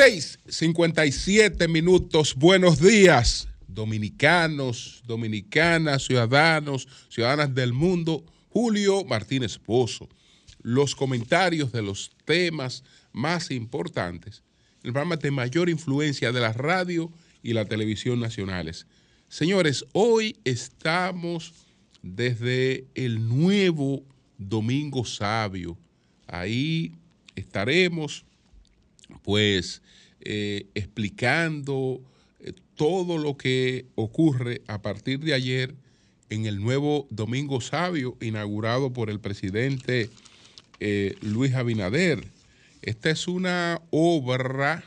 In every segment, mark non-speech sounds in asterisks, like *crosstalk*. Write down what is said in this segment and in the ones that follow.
6:57 minutos. Buenos días, dominicanos, dominicanas, ciudadanos, ciudadanas del mundo. Julio Martínez Pozo. Los comentarios de los temas más importantes. El programa de mayor influencia de la radio y la televisión nacionales. Señores, hoy estamos desde el nuevo Domingo Sabio. Ahí estaremos pues eh, explicando eh, todo lo que ocurre a partir de ayer en el nuevo Domingo Sabio inaugurado por el presidente eh, Luis Abinader. Esta es una obra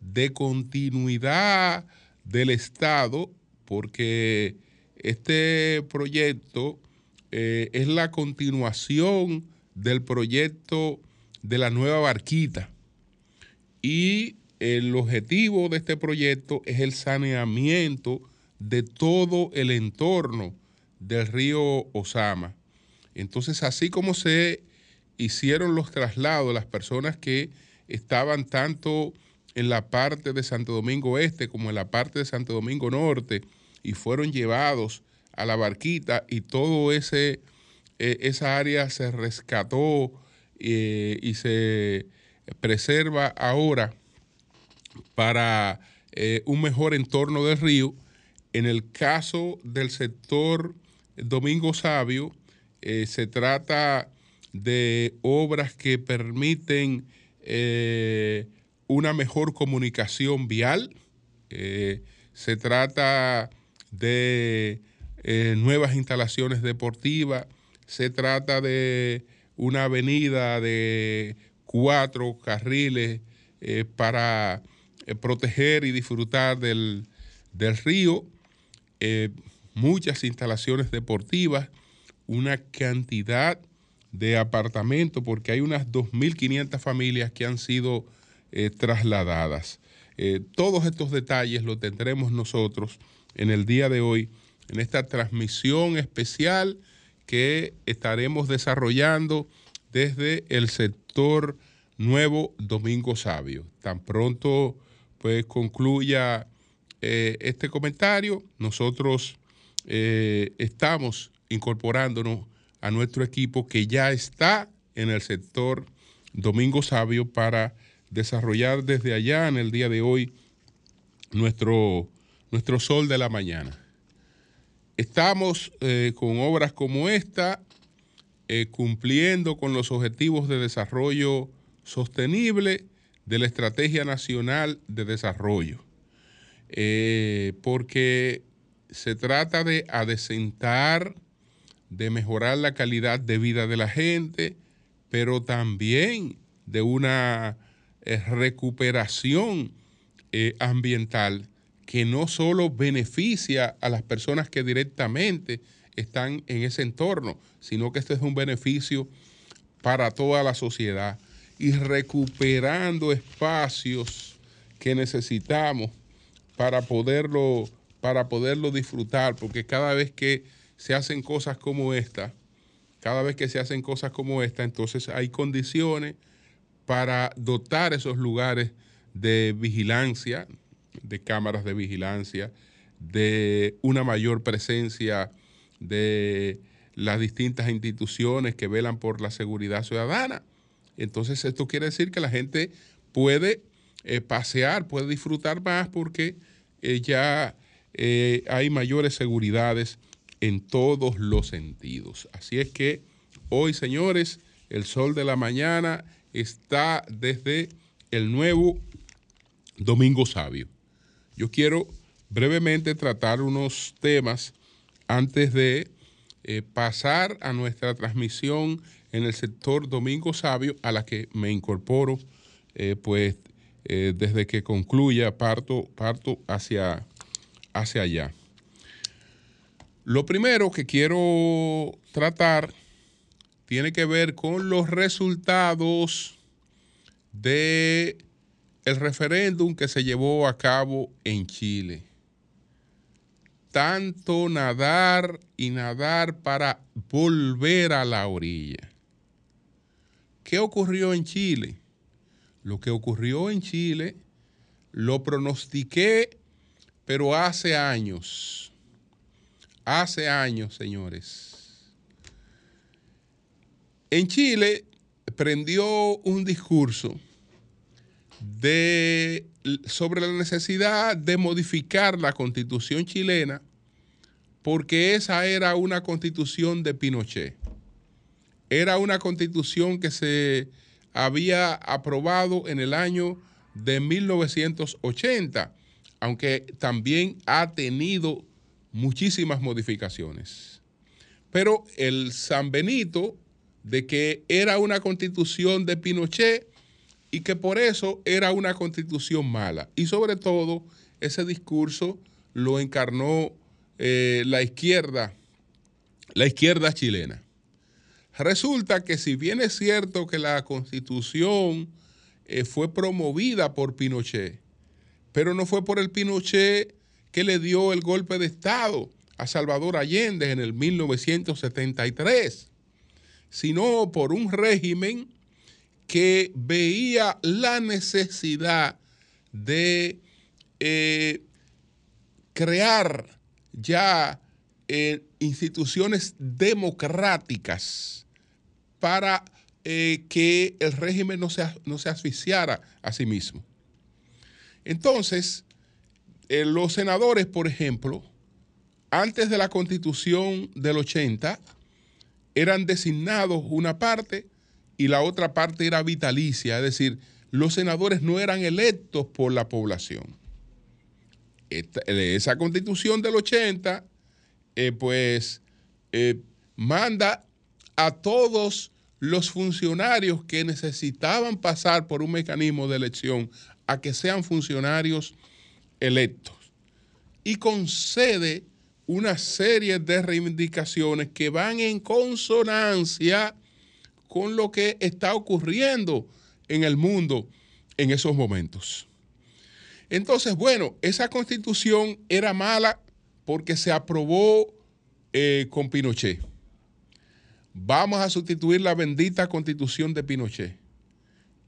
de continuidad del Estado porque este proyecto es la continuación del proyecto de la nueva barquita y el objetivo de este proyecto es el saneamiento de todo el entorno del río Osama. Entonces, así como se hicieron los traslados, las personas que estaban tanto en la parte de Santo Domingo Este como en la parte de Santo Domingo Norte y fueron llevados a la barquita y todo ese eh, esa área se rescató eh, y se preserva ahora para eh, un mejor entorno del río. En el caso del sector Domingo Sabio, eh, se trata de obras que permiten eh, una mejor comunicación vial. se trata de nuevas instalaciones deportivas. Se trata de una avenida de cuatro carriles eh, para eh, proteger y disfrutar del, río, eh, muchas instalaciones deportivas, una cantidad de apartamentos, porque hay unas 2.500 familias que han sido trasladadas. todos estos detalles los tendremos nosotros en el día de hoy, en esta transmisión especial que estaremos desarrollando desde el sector Nuevo Domingo Sabio. Tan pronto pues concluya eh, este comentario, nosotros eh, estamos incorporándonos a nuestro equipo que ya está en el sector Domingo Sabio para desarrollar desde allá en el día de hoy nuestro, nuestro sol de la mañana. Estamos eh, con obras como esta eh, cumpliendo con los objetivos de desarrollo sostenible de la Estrategia Nacional de Desarrollo, eh, porque se trata de adecentar, de mejorar la calidad de vida de la gente, pero también de una eh, recuperación ambiental que no solo beneficia a las personas que directamente están en ese entorno, sino que este es un beneficio para toda la sociedad. Y recuperando espacios que necesitamos para poderlo, para poderlo disfrutar, porque cada vez que se hacen cosas como esta, cada vez que se hacen cosas como esta, entonces hay condiciones para dotar esos lugares de vigilancia, de cámaras de vigilancia, de una mayor presencia de las distintas instituciones que velan por la seguridad ciudadana. Entonces esto quiere decir que la gente puede eh, pasear, puede disfrutar más porque eh, ya eh, hay mayores seguridades en todos los sentidos. Así es que hoy, señores, el sol de la mañana está desde el nuevo Domingo Sabio. Yo quiero brevemente tratar unos temas antes de eh, pasar a nuestra transmisión en el sector Domingo Sabio, a la que me incorporo, eh, pues eh, desde que concluya parto, parto hacia, hacia allá. Lo primero que quiero tratar tiene que ver con los resultados de el referéndum que se llevó a cabo en Chile. Tanto nadar y nadar para volver a la orilla. ¿Qué ocurrió en Chile? Lo que ocurrió en Chile lo pronostiqué, pero hace años. Hace años, señores. En Chile prendió un discurso de, sobre la necesidad de modificar la constitución chilena porque esa era una constitución de Pinochet. Era una constitución que se había aprobado en el año de 1980, aunque también ha tenido muchísimas modificaciones. Pero el San Benito, de que era una constitución de Pinochet y que por eso era una constitución mala. Y sobre todo, ese discurso lo encarnó eh, la izquierda, la izquierda chilena. Resulta que si bien es cierto que la constitución eh, fue promovida por Pinochet, pero no fue por el Pinochet que le dio el golpe de Estado a Salvador Allende en el 1973 sino por un régimen que veía la necesidad de eh, crear ya eh, instituciones democráticas para eh, que el régimen no se, no se asfixiara a sí mismo. Entonces, los senadores, por ejemplo, antes de la constitución del 80, eran designados una parte y la otra parte era vitalicia, es decir, los senadores no eran electos por la población. esa constitución del 80, eh, pues, eh, manda a todos los funcionarios que necesitaban pasar por un mecanismo de elección a que sean funcionarios electos y concede una serie de reivindicaciones que van en consonancia con lo que está ocurriendo en el mundo en esos momentos. Entonces, bueno, esa constitución era mala porque se aprobó eh, con Pinochet. Vamos a sustituir la bendita constitución de Pinochet.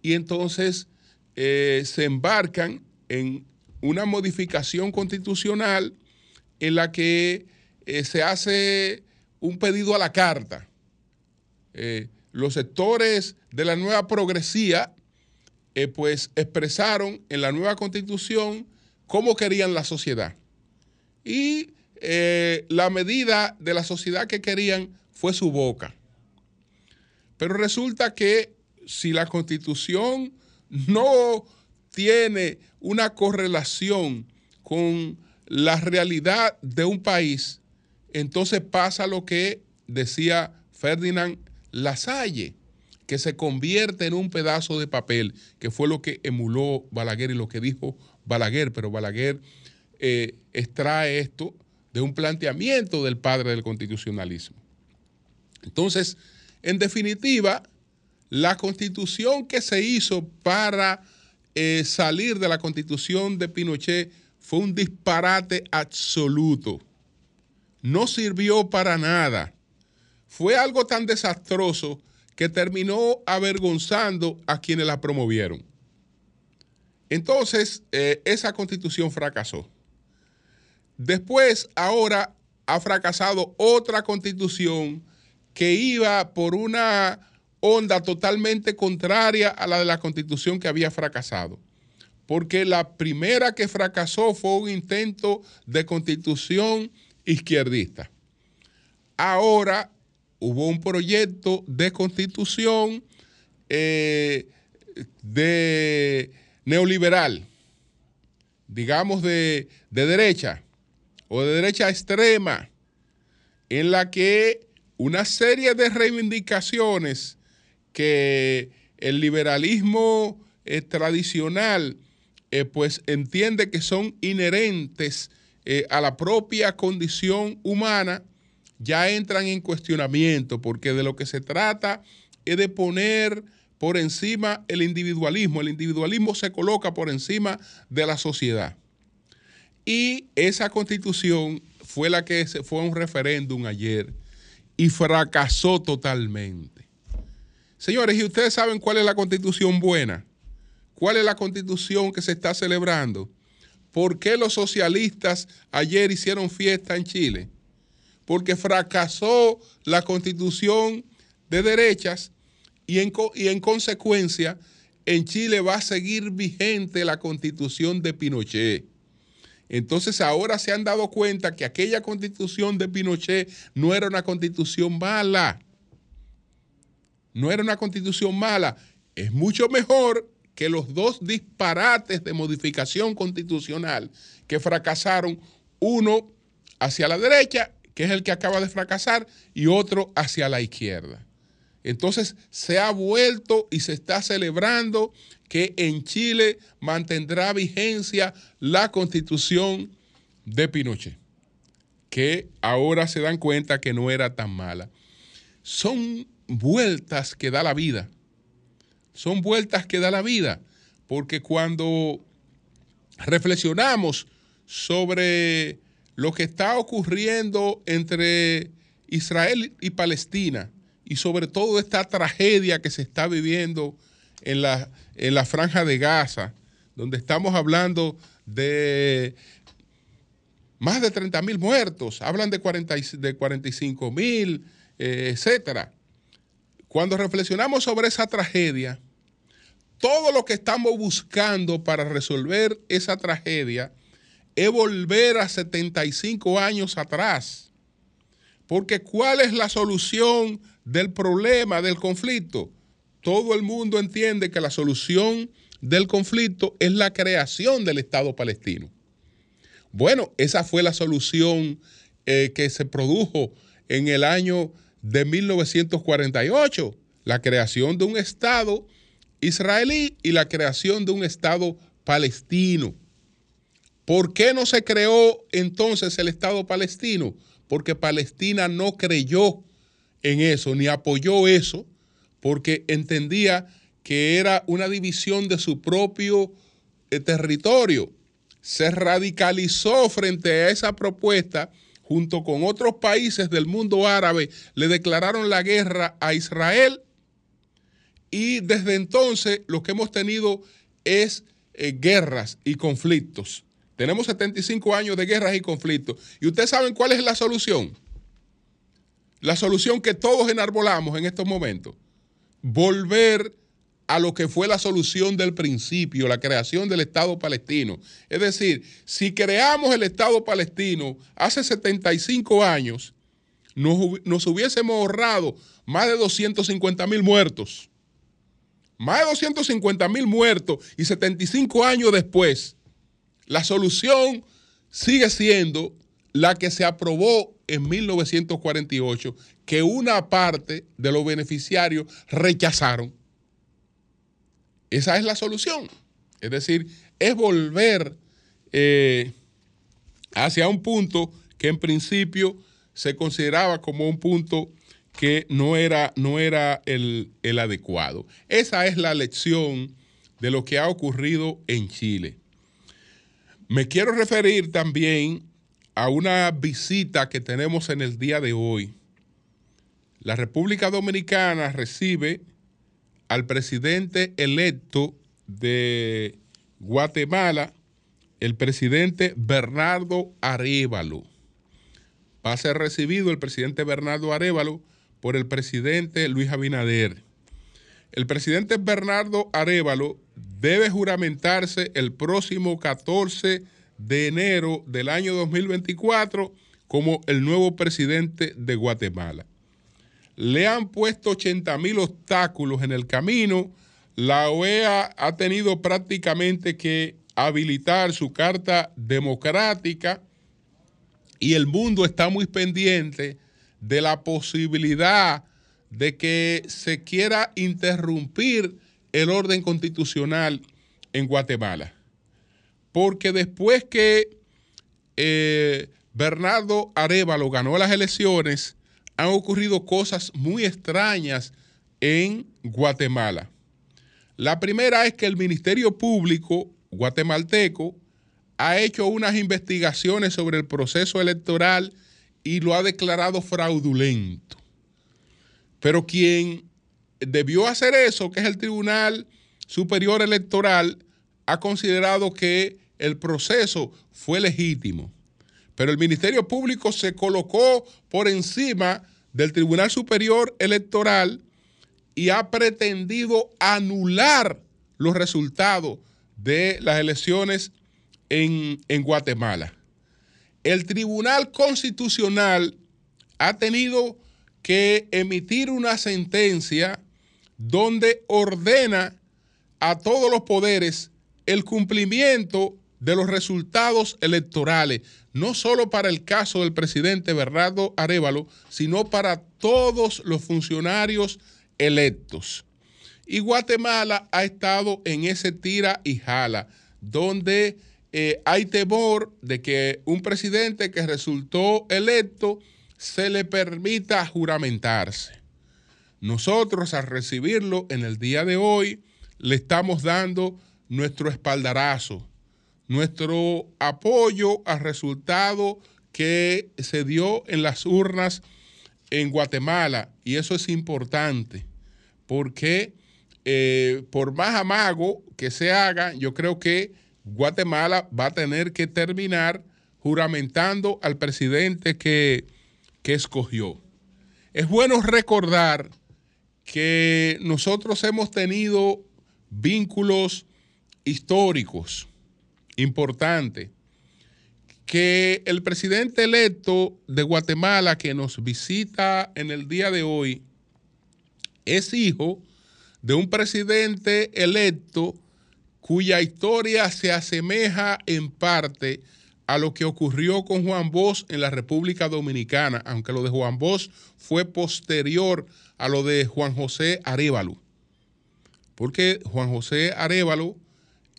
Y entonces eh, se embarcan en una modificación constitucional en la que eh, se hace un pedido a la carta. Eh, los sectores de la nueva progresía eh, pues expresaron en la nueva constitución cómo querían la sociedad. Y la medida de la sociedad que querían fue su boca. Pero resulta que si la constitución no tiene una correlación con la realidad de un país, entonces pasa lo que decía Ferdinand Lasalle, que se convierte en un pedazo de papel, que fue lo que emuló Balaguer y lo que dijo Balaguer, pero Balaguer eh, extrae esto de un planteamiento del padre del constitucionalismo. Entonces, en definitiva, la constitución que se hizo para eh, salir de la constitución de Pinochet fue un disparate absoluto. No sirvió para nada. Fue algo tan desastroso que terminó avergonzando a quienes la promovieron. Entonces, eh, esa constitución fracasó. Después, ahora ha fracasado otra constitución que iba por una onda totalmente contraria a la de la constitución que había fracasado porque la primera que fracasó fue un intento de constitución izquierdista. Ahora hubo un proyecto de constitución eh, de neoliberal, digamos de, de derecha o de derecha extrema, en la que una serie de reivindicaciones que el liberalismo eh, tradicional eh, pues entiende que son inherentes eh, a la propia condición humana, ya entran en cuestionamiento, porque de lo que se trata es de poner por encima el individualismo. El individualismo se coloca por encima de la sociedad. Y esa constitución fue la que se fue a un referéndum ayer y fracasó totalmente. Señores, ¿y ustedes saben cuál es la constitución buena? ¿Cuál es la constitución que se está celebrando? ¿Por qué los socialistas ayer hicieron fiesta en Chile? Porque fracasó la constitución de derechas y en, y en consecuencia en Chile va a seguir vigente la constitución de Pinochet. Entonces ahora se han dado cuenta que aquella constitución de Pinochet no era una constitución mala. No era una constitución mala. Es mucho mejor que los dos disparates de modificación constitucional que fracasaron, uno hacia la derecha, que es el que acaba de fracasar, y otro hacia la izquierda. Entonces se ha vuelto y se está celebrando que en Chile mantendrá vigencia la constitución de Pinochet, que ahora se dan cuenta que no era tan mala. Son vueltas que da la vida son vueltas que da la vida, porque cuando reflexionamos sobre lo que está ocurriendo entre Israel y Palestina y sobre todo esta tragedia que se está viviendo en la, en la franja de Gaza, donde estamos hablando de más de 30 mil muertos, hablan de, 40, de 45 mil, eh, etcétera. Cuando reflexionamos sobre esa tragedia, todo lo que estamos buscando para resolver esa tragedia es volver a 75 años atrás. Porque ¿cuál es la solución del problema, del conflicto? Todo el mundo entiende que la solución del conflicto es la creación del Estado palestino. Bueno, esa fue la solución eh, que se produjo en el año de 1948, la creación de un Estado israelí y la creación de un Estado palestino. ¿Por qué no se creó entonces el Estado palestino? Porque Palestina no creyó en eso, ni apoyó eso, porque entendía que era una división de su propio eh, territorio. Se radicalizó frente a esa propuesta junto con otros países del mundo árabe, le declararon la guerra a Israel y desde entonces lo que hemos tenido es eh, guerras y conflictos. Tenemos 75 años de guerras y conflictos. ¿Y ustedes saben cuál es la solución? La solución que todos enarbolamos en estos momentos. Volver a lo que fue la solución del principio, la creación del Estado palestino. Es decir, si creamos el Estado palestino hace 75 años, nos, hubiésemos ahorrado más de 250 mil muertos. Más de 250 mil muertos y 75 años después, la solución sigue siendo la que se aprobó en 1948, que una parte de los beneficiarios rechazaron. Esa es la solución. Es decir, es volver eh, hacia un punto que en principio se consideraba como un punto que no era, no era el, el adecuado. Esa es la lección de lo que ha ocurrido en Chile. Me quiero referir también a una visita que tenemos en el día de hoy. La República Dominicana recibe al presidente electo de Guatemala, el presidente Bernardo Arevalo. Va a ser recibido el presidente Bernardo Arevalo por el presidente Luis Abinader. El presidente Bernardo Arevalo debe juramentarse el próximo 14 de enero del año 2024 como el nuevo presidente de Guatemala. Le han puesto 80 mil obstáculos en el camino. La OEA ha tenido prácticamente que habilitar su carta democrática y el mundo está muy pendiente de la posibilidad de que se quiera interrumpir el orden constitucional en Guatemala. Porque después que eh, Bernardo Arevalo ganó las elecciones, han ocurrido cosas muy extrañas en Guatemala. La primera es que el Ministerio Público guatemalteco ha hecho unas investigaciones sobre el proceso electoral y lo ha declarado fraudulento. Pero quien debió hacer eso, que es el Tribunal Superior Electoral, ha considerado que el proceso fue legítimo. Pero el Ministerio Público se colocó por encima del Tribunal Superior Electoral y ha pretendido anular los resultados de las elecciones en, en Guatemala. El Tribunal Constitucional ha tenido que emitir una sentencia donde ordena a todos los poderes el cumplimiento de los resultados electorales, no solo para el caso del presidente Bernardo Arevalo, sino para todos los funcionarios electos. Y Guatemala ha estado en ese tira y jala, donde eh, hay temor de que un presidente que resultó electo se le permita juramentarse. Nosotros al recibirlo en el día de hoy le estamos dando nuestro espaldarazo, nuestro apoyo al resultado que se dio en las urnas en Guatemala. Y eso es importante, porque eh, por más amago que se haga, yo creo que Guatemala va a tener que terminar juramentando al presidente que, que escogió. Es bueno recordar que nosotros hemos tenido vínculos históricos importantes, que el presidente electo de Guatemala que nos visita en el día de hoy es hijo de un presidente electo cuya historia se asemeja en parte a lo que ocurrió con Juan Bosch en la República Dominicana, aunque lo de Juan Bosch fue posterior a lo de Juan José Arevalo. Porque Juan José Arevalo,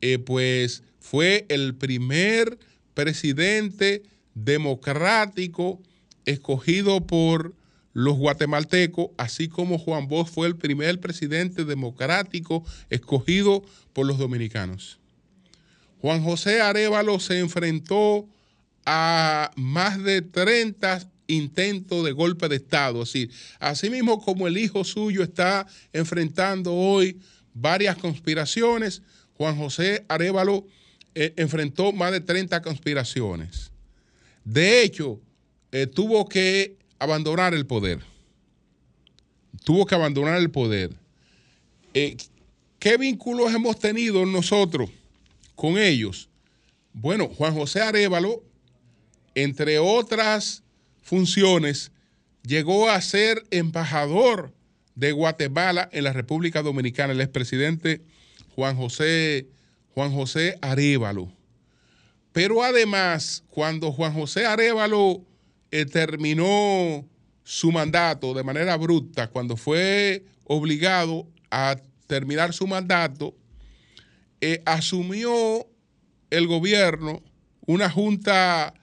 eh, pues, fue el primer presidente democrático escogido por los guatemaltecos, así como Juan Bosch fue el primer presidente democrático escogido por los dominicanos. Juan José Arevalo se enfrentó a más de 30 intentos de golpe de Estado. Así, así mismo como el hijo suyo está enfrentando hoy varias conspiraciones, Juan José Arevalo eh, enfrentó más de 30 conspiraciones. De hecho, eh, tuvo que abandonar el poder. Tuvo que abandonar el poder. Eh, ¿Qué vínculos hemos tenido nosotros con ellos? Bueno, Juan José Arevalo, entre otras funciones, llegó a ser embajador de Guatemala en la República Dominicana, el expresidente Juan José, Juan José Arevalo. Pero además, cuando Juan José Arevalo eh, terminó su mandato de manera abrupta, cuando fue obligado a terminar su mandato, eh, asumió el gobierno una junta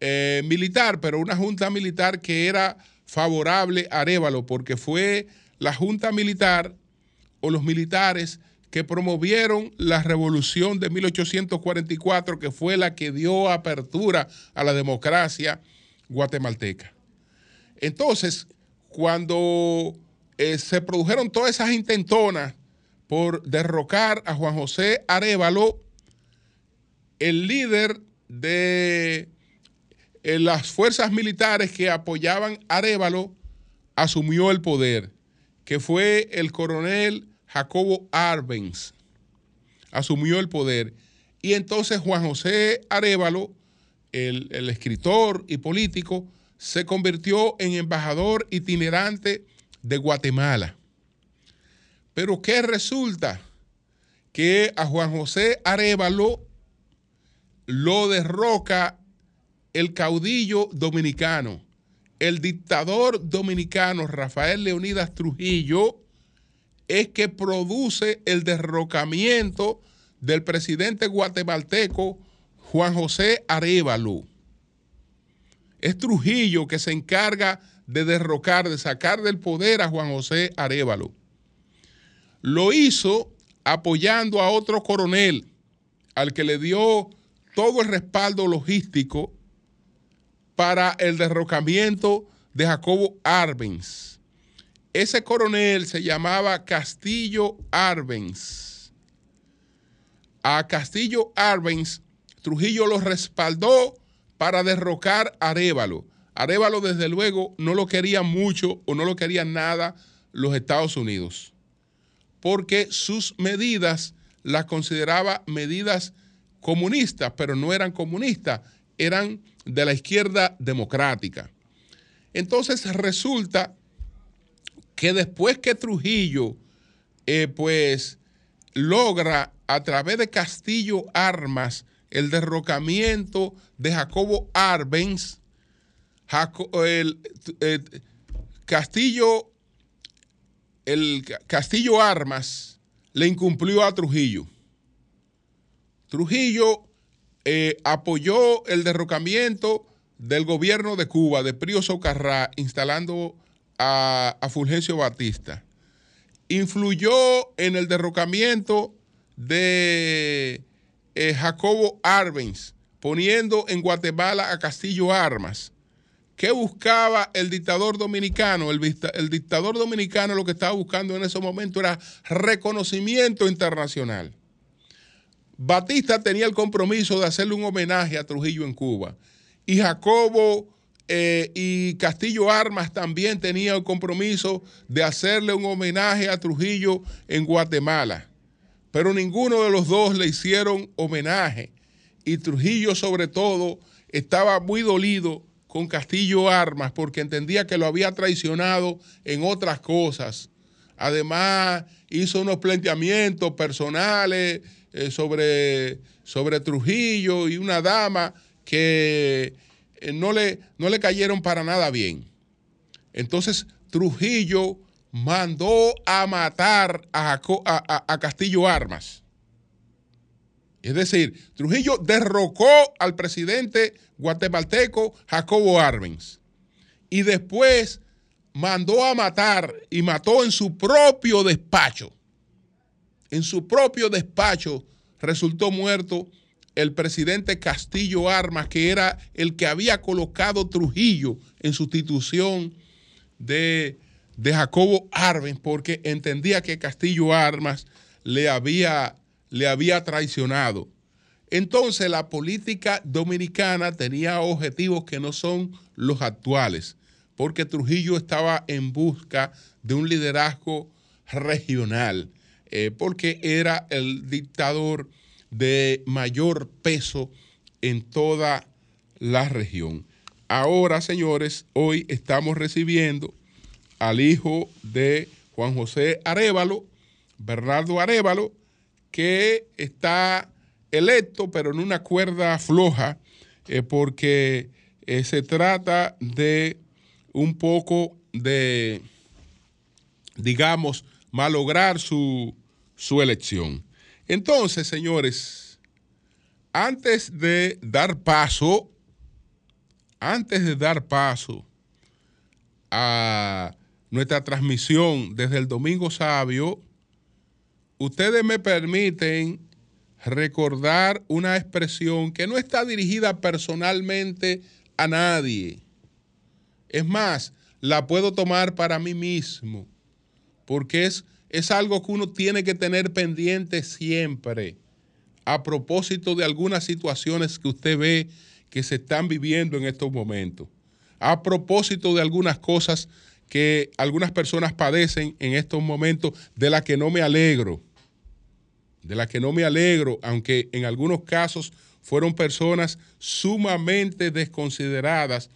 eh, militar, pero una junta militar que era favorable a Arevalo, porque fue la junta militar o los militares que promovieron la revolución de 1844, que fue la que dio apertura a la democracia guatemalteca. Entonces, cuando eh, se produjeron todas esas intentonas por derrocar a Juan José Arevalo, el líder de eh, las fuerzas militares que apoyaban a Arevalo asumió el poder, que fue el coronel Jacobo Arbenz. Asumió el poder. Y entonces Juan José Arevalo el, escritor y político, se convirtió en embajador itinerante de Guatemala. Pero ¿qué resulta? Que a Juan José Arevalo lo derroca el caudillo dominicano, el dictador dominicano Rafael Leonidas Trujillo, es que produce el derrocamiento del presidente guatemalteco Juan José Arevalo. Es Trujillo que se encarga de derrocar, de sacar del poder a Juan José Arevalo. Lo hizo apoyando a otro coronel al que le dio todo el respaldo logístico para el derrocamiento de Jacobo Arbenz. Ese coronel se llamaba Castillo Arbenz. A Castillo Arbenz, Trujillo lo respaldó para derrocar a Arevalo. Arevalo, desde luego, no lo quería mucho o no lo quería nada los Estados Unidos, porque sus medidas las consideraba medidas comunistas, pero no eran comunistas, eran de la izquierda democrática. Entonces resulta que después que Trujillo, eh, pues, logra a través de Castillo Armas el derrocamiento de Jacobo Arbenz, el, eh, Castillo, el Castillo Armas le incumplió a Trujillo. Trujillo eh, apoyó el derrocamiento del gobierno de Cuba, de Prío Socarrá, instalando a, Fulgencio Batista. Influyó en el derrocamiento de eh, Jacobo Arbenz, poniendo en Guatemala a Castillo Armas. ¿Qué buscaba el dictador dominicano? El, el dictador dominicano lo que estaba buscando en ese momento era reconocimiento internacional. Batista tenía el compromiso de hacerle un homenaje a Trujillo en Cuba. Y Jacobo eh, y Castillo Armas también tenía el compromiso de hacerle un homenaje a Trujillo en Guatemala. Pero ninguno de los dos le hicieron homenaje. Y Trujillo sobre todo estaba muy dolido con Castillo Armas porque entendía que lo había traicionado en otras cosas. Además, hizo unos planteamientos personales eh, sobre, sobre Trujillo y una dama que no, le, no le cayeron para nada bien. Entonces, Trujillo mandó a matar a- a Castillo Armas. Es decir, Trujillo derrocó al presidente guatemalteco Jacobo Arbenz y después mandó a matar y mató en su propio despacho. En su propio despacho resultó muerto el presidente Castillo Armas, que era el que había colocado Trujillo en sustitución de, de Jacobo Arbenz, porque entendía que Castillo Armas le había, le había traicionado. Entonces la política dominicana tenía objetivos que no son los actuales, porque Trujillo estaba en busca de un liderazgo regional, eh, porque era el dictador de mayor peso en toda la región. Ahora, señores, hoy estamos recibiendo al hijo de Juan José Arevalo, Bernardo Arevalo, que está electo, pero en una cuerda floja, eh, porque eh, se trata de un poco de, digamos, malograr su, su elección. Entonces, señores, antes de dar paso, antes de dar paso a nuestra transmisión desde el Domingo Sabio, ustedes me permiten recordar una expresión que no está dirigida personalmente a nadie. Es más, la puedo tomar para mí mismo, porque es, es algo que uno tiene que tener pendiente siempre a propósito de algunas situaciones que usted ve que se están viviendo en estos momentos, a propósito de algunas cosas que algunas personas padecen en estos momentos de las que no me alegro. De la que no me alegro, aunque en algunos casos fueron personas sumamente desconsideradas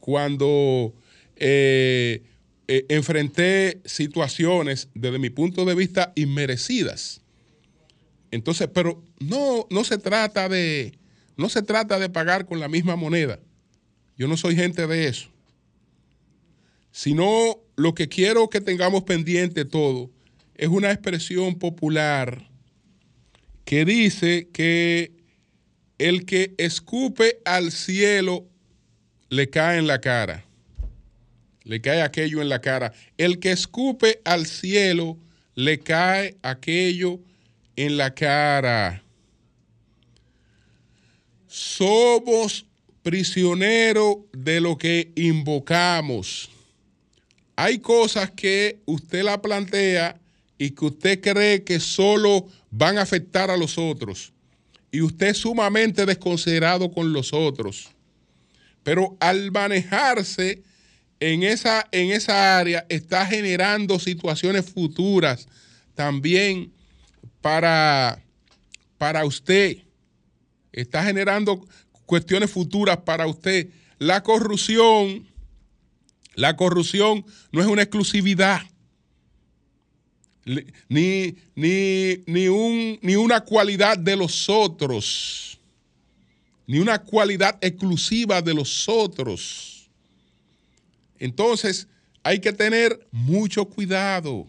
cuando eh, eh, enfrenté situaciones desde mi punto de vista inmerecidas. Entonces, pero no, no se trata de, no se trata de pagar con la misma moneda. Yo no soy gente de eso. Sino lo que quiero que tengamos pendiente todo es una expresión popular que dice que el que escupe al cielo le cae en la cara. Le cae aquello en la cara. El que escupe al cielo, le cae aquello en la cara. Somos prisioneros de lo que invocamos. Hay cosas que usted la plantea y que usted cree que solo van a afectar a los otros. Y usted es sumamente desconsiderado con los otros. Pero al manejarse en esa, en esa área, está generando situaciones futuras también para, para usted. Está generando cuestiones futuras para usted. La corrupción, la corrupción no es una exclusividad. Ni, ni, ni, un, ni una cualidad de los otros, ni una cualidad exclusiva de los otros. Entonces, hay que tener mucho cuidado,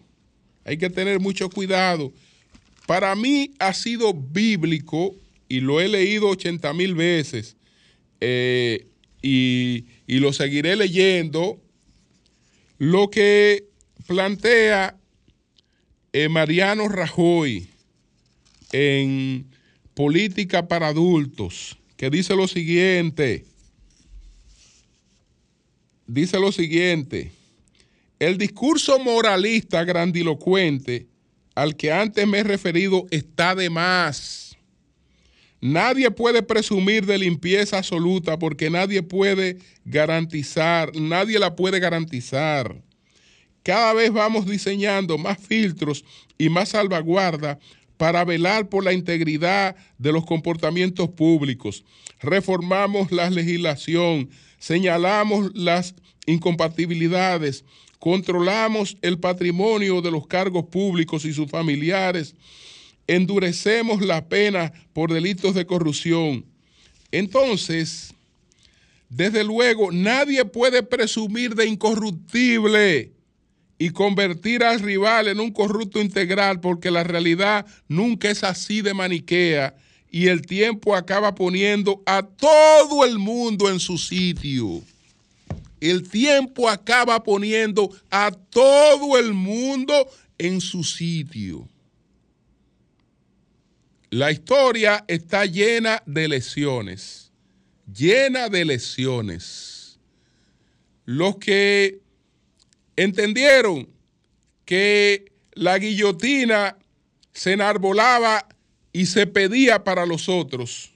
hay que tener mucho cuidado. Para mí ha sido bíblico y lo he leído 80 mil veces eh, y, lo seguiré leyendo, lo que plantea eh, Mariano Rajoy en Política para Adultos, que dice lo siguiente, dice lo siguiente, el discurso moralista grandilocuente al que antes me he referido está de más. Nadie puede presumir de limpieza absoluta porque nadie puede garantizar, nadie la puede garantizar. Cada vez vamos diseñando más filtros y más salvaguarda para velar por la integridad de los comportamientos públicos. Reformamos la legislación, señalamos las incompatibilidades, controlamos el patrimonio de los cargos públicos y sus familiares, endurecemos la pena por delitos de corrupción. Entonces, desde luego, nadie puede presumir de incorruptible y convertir al rival en un corrupto integral, porque la realidad nunca es así de maniquea y el tiempo acaba poniendo a todo el mundo en su sitio. El tiempo acaba poniendo a todo el mundo en su sitio. La historia está llena de lesiones, llena de lesiones. Los que entendieron que la guillotina se enarbolaba y se pedía para los otros,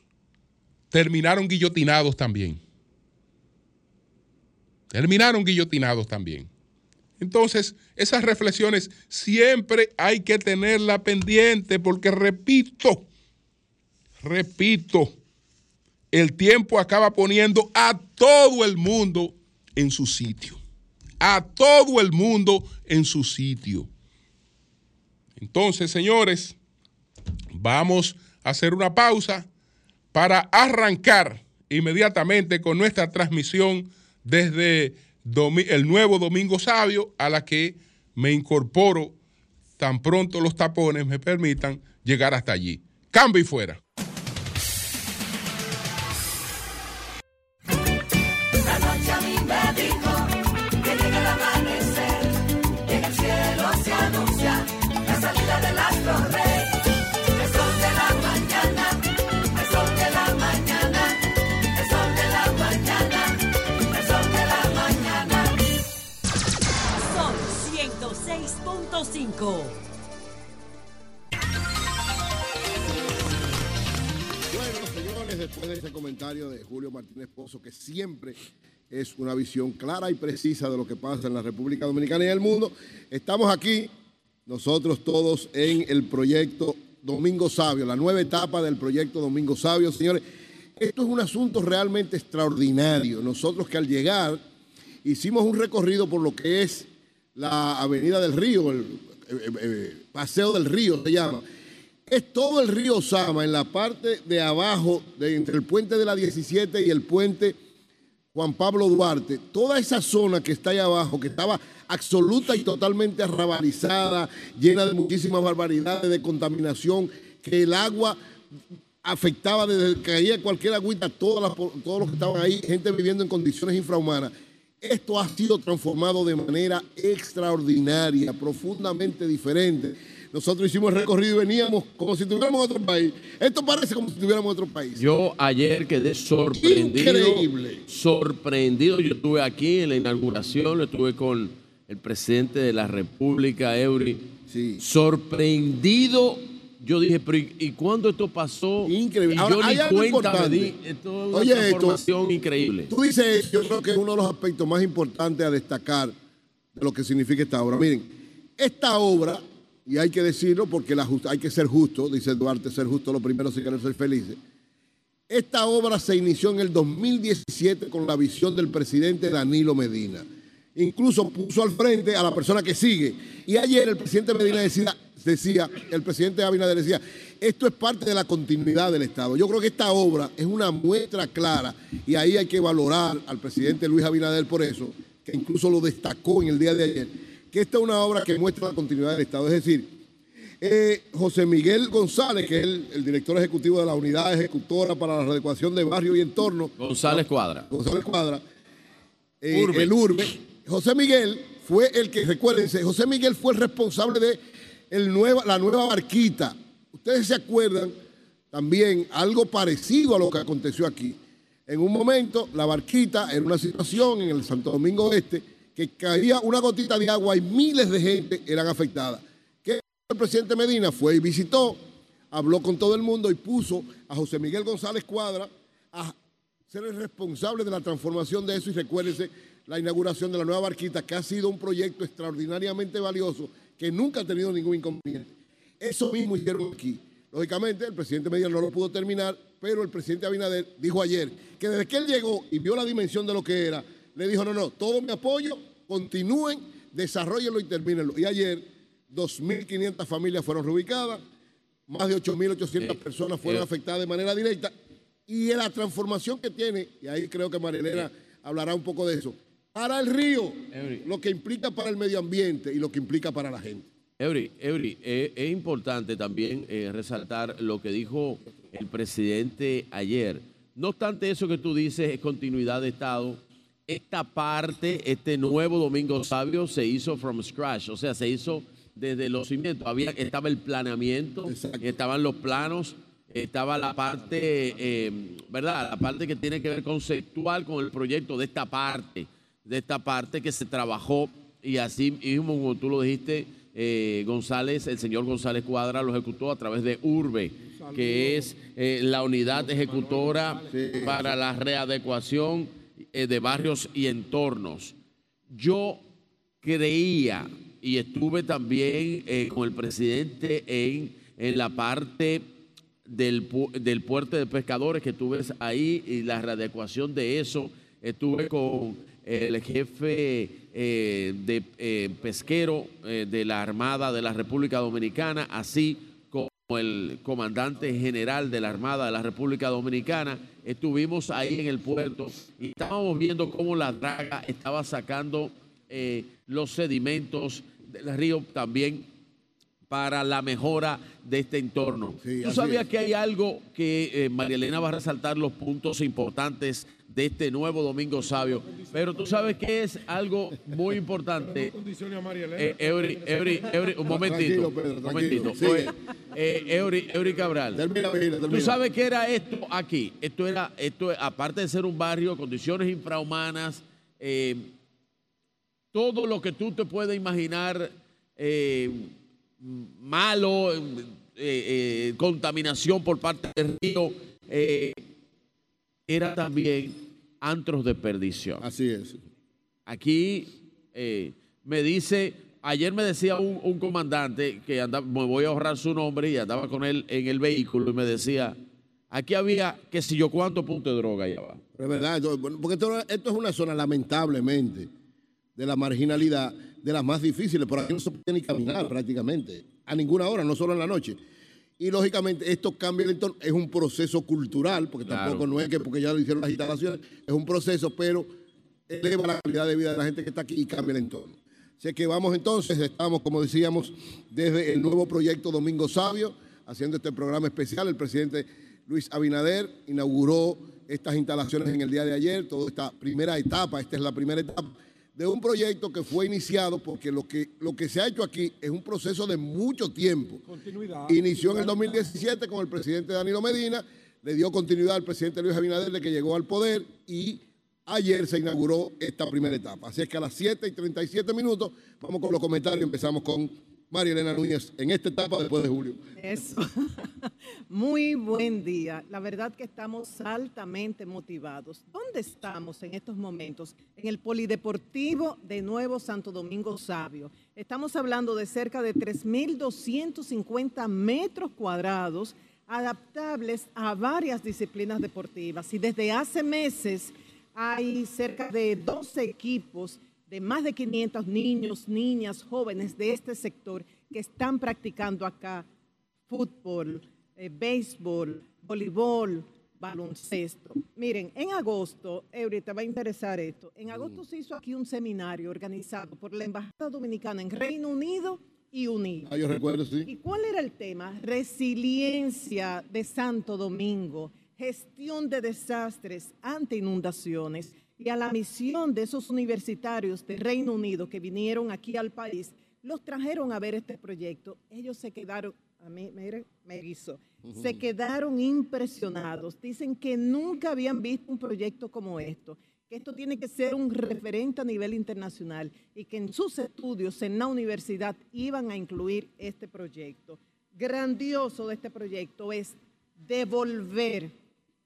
terminaron guillotinados también. Terminaron guillotinados también. Entonces, esas reflexiones siempre hay que tenerlas pendiente porque, repito, repito, el tiempo acaba poniendo a todo el mundo en su sitio a todo el mundo en su sitio. Entonces, señores, vamos a hacer una pausa para arrancar inmediatamente con nuestra transmisión desde el nuevo Domingo Sabio a la que me incorporo tan pronto los tapones me permitan llegar hasta allí. Cambio y fuera. 106.5. Bueno, señores, después de ese comentario de Julio Martínez Pozo, que siempre es una visión clara y precisa de lo que pasa en la República Dominicana y en el mundo, estamos aquí, nosotros todos, en el proyecto Domingo Sabio, la nueva etapa del proyecto Domingo Sabio. Señores, esto es un asunto realmente extraordinario. Nosotros que al llegar hicimos un recorrido por lo que es la Avenida del Río, el eh, eh, eh, Paseo del Río se llama. Es todo el río Sama en la parte de abajo, de entre el puente de la 17 y el puente Juan Pablo Duarte. Toda esa zona que está ahí abajo, que estaba absoluta y totalmente arrabalizada, llena de muchísimas barbaridades de contaminación, que el agua afectaba desde que caía cualquier agüita, todas todos los que estaban ahí, gente viviendo en condiciones infrahumanas. Esto ha sido transformado de manera extraordinaria, profundamente diferente. Nosotros hicimos el recorrido y veníamos como si estuviéramos en otro país. Esto parece como si estuviéramos en otro país. Yo ayer quedé sorprendido. Increíble. Sorprendido. Yo estuve aquí en la inauguración, estuve con el presidente de la República, Eury. Sí. Sorprendido. Yo dije, pero ¿y, y cuándo esto pasó? Increíble. Y Ahora, yo hay ni algo cuenta me importante. di. Esto es una Oye, esto- transformación increíble. Tú dices yo creo que es uno de los aspectos más importantes a destacar de lo que significa esta obra. Miren, esta obra, y hay que decirlo porque la just- hay que ser justo, dice Duarte, ser justo lo primero si querer ser felices. Esta obra se inició en el 2017 con la visión del presidente Danilo Medina. Incluso puso al frente a la persona que sigue. Y ayer el presidente Medina decía, decía el presidente Abinader decía, esto es parte de la continuidad del Estado. Yo creo que esta obra es una muestra clara y ahí hay que valorar al presidente Luis Abinader por eso, que incluso lo destacó en el día de ayer, que esta es una obra que muestra la continuidad del Estado. Es decir, eh, José Miguel González, que es el, el director ejecutivo de la unidad ejecutora para la readecuación de barrio y entorno, González Cuadra. González Cuadra, eh, Urbe. el Urbe. José Miguel fue el que, recuérdense, José Miguel fue el responsable de la nueva barquita. Ustedes se acuerdan también algo parecido a lo que aconteció aquí. En un momento, la barquita era una situación en el Santo Domingo Este que caía una gotita de agua y miles de gente eran afectadas. ¿Qué el presidente Medina fue y visitó, habló con todo el mundo y puso a José Miguel González Cuadra a ser el responsable de la transformación de eso y recuérdense la inauguración de la nueva barquita, que ha sido un proyecto extraordinariamente valioso, que nunca ha tenido ningún inconveniente. Eso mismo hicieron aquí. Lógicamente, el presidente Medina no lo pudo terminar, pero el presidente Abinader dijo ayer que desde que él llegó y vio la dimensión de lo que era, le dijo, no, no, todo mi apoyo, continúen, desarrollenlo y termínenlo. Y ayer, 2.500 familias fueron reubicadas, más de 8.800 Eh, personas fueron afectadas de manera directa y la transformación que tiene, y ahí creo que Marilena hablará un poco de eso, para el río, lo que implica para el medio ambiente y lo que implica para la gente. Eury, Eury, eh, es importante también eh, resaltar lo que dijo el presidente ayer. No obstante eso que tú dices es continuidad de Estado. Esta parte, este nuevo Domingo Sabio se hizo from scratch, o sea, se hizo desde los cimientos. Había, estaba el planeamiento, Exacto. estaban los planos, estaba la parte, eh, ¿verdad? La parte que tiene que ver conceptual con el proyecto de esta parte, de esta parte que se trabajó y así mismo, como tú lo dijiste, eh, González, el señor González Cuadra lo ejecutó a través de Urbe, que es eh, la unidad ejecutora para la readecuación eh, de barrios y entornos. Yo creía y estuve también eh, con el presidente en, en la parte del, pu- del puerto de pescadores que tú ves ahí y la readecuación de eso. Estuve con el jefe eh, de eh, pesquero eh, de la Armada de la República Dominicana, así como el comandante general de la Armada de la República Dominicana. Estuvimos ahí en el puerto y estábamos viendo cómo la draga estaba sacando los sedimentos del río también para la mejora de este entorno. Sí, Tú sabías es. que hay algo que María Elena va a resaltar los puntos importantes de este nuevo Domingo Sabio, pero tú sabes que es algo muy importante. Eh, Eury, Eury, Eury, un momentito, Pedro, un momentito. Eh, Eury, Eury Cabral. Termina, Vigila, ¿Tú termina. sabes qué era esto aquí? Esto era, esto, aparte de ser un barrio, condiciones infrahumanas, eh, todo lo que tú te puedes imaginar eh, malo, eh, eh, contaminación por parte del río, eh, era también antros de perdición. Así es. Aquí eh, me dice, ayer me decía un, un comandante que andaba, me voy a ahorrar su nombre y andaba con él en el vehículo y me decía, aquí había que si yo cuántos puntos de droga. Pero es verdad, porque esto, esto es una zona, lamentablemente, de la marginalidad, de las más difíciles. Por aquí no se puede ni caminar prácticamente, a ninguna hora, no solo en la noche. Y lógicamente esto cambia el entorno, es un proceso cultural, porque Claro. tampoco no es que porque ya lo hicieron las instalaciones, es un proceso, pero eleva la calidad de vida de la gente que está aquí y cambia el entorno. Así que vamos entonces, estamos, como decíamos, desde el nuevo proyecto Domingo Sabio, haciendo este programa especial. El presidente Luis Abinader inauguró estas instalaciones en el día de ayer, toda esta primera etapa, esta es la primera etapa de un proyecto que fue iniciado porque lo que, lo que se ha hecho aquí es un proceso de mucho tiempo. Continuidad. Inició en el 2017 con el presidente Danilo Medina, le dio continuidad al presidente Luis Abinader de que llegó al poder y ayer se inauguró esta primera etapa. Así es que a las 7 y 37 minutos vamos con los comentarios. Empezamos con María Elena Núñez en esta etapa después de julio. Eso. *laughs* Muy buen día. La verdad que estamos altamente motivados. ¿Dónde estamos en estos momentos? En el Polideportivo de Nuevo Santo Domingo Sabio. Estamos hablando de cerca de 3.250 metros cuadrados adaptables a varias disciplinas deportivas. Y desde hace meses hay cerca de 12 equipos de más de 500 niños, niñas, jóvenes de este sector que están practicando acá fútbol, eh, béisbol, voleibol, baloncesto. Miren, en agosto, Eury, te va a interesar esto. En agosto se hizo aquí un seminario organizado por la Embajada Dominicana en Reino Unido y Unido. Ah, yo recuerdo, sí. ¿Y cuál era el tema? Resiliencia de Santo Domingo, gestión de desastres ante inundaciones y a la misión de esos universitarios de Reino Unido que vinieron aquí al país, los trajeron a ver este proyecto. Ellos se quedaron, a mí me, me hizo, se quedaron impresionados. Dicen que nunca habían visto un proyecto como esto, que esto tiene que ser un referente a nivel internacional y que en sus estudios en la universidad iban a incluir este proyecto. Grandioso de este proyecto es devolver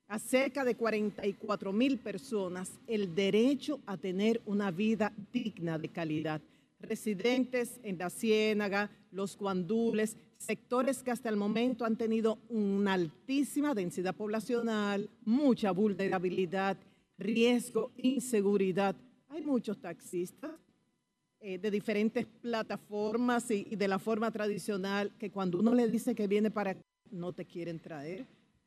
a cerca de 44 mil personas el derecho a tener una vida digna de calidad. Residentes en la Ciénaga, los Guandules, sectores que hasta el momento han tenido una altísima densidad poblacional, mucha vulnerabilidad, riesgo, inseguridad. Hay muchos taxistas eh, de diferentes plataformas y, y de la forma tradicional que cuando uno le dice que viene para no te quieren traer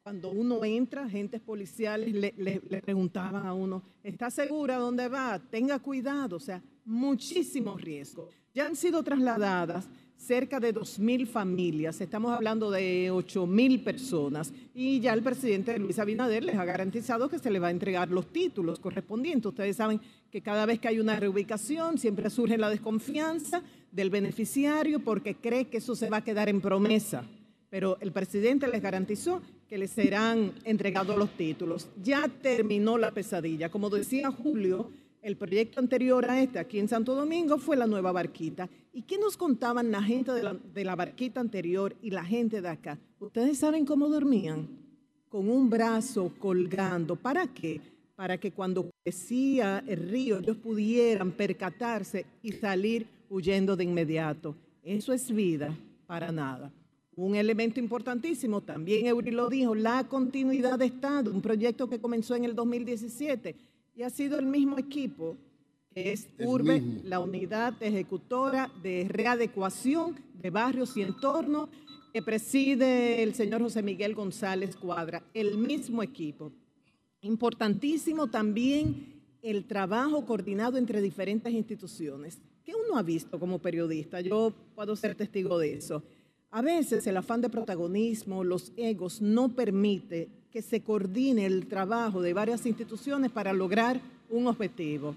cuando uno entra, agentes policiales le, preguntaban a uno, ¿está segura dónde va? Tenga cuidado, o sea, muchísimo riesgo. Ya han sido trasladadas cerca de 2.000 familias, estamos hablando de 8.000 personas y ya el presidente Luis Abinader les ha garantizado que se le va a entregar los títulos correspondientes. Ustedes saben que cada vez que hay una reubicación siempre surge la desconfianza del beneficiario porque cree que eso se va a quedar en promesa pero el presidente les garantizó que les serán entregados los títulos. Ya terminó la pesadilla. Como decía Julio, el proyecto anterior a este aquí en Santo Domingo fue la nueva barquita. ¿Y qué nos contaban la gente de la, barquita anterior y la gente de acá? ¿Ustedes saben cómo dormían? Con un brazo colgando. ¿Para qué? Para que cuando crecía el río ellos pudieran percatarse y salir huyendo de inmediato. Eso es vida para nada. Un elemento importantísimo, también Eury lo dijo, la continuidad de Estado, un proyecto que comenzó en el 2017 y ha sido el mismo equipo, que es el URBE, mismo. la unidad ejecutora de readecuación de barrios y entornos, que preside el señor José Miguel González Cuadra, el mismo equipo. Importantísimo también el trabajo coordinado entre diferentes instituciones. ¿Qué uno ha visto como periodista? Yo puedo ser testigo de eso a veces el afán de protagonismo, los egos, no permite que se coordine el trabajo de varias instituciones para lograr un objetivo.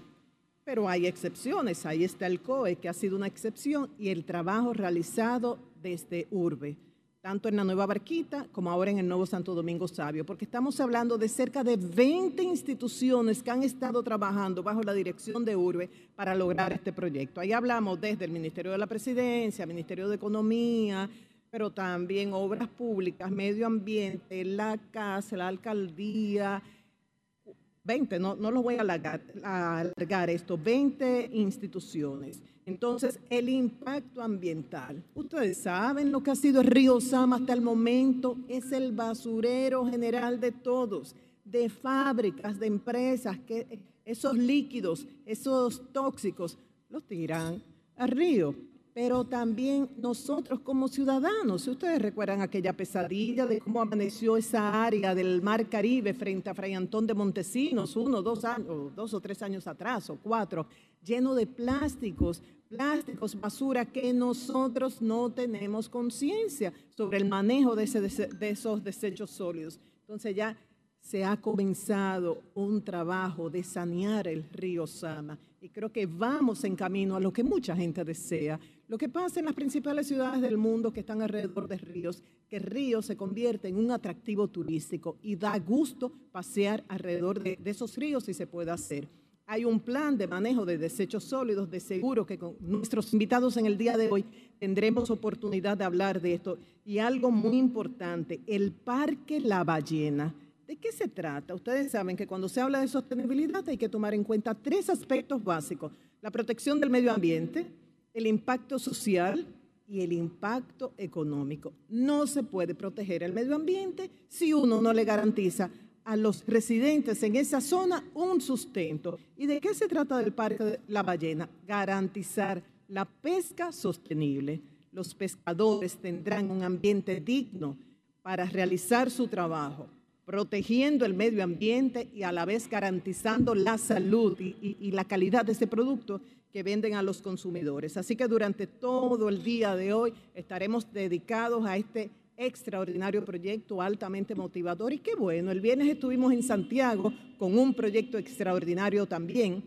Pero hay excepciones, ahí está el COE, que ha sido una excepción, y el trabajo realizado desde Urbe, tanto en la Nueva Barquita como ahora en el Nuevo Santo Domingo Sabio, porque estamos hablando de cerca de 20 instituciones que han estado trabajando bajo la dirección de Urbe para lograr este proyecto. Ahí hablamos desde el Ministerio de la Presidencia, Ministerio de Economía, pero también obras públicas, medio ambiente, la casa, la alcaldía, 20, no, no los voy a alargar, a alargar esto, 20 instituciones. Entonces, el impacto ambiental. Ustedes saben lo que ha sido el río Sama hasta el momento. Es el basurero general de todos, de fábricas, de empresas, que esos líquidos, esos tóxicos, los tiran al río pero también nosotros como ciudadanos. Si ustedes recuerdan aquella pesadilla de cómo amaneció esa área del Mar Caribe frente a Fray Antón de Montesinos, uno, dos años, dos o tres años atrás, o cuatro, lleno de plásticos, plásticos, basura, que nosotros no tenemos conciencia sobre el manejo de, esos desechos sólidos. Entonces ya se ha comenzado un trabajo de sanear el río Sama y creo que vamos en camino a lo que mucha gente desea. Lo que pasa en las principales ciudades del mundo que están alrededor de ríos, que el río se convierte en un atractivo turístico y da gusto pasear alrededor de, de esos ríos si se puede hacer. Hay un plan de manejo de desechos sólidos, de seguro que con nuestros invitados en el día de hoy tendremos oportunidad de hablar de esto. Y algo muy importante, el Parque La Ballena. ¿De qué se trata? Ustedes saben que cuando se habla de sostenibilidad hay que tomar en cuenta tres aspectos básicos. La protección del medio ambiente, el impacto social y el impacto económico. No se puede proteger el medio ambiente si uno no le garantiza a los residentes en esa zona un sustento. ¿Y de qué se trata del Parque de la Ballena? Garantizar la pesca sostenible. Los pescadores tendrán un ambiente digno para realizar su trabajo, protegiendo el medio ambiente y a la vez garantizando la salud y, y- la calidad de ese producto que venden a los consumidores. Así que durante todo el día de hoy estaremos dedicados a este extraordinario proyecto altamente motivador y qué bueno, el viernes estuvimos en Santiago con un proyecto extraordinario también,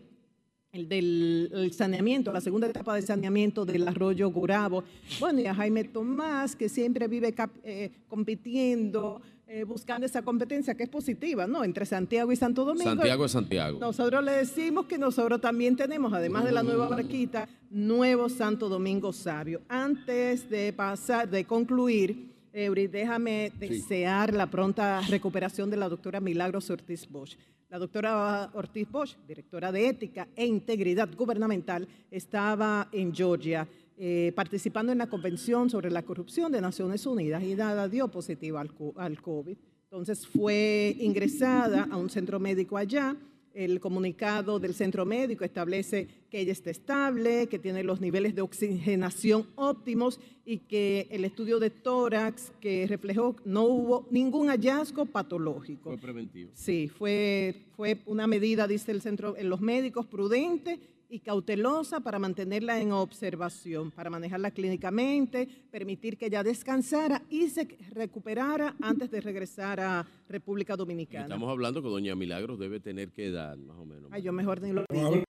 el del el saneamiento, la segunda etapa de saneamiento del arroyo Gurabo. Bueno, y a Jaime Tomás, que siempre vive cap- eh, compitiendo, eh, buscando esa competencia que es positiva, ¿no? Entre Santiago y Santo Domingo. Santiago es Santiago. Nosotros le decimos que nosotros también tenemos, además de la nueva barquita, nuevo Santo Domingo Sabio. Antes de pasar, de concluir, Eury, déjame desear la pronta recuperación de la doctora Milagros Ortiz Bosch. La doctora Ortiz Bosch, directora de Ética e Integridad Gubernamental, estaba en Georgia eh, participando en la Convención sobre la Corrupción de Naciones Unidas y nada dio positiva al, al COVID. Entonces fue ingresada a un centro médico allá. El comunicado del centro médico establece que ella está estable, que tiene los niveles de oxigenación óptimos y que el estudio de tórax que reflejó no hubo ningún hallazgo patológico. Fue preventivo. Sí, fue, fue una medida, dice el centro, en los médicos, prudente y cautelosa para mantenerla en observación, para manejarla clínicamente, permitir que ella descansara y se recuperara antes de regresar a República Y Dominicana. estamos hablando que Doña Milagros debe tener que edad, más o menos. Ay, yo mejor ni lo No digo.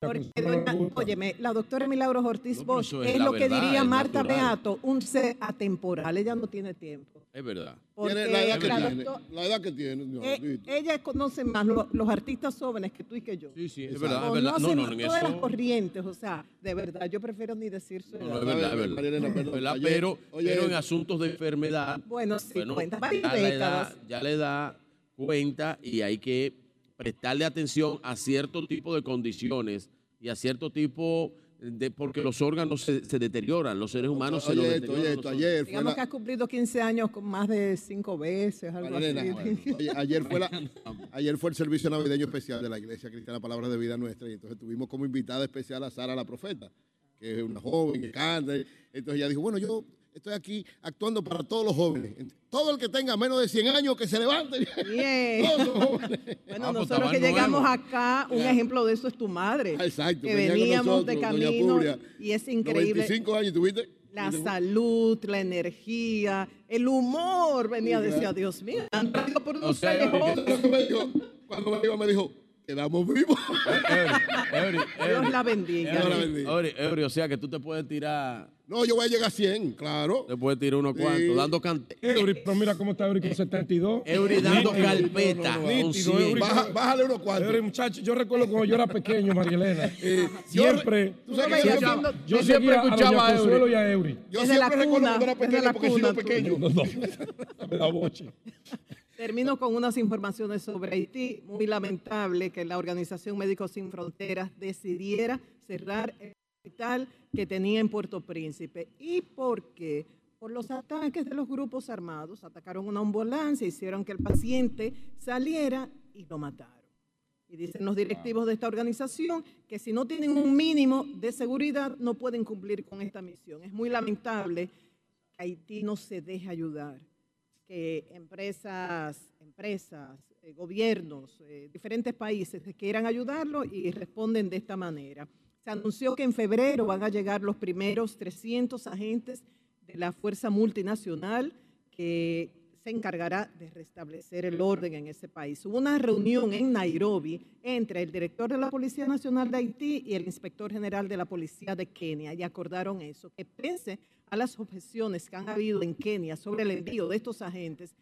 Porque, doña- óyeme, la doctora Milagros Ortiz No, Bosch es lo que diría Marta natural. Beato, un ser atemporal. Ella no tiene tiempo. Es verdad. Porque la edad que la tiene. doctor- La edad que tiene. no, eh, Dito. ella conoce más lo- los artistas jóvenes que tú y que yo. Sí, sí, es verdad, es verdad. No, Conocen no, en todas las eso. corrientes, o sea, de verdad, yo prefiero ni decir su No, edad. no, es verdad, es verdad. María Elena, perdón. Es verdad, Ayer- pero, oye, pero en asuntos de enfermedad, Bueno, sí, cuenta varias ya, le da, ya le da cuenta y hay que prestarle atención a cierto tipo de condiciones y a cierto tipo de porque los órganos se, se deterioran, los seres humanos se nos Oye esto, deterioran. oye esto. Ayer fue Digamos que has cumplido 15 años con más de cinco veces, algo así. oye, ayer fue la, *laughs* ayer fue el servicio navideño especial de la Iglesia Cristiana Palabra de Vida Nuestra y entonces tuvimos como invitada especial a Sara la profeta, que es una joven que canta. Entonces ella dijo, bueno, yo estoy aquí actuando para todos los jóvenes. Todo el que tenga menos de 100 años que se levante. *laughs* Todos jóvenes. Bueno, Ah, pues nosotros que llegamos acá, un ejemplo de eso es tu madre. Ah, exacto, Que veníamos de nosotros, doña camino y es increíble. 95 años, ¿tuviste? La salud, la energía, el humor, venía, decía, Dios mío, han traído por unos O sea, callejones. Cuando me dijo, cuando me iba, me dijo, quedamos vivos. Eury, Dios la bendiga. Dios la bendiga. O sea que tú te puedes tirar, No, yo voy a llegar a 100, claro. te puedes tirar unos cuantos, dando cante. Eury, pero mira cómo está Eury con 72. Eury dando Nítido, carpeta no, no, no, con nítido, 100. Eury. Baja- bájale unos cuantos. Eury, muchacho, yo recuerdo cuando yo era pequeño, María Elena. yo- siempre, Tú sabes yo, yo yo siempre escuchaba a Eury. Consuelo y a Eury. yo Desde la siempre recuerdo cuando era pequeño la porque he sido pequeño. No, no, da boche. Termino con unas informaciones sobre Haití. Muy lamentable que la Organización Médicos Sin Fronteras decidiera cerrar el hospital que tenía en Puerto Príncipe. ¿Y por qué? Por los ataques de los grupos armados. Atacaron una ambulancia, hicieron que el paciente saliera y lo mataron. Y dicen los directivos de esta organización que si no tienen un mínimo de seguridad no pueden cumplir con esta misión. Es muy lamentable que Haití no se deje ayudar que empresas, empresas, eh, gobiernos, eh, diferentes países quieran ayudarlo y responden de esta manera. Se anunció que en febrero van a llegar los primeros 300 agentes de la Fuerza Multinacional que se encargará de restablecer el orden en ese país. Hubo una reunión en Nairobi entre el director de la Policía Nacional de Haití y el inspector general de la Policía de Kenia y acordaron eso, que pese a las objeciones que han habido en Kenia sobre el envío de estos agentes,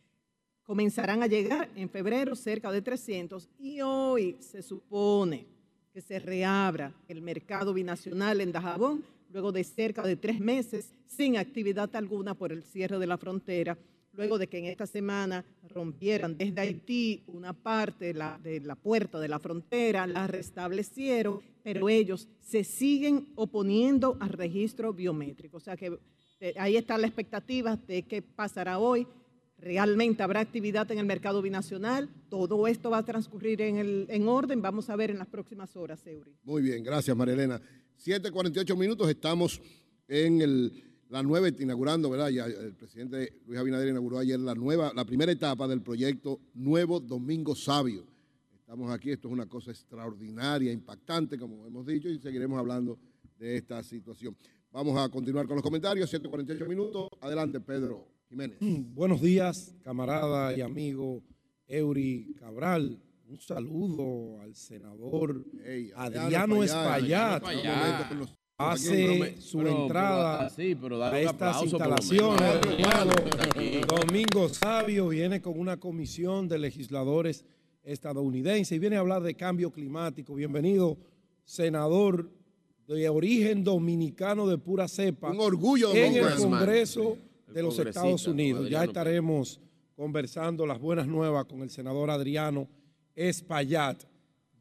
comenzarán a llegar en febrero cerca de 300 y hoy se supone que se reabra el mercado binacional en Dajabón luego de cerca de tres meses sin actividad alguna por el cierre de la frontera, luego de que en esta semana rompieran desde Haití una parte de la, de la puerta de la frontera, la restablecieron, pero ellos se siguen oponiendo al registro biométrico. O sea que eh, ahí está la expectativa de qué pasará hoy. Realmente habrá actividad en el mercado binacional. Todo esto va a transcurrir en, el, en orden. Vamos a ver en las próximas horas, Eury. Muy bien, gracias María Elena. 7.48 minutos, estamos en el, la nueva, inaugurando, ¿verdad? Ya el presidente Luis Abinader inauguró ayer la nueva, la primera etapa del proyecto Nuevo Domingo Sabio. Estamos aquí, esto es una cosa extraordinaria, impactante, como hemos dicho, y seguiremos hablando de esta situación. Vamos a continuar con los comentarios, 7.48 minutos. Adelante, Pedro Jiménez. Buenos días, camarada y amigo Eury Cabral. Un saludo al senador Ey, Adriano Espaillat. Espaillat. Hace su Pero- entrada pero- sí, pero dale a estas instalaciones. *laughs* Domingo Sabio viene con una comisión de legisladores estadounidenses y viene a hablar de cambio climático. Bienvenido, senador de origen dominicano de pura cepa. Un orgullo en el. Congreso de los Estados Unidos. Ya Adriano estaremos conversando las buenas nuevas con el senador Adriano Espaillat.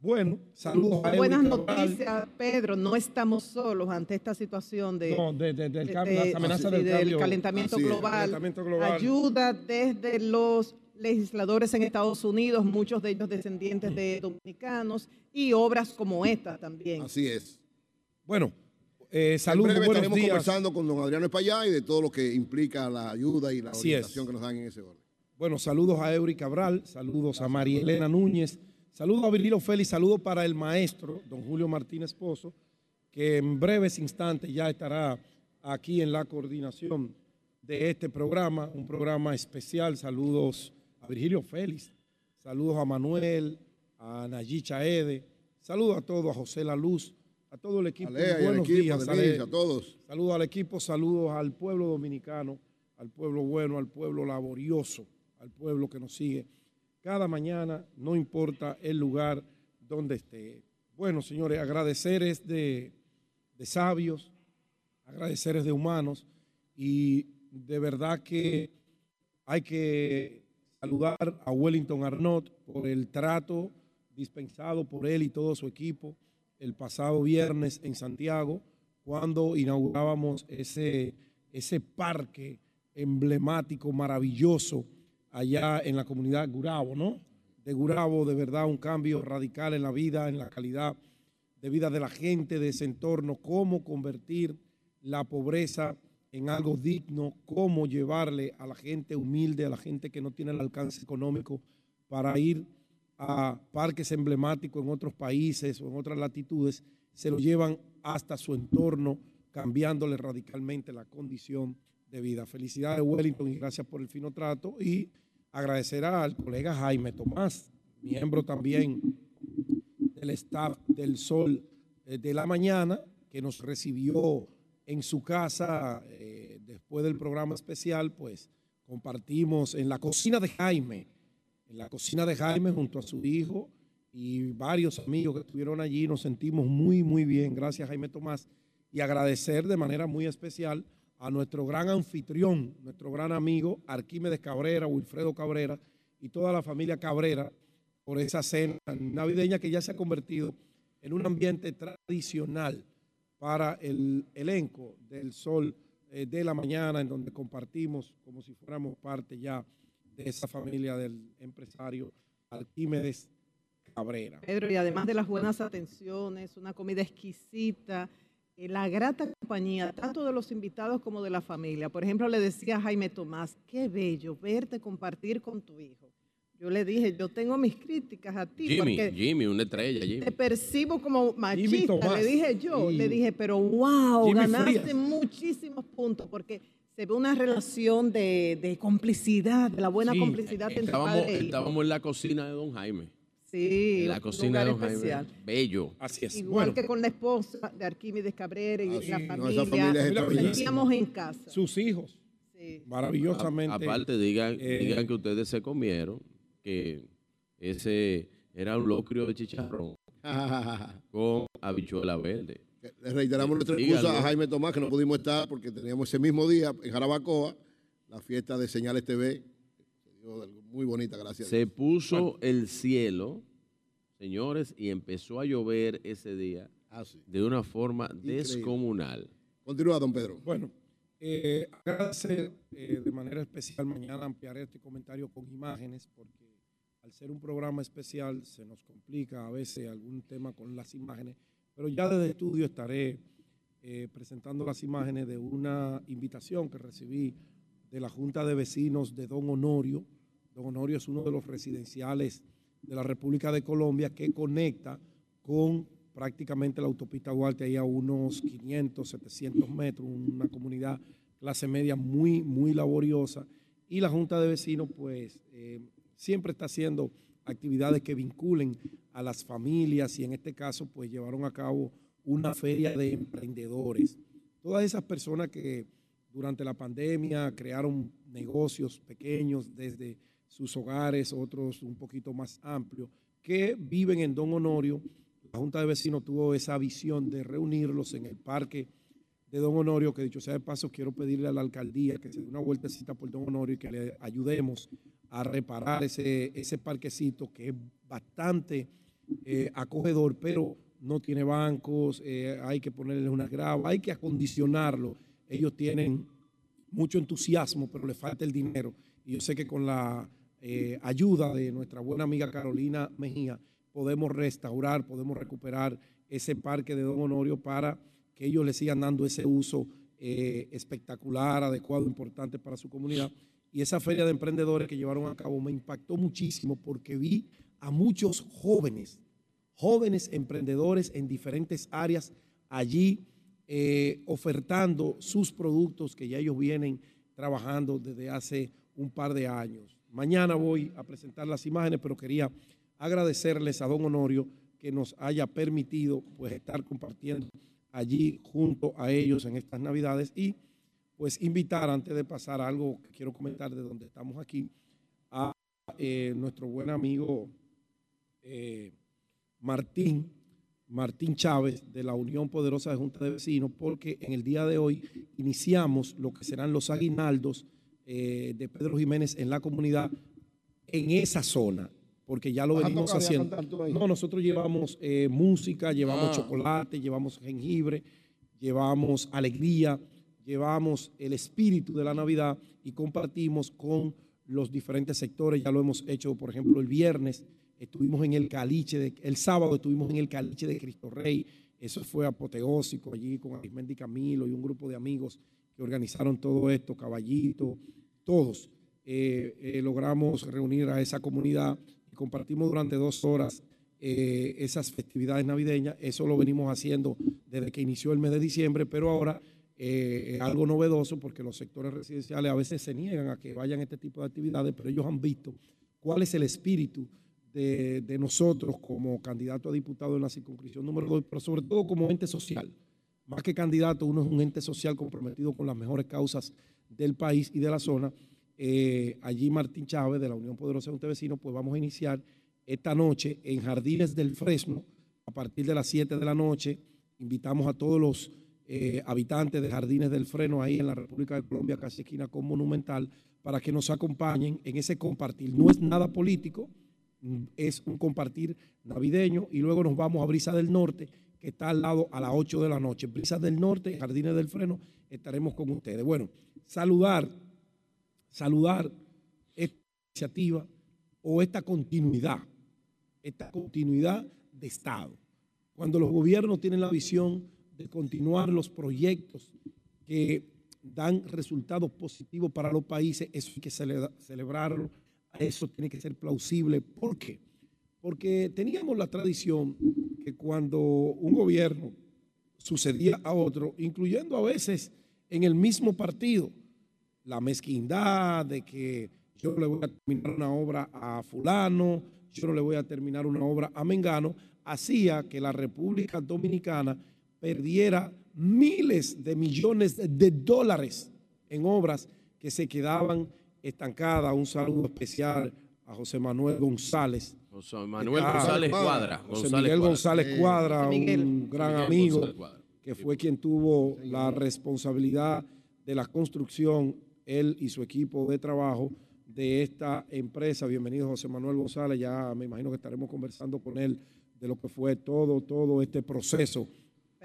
Bueno, saludos a Buenas noticias, Pedro. No estamos solos ante esta situación de, No, de- de- del de- cambio, las de- amenazas sí, del cambio. calentamiento es. global. Calentamiento global. Ayuda desde los legisladores en Estados Unidos, muchos de ellos descendientes de dominicanos, y obras como esta también. Así es. Bueno, eh, En saludos, breve buenos estaremos días. conversando con don Adriano Espaillá y de todo lo que implica la ayuda y la Así es. orientación que nos dan en ese orden. Bueno, saludos a Eury Cabral, saludos a María Elena Núñez, saludos a Virgilio Félix, saludos para el maestro, don Julio Martínez Pozo, que en breves instantes ya estará aquí en la coordinación de este programa, un programa especial. Saludos a Virgilio Félix, saludos a Manuel, a Nayi Chaede, saludos a todos, a José La Luz, a todo el equipo. A Lea y al Buenos equipo, días. Denise, a todos. Saludos al equipo, saludos al pueblo dominicano, al pueblo bueno, al pueblo laborioso, al pueblo que nos sigue cada mañana, no importa el lugar donde esté. Bueno, señores, agradecer es de, sabios, agradecer es de humanos y de verdad que hay que saludar a Wellington Arnott por el trato dispensado por él y todo su equipo el pasado viernes en Santiago, cuando inaugurábamos ese, ese parque emblemático, maravilloso, allá en la comunidad Gurabo, ¿no? De Gurabo, de verdad, un cambio radical en la vida, en la calidad de vida de la gente de ese entorno, cómo convertir la pobreza en algo digno, cómo llevarle a la gente humilde, a la gente que no tiene el alcance económico para ir a parques emblemáticos en otros países o en otras latitudes, se lo llevan hasta su entorno, cambiándole radicalmente la condición de vida. Felicidades Wellington y gracias por el fino trato y agradecer al colega Jaime Tomás, miembro también del staff del Sol eh, de la Mañana, que nos recibió en su casa eh, después del programa especial, pues compartimos en la cocina de Jaime, en la cocina de Jaime junto a su hijo y varios amigos que estuvieron allí, nos sentimos muy, muy bien. Gracias Jaime Tomás y agradecer de manera muy especial a nuestro gran anfitrión, nuestro gran amigo Arquímedes Cabrera, Wilfredo Cabrera y toda la familia Cabrera por esa cena navideña que ya se ha convertido en un ambiente tradicional para el elenco del Sol eh, de la Mañana, en donde compartimos como si fuéramos parte ya de esa familia del empresario Arquímedes Cabrera. Pedro, y además de las buenas atenciones, una comida exquisita, la grata compañía, tanto de los invitados como de la familia. Por ejemplo, le decía a Jaime Tomás, qué bello verte compartir con tu hijo. Yo le dije, yo tengo mis críticas a ti, Jimmy, porque Jimmy, una estrella, Jimmy. te percibo como machista, Tomás. le dije yo, Y le dije, pero wow, Jimmy ganaste Frías. muchísimos puntos, porque Se ve una relación de, de complicidad, de la buena Sí. complicidad entre Estábamos, padre e hijo. estábamos en la cocina de don Jaime. Sí, la cocina de don especial. Jaime. Bello. Así es. Igual bueno, que con la esposa de Arquímedes Cabrera y Ah, sí, la no, familia. esa familia es nos extraordinaria. sentíamos en casa. sus hijos, Sí. maravillosamente. A- aparte, digan, eh, digan que ustedes se comieron, que ese era un locrio de chicharrón *laughs* con habichuela verde. Le reiteramos nuestra excusa a Jaime Tomás que no pudimos estar porque teníamos ese mismo día en Jarabacoa la fiesta de Señales TV. Se dio algo Muy bonita, gracias. Se puso el cielo, señores, y empezó a llover ese día Ah, sí. de una forma descomunal. Continúa, don Pedro. Bueno, eh, agradecer eh, de manera especial, mañana ampliaré este comentario con imágenes, porque al ser un programa especial se nos complica a veces algún tema con las imágenes, pero ya desde estudio estaré eh, presentando las imágenes de una invitación que recibí de la Junta de Vecinos de Don Honorio. Don Honorio es uno de los residenciales de la República de Colombia que conecta con prácticamente la autopista Duarte ahí a unos 500, 700 metros, una comunidad clase media muy, muy laboriosa. Y la Junta de Vecinos, pues, eh, siempre está haciendo actividades que vinculen a las familias y en este caso, pues, llevaron a cabo una feria de emprendedores. Todas esas personas que durante la pandemia crearon negocios pequeños desde sus hogares, otros un poquito más amplios, que viven en Don Honorio. La Junta de Vecinos tuvo esa visión de reunirlos en el parque de Don Honorio, que dicho sea de paso, quiero pedirle a la alcaldía que se dé una vueltecita por Don Honorio y que le ayudemos a reparar ese, ese parquecito que es bastante eh, acogedor, pero no tiene bancos, eh, hay que ponerle una grava, hay que acondicionarlo. Ellos tienen mucho entusiasmo, pero le falta el dinero. Y yo sé que con la eh, ayuda de nuestra buena amiga Carolina Mejía podemos restaurar, podemos recuperar ese parque de Don Honorio para que ellos le sigan dando ese uso eh, espectacular, adecuado, importante para su comunidad. Y esa feria de emprendedores que llevaron a cabo me impactó muchísimo porque vi a muchos jóvenes, jóvenes emprendedores en diferentes áreas allí eh, ofertando sus productos que ya ellos vienen trabajando desde hace un par de años. Mañana voy a presentar las imágenes, pero quería agradecerles a don Honorio que nos haya permitido pues estar compartiendo allí junto a ellos en estas navidades y pues invitar antes de pasar algo que quiero comentar de donde estamos aquí a eh, nuestro buen amigo eh, Martín, Martín Chávez de la Unión Poderosa de Junta de Vecinos, porque en el día de hoy iniciamos lo que serán los aguinaldos eh, de Pedro Jiménez en la comunidad en esa zona, porque ya lo ¿Vas a venimos haciendo. No, nosotros llevamos eh, música, llevamos Ah. chocolate, llevamos jengibre, llevamos alegría, llevamos el espíritu de la Navidad y compartimos con los diferentes sectores. Ya lo hemos hecho, por ejemplo, el viernes estuvimos en el caliche, de- el sábado estuvimos en el caliche de Cristo Rey. Eso fue apoteósico allí con Arismendi Camilo y un grupo de amigos que organizaron todo esto, Caballito, todos. Eh, eh, logramos reunir a esa comunidad y compartimos durante dos horas eh, esas festividades navideñas. Eso lo venimos haciendo desde que inició el mes de diciembre, pero ahora es algo novedoso porque los sectores residenciales a veces se niegan a que vayan a este tipo de actividades, pero ellos han visto cuál es el espíritu de, nosotros como candidato a diputado en la circunscripción número 2, pero sobre todo como ente social. Más que candidato, uno es un ente social comprometido con las mejores causas del país y de la zona. Eh, allí Martín Chávez de la Unión Poderosa de Vecinos, pues vamos a iniciar esta noche en Jardines del Fresno a partir de las 7 de la noche. Invitamos a todos los eh, habitantes de Jardines del Fresno ahí en la República de Colombia, casi esquina con Monumental, para que nos acompañen en ese compartir. No es nada político, es un compartir navideño y luego nos vamos a Brisa del Norte, que está al lado a las 8 de la noche. Brisa del Norte, Jardines del Freno, estaremos con ustedes. Bueno, saludar, saludar esta iniciativa o esta continuidad, esta continuidad de Estado. Cuando los gobiernos tienen la visión de continuar los proyectos que dan resultados positivos para los países, eso hay que cele- celebrarlo, eso tiene que ser plausible. ¿Por qué? Porque teníamos la tradición que cuando un gobierno sucedía a otro, incluyendo a veces en el mismo partido, la mezquindad, de que yo le voy a terminar una obra a fulano, yo no le voy a terminar una obra a Mengano, hacía que la República Dominicana perdiera miles de millones de dólares en obras que se quedaban estancadas. Un saludo especial a José Manuel González. José Manuel Ah, González Cuadra. José González Miguel Cuadra. González Cuadra, un gran Miguel amigo que fue quien tuvo la responsabilidad de la construcción, él y su equipo de trabajo de esta empresa. Bienvenido José Manuel González, ya me imagino que estaremos conversando con él de lo que fue todo, todo este proceso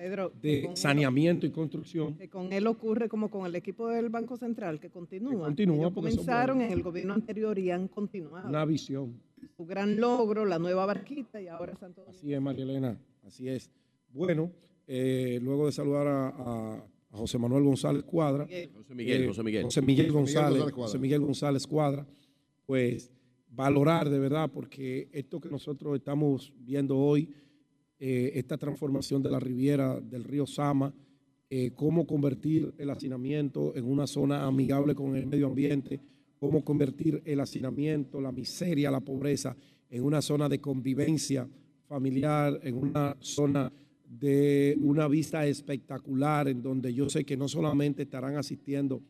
Pedro, de saneamiento y construcción. que con él ocurre como con el equipo del Banco Central, que continúa. Que continúa, Ellos porque son comenzaron en el gobierno anterior y han continuado. Una visión. Su gran logro, la nueva barquita y ahora Santo Domingo. Así es, María Elena, así es. Bueno, eh, luego de saludar a, a- a José Manuel González Cuadra, Miguel. José Miguel, eh, José Miguel. José Miguel González. José Miguel González Cuadra, pues valorar de verdad, porque esto que nosotros estamos viendo hoy, eh, esta transformación de la riviera del río Sama, eh, cómo convertir el hacinamiento en una zona amigable con el medio ambiente, cómo convertir el hacinamiento, la miseria, la pobreza en una zona de convivencia familiar, en una zona de una vista espectacular, en donde yo sé que no solamente estarán asistiendo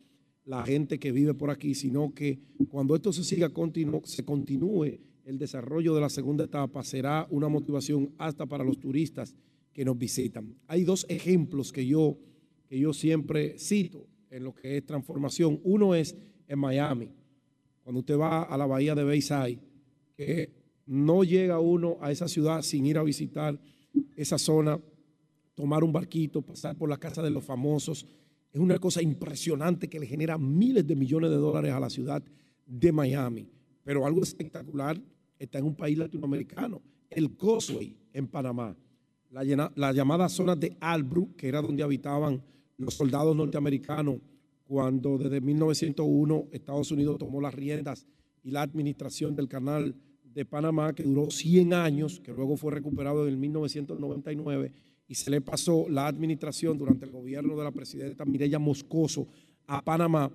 la gente que vive por aquí, sino que cuando esto se siga continu- se continúe el desarrollo de la segunda etapa, será una motivación hasta para los turistas que nos visitan. Hay dos ejemplos que yo, que yo siempre cito en lo que es transformación. Uno es en Miami, cuando usted va a la bahía de Bayside, que no llega uno a esa ciudad sin ir a visitar esa zona, tomar un barquito, pasar por la casa de los famosos. Es una cosa impresionante que le genera miles de millones de dólares a la ciudad de Miami. Pero algo espectacular está en un país latinoamericano, el Causeway en Panamá, la, llamada zona de Albrook, que era donde habitaban los soldados norteamericanos cuando desde 1901 Estados Unidos tomó las riendas y la administración del canal de Panamá, que duró 100 años, que luego fue recuperado en el 1999, y se le pasó la administración durante el gobierno de la presidenta Mireya Moscoso a Panamá.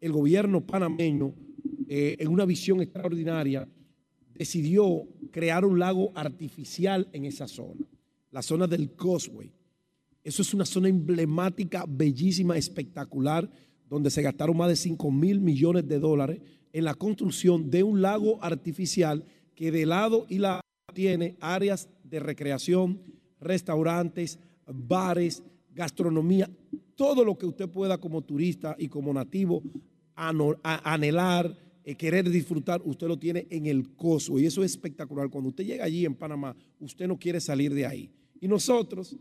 El gobierno panameño, eh, en una visión extraordinaria, decidió crear un lago artificial en esa zona, la zona del Causeway. Eso es una zona emblemática, bellísima, espectacular, donde se gastaron más de 5 mil millones de dólares en la construcción de un lago artificial que de lado y lado tiene áreas de recreación, restaurantes, bares, gastronomía, todo lo que usted pueda como turista y como nativo anhelar, eh, querer disfrutar, usted lo tiene en el coso. Y eso es espectacular. Cuando usted llega allí en Panamá, usted no quiere salir de ahí. Y nosotros,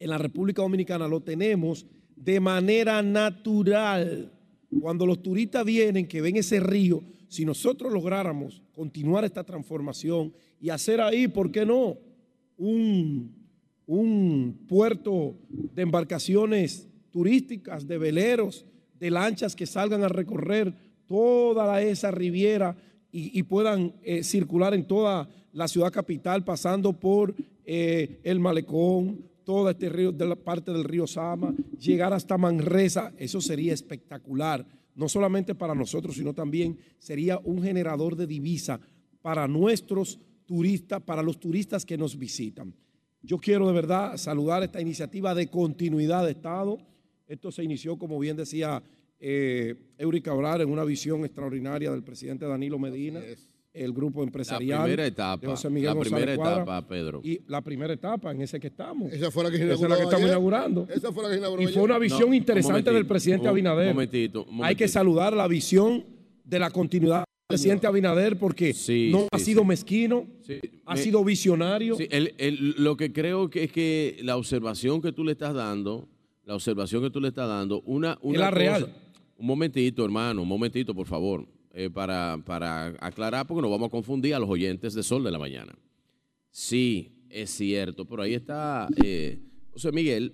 en la República Dominicana, lo tenemos de manera natural. Cuando los turistas vienen, que ven ese río, si nosotros lográramos continuar esta transformación y hacer ahí, ¿por qué no? Un, un puerto de embarcaciones turísticas, de veleros, de lanchas que salgan a recorrer toda esa riviera y, puedan eh, circular en toda la ciudad capital, pasando por eh, el malecón, toda este río, de la parte del río Sama, llegar hasta Manresa, eso sería espectacular, no solamente para nosotros, sino también sería un generador de divisa para nuestros turistas, para los turistas que nos visitan. Yo quiero de verdad saludar esta iniciativa de continuidad de Estado. Esto se inició, como bien decía eh, Eury Cabral, en una visión extraordinaria del presidente Danilo Medina, el grupo empresarial. La primera de etapa, José Miguel la González primera Cuadra, etapa, Pedro. Y la primera etapa en ese que estamos. Esa fue la que se Esa es la que estamos ayer. inaugurando. Esa fue la que inauguró Y fue una visión interesante del momentito, presidente un Abinader. momentito, un Hay que momentito. saludar la visión de la continuidad del presidente Abinader porque Sí, no sí, ha sido sí. mezquino, ha sido visionario. Sí, el- el- lo que creo que es que la observación que tú le estás dando, la observación que tú le estás dando, una, una la real. Un momentito, hermano, un momentito, por favor, eh, para, para aclarar, porque no vamos a confundir a los oyentes de Sol de la Mañana. Sí, es cierto, pero ahí está eh, José Miguel.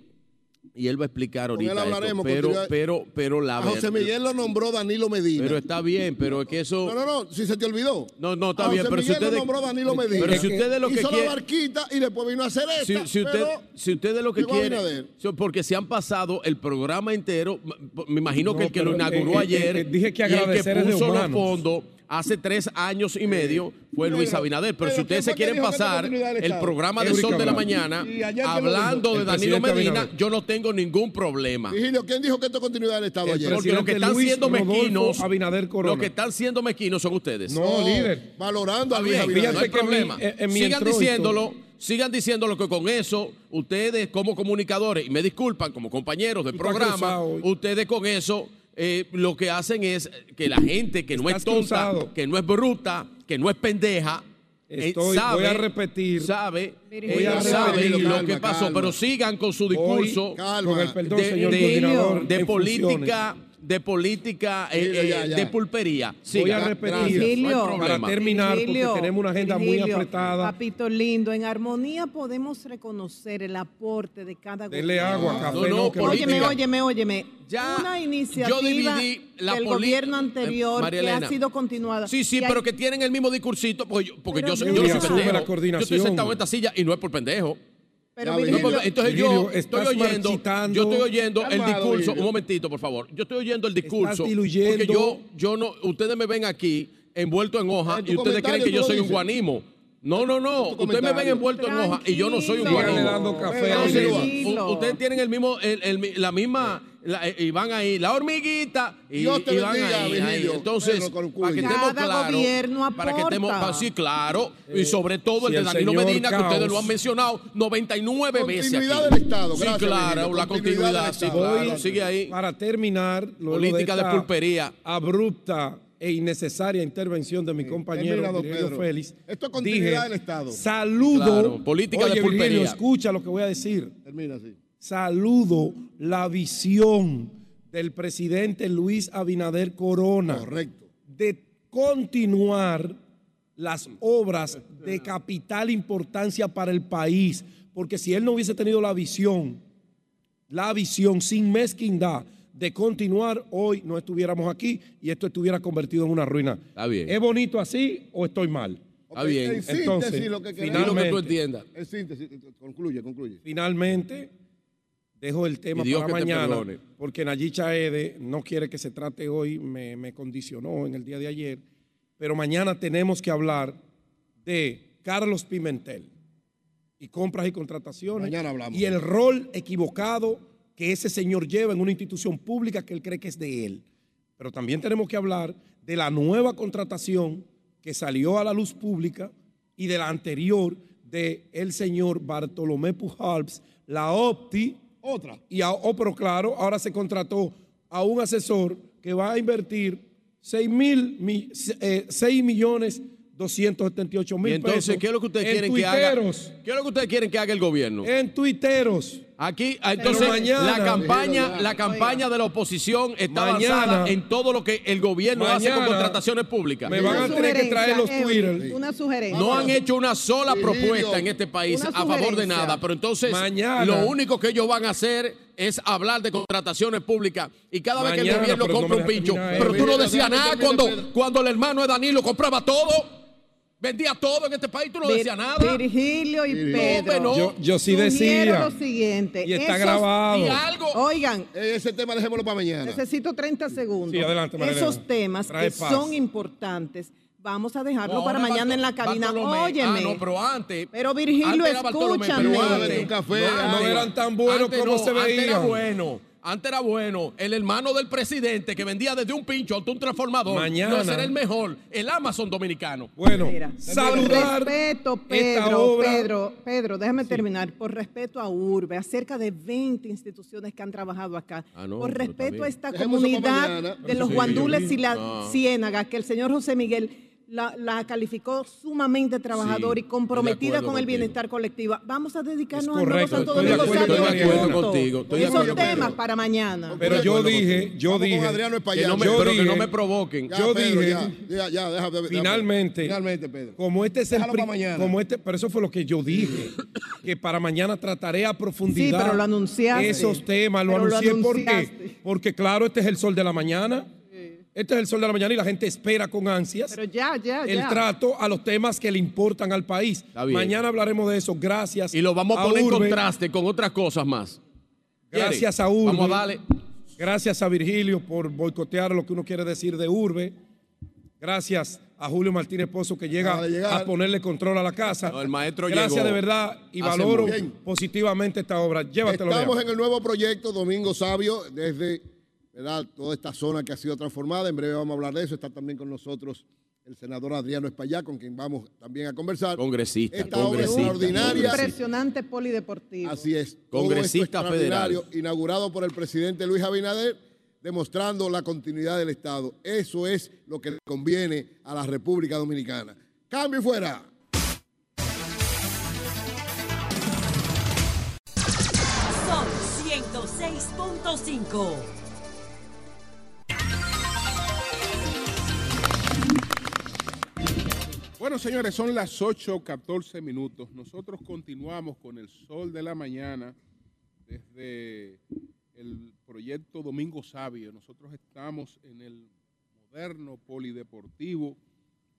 Y él va a explicar Con ahorita él hablaremos, esto, pero, pero, pero la A José Miguel lo nombró Danilo Medina. pero está bien, pero es que eso... no, no, no, si se te olvidó. No, no, está A bien, José pero si Miguel lo ustedes... nombró Danilo Medina. Pero si ustedes lo que Hizo quieren... la barquita y después vino a hacer Si, esta. si usted- pero si ustedes lo que quieren, si- porque se han pasado el programa entero, me imagino que el que lo inauguró eh, eh, ayer eh, dije que y el que agradecer puso los fondos hace tres años y medio fue Luis Abinader. Pero, pero si ustedes ¿quién se quieren pasar el programa de Sol de la. Mañana lo hablando de Danilo Medina, yo no tengo ningún problema. Vigilio, ¿quién dijo que esto es continuidad del Estado ayer? Porque los que están Luis siendo mezquinos, los que están siendo mezquinos son ustedes. No, líder. Valorando a Luis Abinader. no hay problema. sigan diciéndolo, sigan diciéndolo que con eso, ustedes como comunicadores, y me disculpan, como compañeros estás programa, ustedes con eso eh, lo que hacen es que la gente que no es tonta, cruzado. que no es bruta, que no es pendeja, eh, Estoy- sabe, voy a repetir. sabe, Voy a sabe repetir. lo Calma, que pasó, calma. pero sigan con su discurso Calma. con el perdón, de, señor de- coordinador, de en política, de política, eh, eh, ya, ya. de pulpería. Voy Sigan. a repetir Virgilio, para terminar, Virgilio, porque tenemos una agenda muy apretada. Papito lindo, en armonía podemos reconocer el aporte de cada Denle gobierno. agua, café, No, no, no, que. Óyeme, óyeme, óyeme. Ya, Una yo iniciativa dividí la del gobierno eh, anterior María que Elena. ha sido continuada. Sí, sí, hay- pero que tienen el mismo discursito, porque yo, porque Pero yo, soy- Virgilio, yo no soy asume pendejo. la Yo estoy sentado en esta silla y no es por pendejo. Pero No Virgilio, por- entonces Virgilio, yo estoy oyendo, yo estoy oyendo el discurso, Virgilio. un momentito, por favor. Yo estoy oyendo el discurso. Porque yo, yo no, ustedes me ven aquí envuelto en hoja En tu y ustedes creen que yo soy un guanimo. No, no, no. Ustedes me ven envuelto en hoja y yo no soy un guanimo. ustedes tienen el mismo, el- el- la misma, la- eh, y van ahí, la hormiguita, y, Dios te y van bendiga, ahí, Virgilio. ahí. Entonces, para que estemos claros, gobierno para que estemos, aporta. pa- sí, claro, y sobre todo el si de Danilo señor Medina, que ustedes lo han mencionado 99 veces Continuidad aquí. del Estado, Sí, gracias, claro, Virgilio. la Continuidad sí, claro, sigue ahí. Para terminar, Política de esta pulpería. Abrupta e innecesaria intervención de mi compañero termina, don Virgilio Pedro. Félix. Esto es continuidad dije, del Estado. Saludo. Claro, política de Virgilio, pulpería. escucha lo que voy a decir. Termina así. Saludo la visión del presidente Luis Abinader Corona Correcto. de continuar las obras de capital importancia para el país, porque si él no hubiese tenido la visión, la visión sin mezquindad de continuar, hoy no estuviéramos aquí y esto estuviera convertido en una ruina. Está bien. ¿Es bonito así o estoy mal? Está bien. En síntesis, Entonces, lo que queremos. lo que tú Finalmente. entiendas. En síntesis, concluye, concluye. Finalmente, dejo el tema para que mañana, porque Nayib Chaede no quiere que se trate hoy, me, me condicionó en el día de ayer, pero mañana tenemos que hablar de Carlos Pimentel y compras y contrataciones Mañana hablamos. y el rol equivocado que ese señor lleva en una institución pública que él cree que es de él. Pero también tenemos que hablar de la nueva contratación que salió a la luz pública y de la anterior de el señor Bartolomé Pujals, la OPTI, Otra. y a- oh, pero claro, ahora se contrató a un asesor que va a invertir 6 mil, mi- eh, 6 millones 278 Y mil entonces, pesos ¿qué es lo que ustedes en quieren que haga? tuiteros, ¿Qué es lo que ustedes quieren que haga el gobierno? En tuiteros. Aquí, entonces, mañana- la campaña, la campaña de la oposición está Mañana- basada en todo lo que el gobierno hace con Mañana- contrataciones públicas. Me van a tener que traer los Twitter. Una sugerencia. No han hecho una sola propuesta en este país a favor de nada, pero entonces Mañana- lo único que ellos van a hacer es hablar de contrataciones públicas y cada vez que el Mañana, gobierno compra un pincho, pero tú no decías nada cuando, cuando el hermano de Danilo compraba todo, vendía todo en este país, tú no Vir- decías nada. Virgilio y Virgilio. Pedro. No, Yo, yo sí decía. lo siguiente. Y está esos- grabado. Y algo. Oigan, Eh, Ese tema dejémoslo para mañana. necesito 30 segundos. Sí, adelante, María Esos temas Trae que paz. son importantes, vamos a dejarlo No, para mañana en la Bartol- cabina. Bartolomé. Óyeme. Ah, no, pero antes. Pero, Virgilio, antes escúchame. pero antes- Bébete un café, no, no eran tan buenos antes como no, se Antes era bueno. Antes era bueno. El hermano del presidente que vendía desde un pincho hasta un transformador. Mañana. No, ese era el mejor. El Amazon dominicano. Bueno, Mira, saludar Por respeto, esta Pedro, obra. Pedro, Pedro, déjame terminar. Por respeto a Urbe, a cerca de 20 instituciones que han trabajado acá. Ah, no, por respeto a esta Dejemos comunidad de los Sí, guandules sí. y la Ah. ciénaga, que el señor José Miguel la, la calificó sumamente trabajadora Sí, y comprometida con el bienestar colectivo. Vamos a dedicarnos Es al nuevo Santo estoy de Domingo acuerdo, Sabio estoy de acuerdo juntos. contigo, estoy de Esos acuerdo temas contigo. para mañana. Pero yo dije, yo Vamos dije, Adriano Que Espaillat. no me- Yo pero que dije- no me provoquen. Ya, yo Pedro, dije- ya, ya, ya, deja- deja- finalmente, Finalmente, Pedro. como este es el para como este, pero eso fue lo que yo dije, que para mañana trataré a profundidad Sí, pero lo anunciaste. esos temas, lo Pero lo anuncié ¿por qué? anunciaste. Porque claro, este es el sol de la mañana. Este es el sol de la mañana y la gente espera con ansias Pero ya, ya, el ya. trato a los temas que le importan al país. Mañana hablaremos de eso. Gracias. Y lo vamos a poner en contraste con otras cosas más. Gracias a Urbe. Vamos a darle. Gracias a Virgilio por boicotear lo que uno quiere decir de Urbe. Gracias a Julio Martínez Pozo que llega a ponerle control a la casa. No, el maestro Gracias llegó de verdad y hace valoro positivamente esta obra. Llévatelo. Estamos en el nuevo proyecto Domingo Sabio, desde ¿verdad? toda esta zona que ha sido transformada. En breve vamos a hablar de eso. Está también con nosotros el senador Adriano Espaillá, con quien vamos también a conversar. Congresista, Esta obra congresista. extraordinaria. Impresionante polideportivo. Así es. Congresista federal. Inaugurado por el presidente Luis Abinader, demostrando la continuidad del Estado. Eso es lo que le conviene a la República Dominicana. Cambio y fuera. Son 106.5. Bueno, señores, son las 8.14 minutos. Nosotros continuamos con el sol de la mañana desde el proyecto Domingo Sabio. Nosotros estamos en el moderno polideportivo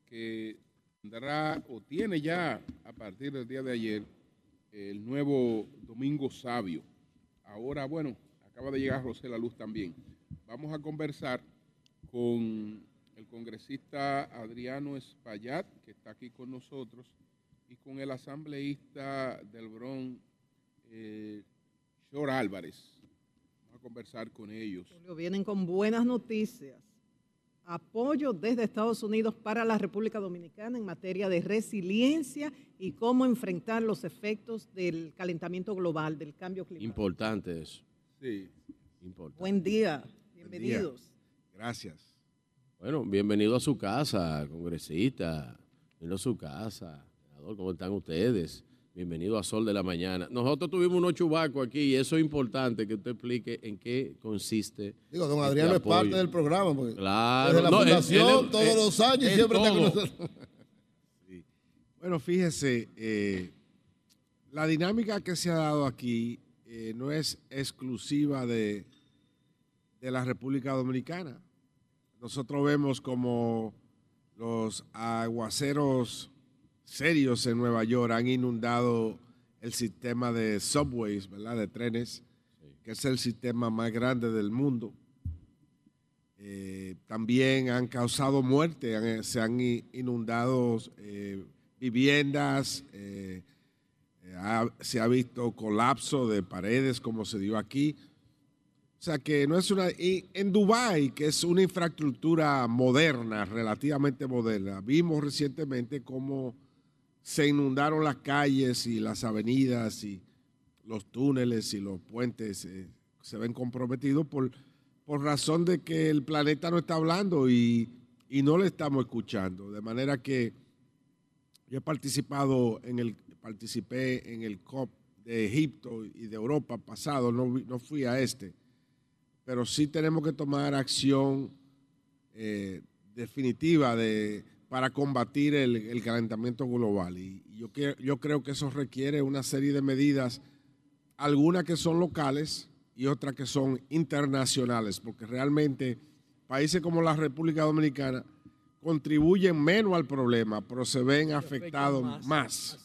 que tendrá o tiene ya a partir del día de ayer el nuevo Domingo Sabio. Ahora, bueno, acaba de llegar José La Luz también. Vamos a conversar con el congresista Adriano Espaillat, que está aquí con nosotros, y con el asambleísta del Bron, eh, Shor Álvarez. Vamos a conversar con ellos. Julio, Vienen con buenas noticias. Apoyo desde Estados Unidos para la República Dominicana en materia de resiliencia y cómo enfrentar los efectos del calentamiento global, del cambio climático. Importante eso. Sí. Importante. Buen día, bienvenidos. Gracias. Bueno, bienvenido a su casa, congresista. Bienvenido a su casa. Senador, ¿cómo están ustedes? Bienvenido a Sol de la Mañana. Nosotros tuvimos unos chubacos aquí y eso es importante que usted explique en qué consiste. Digo, don este Adriano es apoyo. parte del programa. Porque Claro. Desde la no, fundación, él es- todos él- los años, él siempre está con nosotros. Bueno, fíjese, eh, la dinámica que se ha dado aquí eh, no es exclusiva de, de la República Dominicana. Nosotros vemos como los aguaceros serios en Nueva York han inundado el sistema de subways, ¿verdad? De trenes, que es el sistema más grande del mundo. Eh, también han causado muerte, han- se han inundado eh, viviendas, eh, eh, ha- se ha visto colapso de paredes como se dio aquí. O sea que no es una... y en Dubái, que es una infraestructura moderna, relativamente moderna, vimos recientemente cómo se inundaron las calles y las avenidas y los túneles y los puentes eh, se ven comprometidos por, por razón de que el planeta no está hablando y, y no le estamos escuchando. De manera que yo he participado en el, participé en el COP de Egipto y de Europa pasado, no, no fui a este, pero sí tenemos que tomar acción eh, definitiva de, para combatir el, el calentamiento global. Y yo, que- yo creo que eso requiere una serie de medidas, algunas que son locales y otras que son internacionales, porque realmente países como la República Dominicana contribuyen menos al problema, pero se ven afectados más.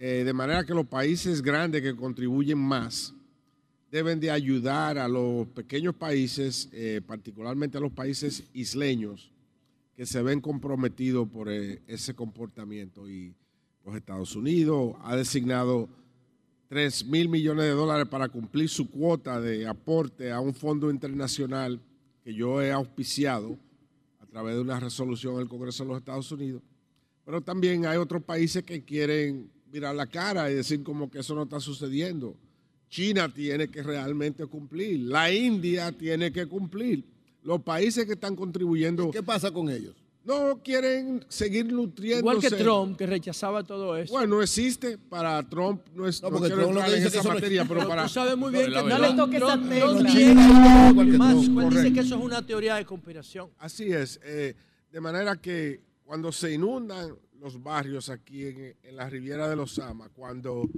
Eh, de manera que los países grandes que contribuyen más deben de ayudar a los pequeños países, eh, particularmente a los países isleños, que se ven comprometidos por eh, ese comportamiento. Y los Estados Unidos ha designado 3 mil millones de dólares para cumplir su cuota de aporte a un fondo internacional que yo he auspiciado a través de una resolución del Congreso de los Estados Unidos. Pero también hay otros países que quieren mirar la cara y decir como que eso no está sucediendo. China tiene que realmente cumplir, la India tiene que cumplir. Los países que están contribuyendo ¿Qué pasa con ellos? No quieren seguir nutriéndose. Igual que Trump, que rechazaba todo eso. Bueno, no existe. Para Trump no es. No, No, porque quiero Trump lo que en dice esa no materia, pero para. tú sabes muy bien que No le Trump- toques esa Trump no más. Trump, Él dice que eso es una teoría de conspiración. Así es. eh, de manera que cuando se inundan los barrios aquí en, en la Riviera de los Sama, cuando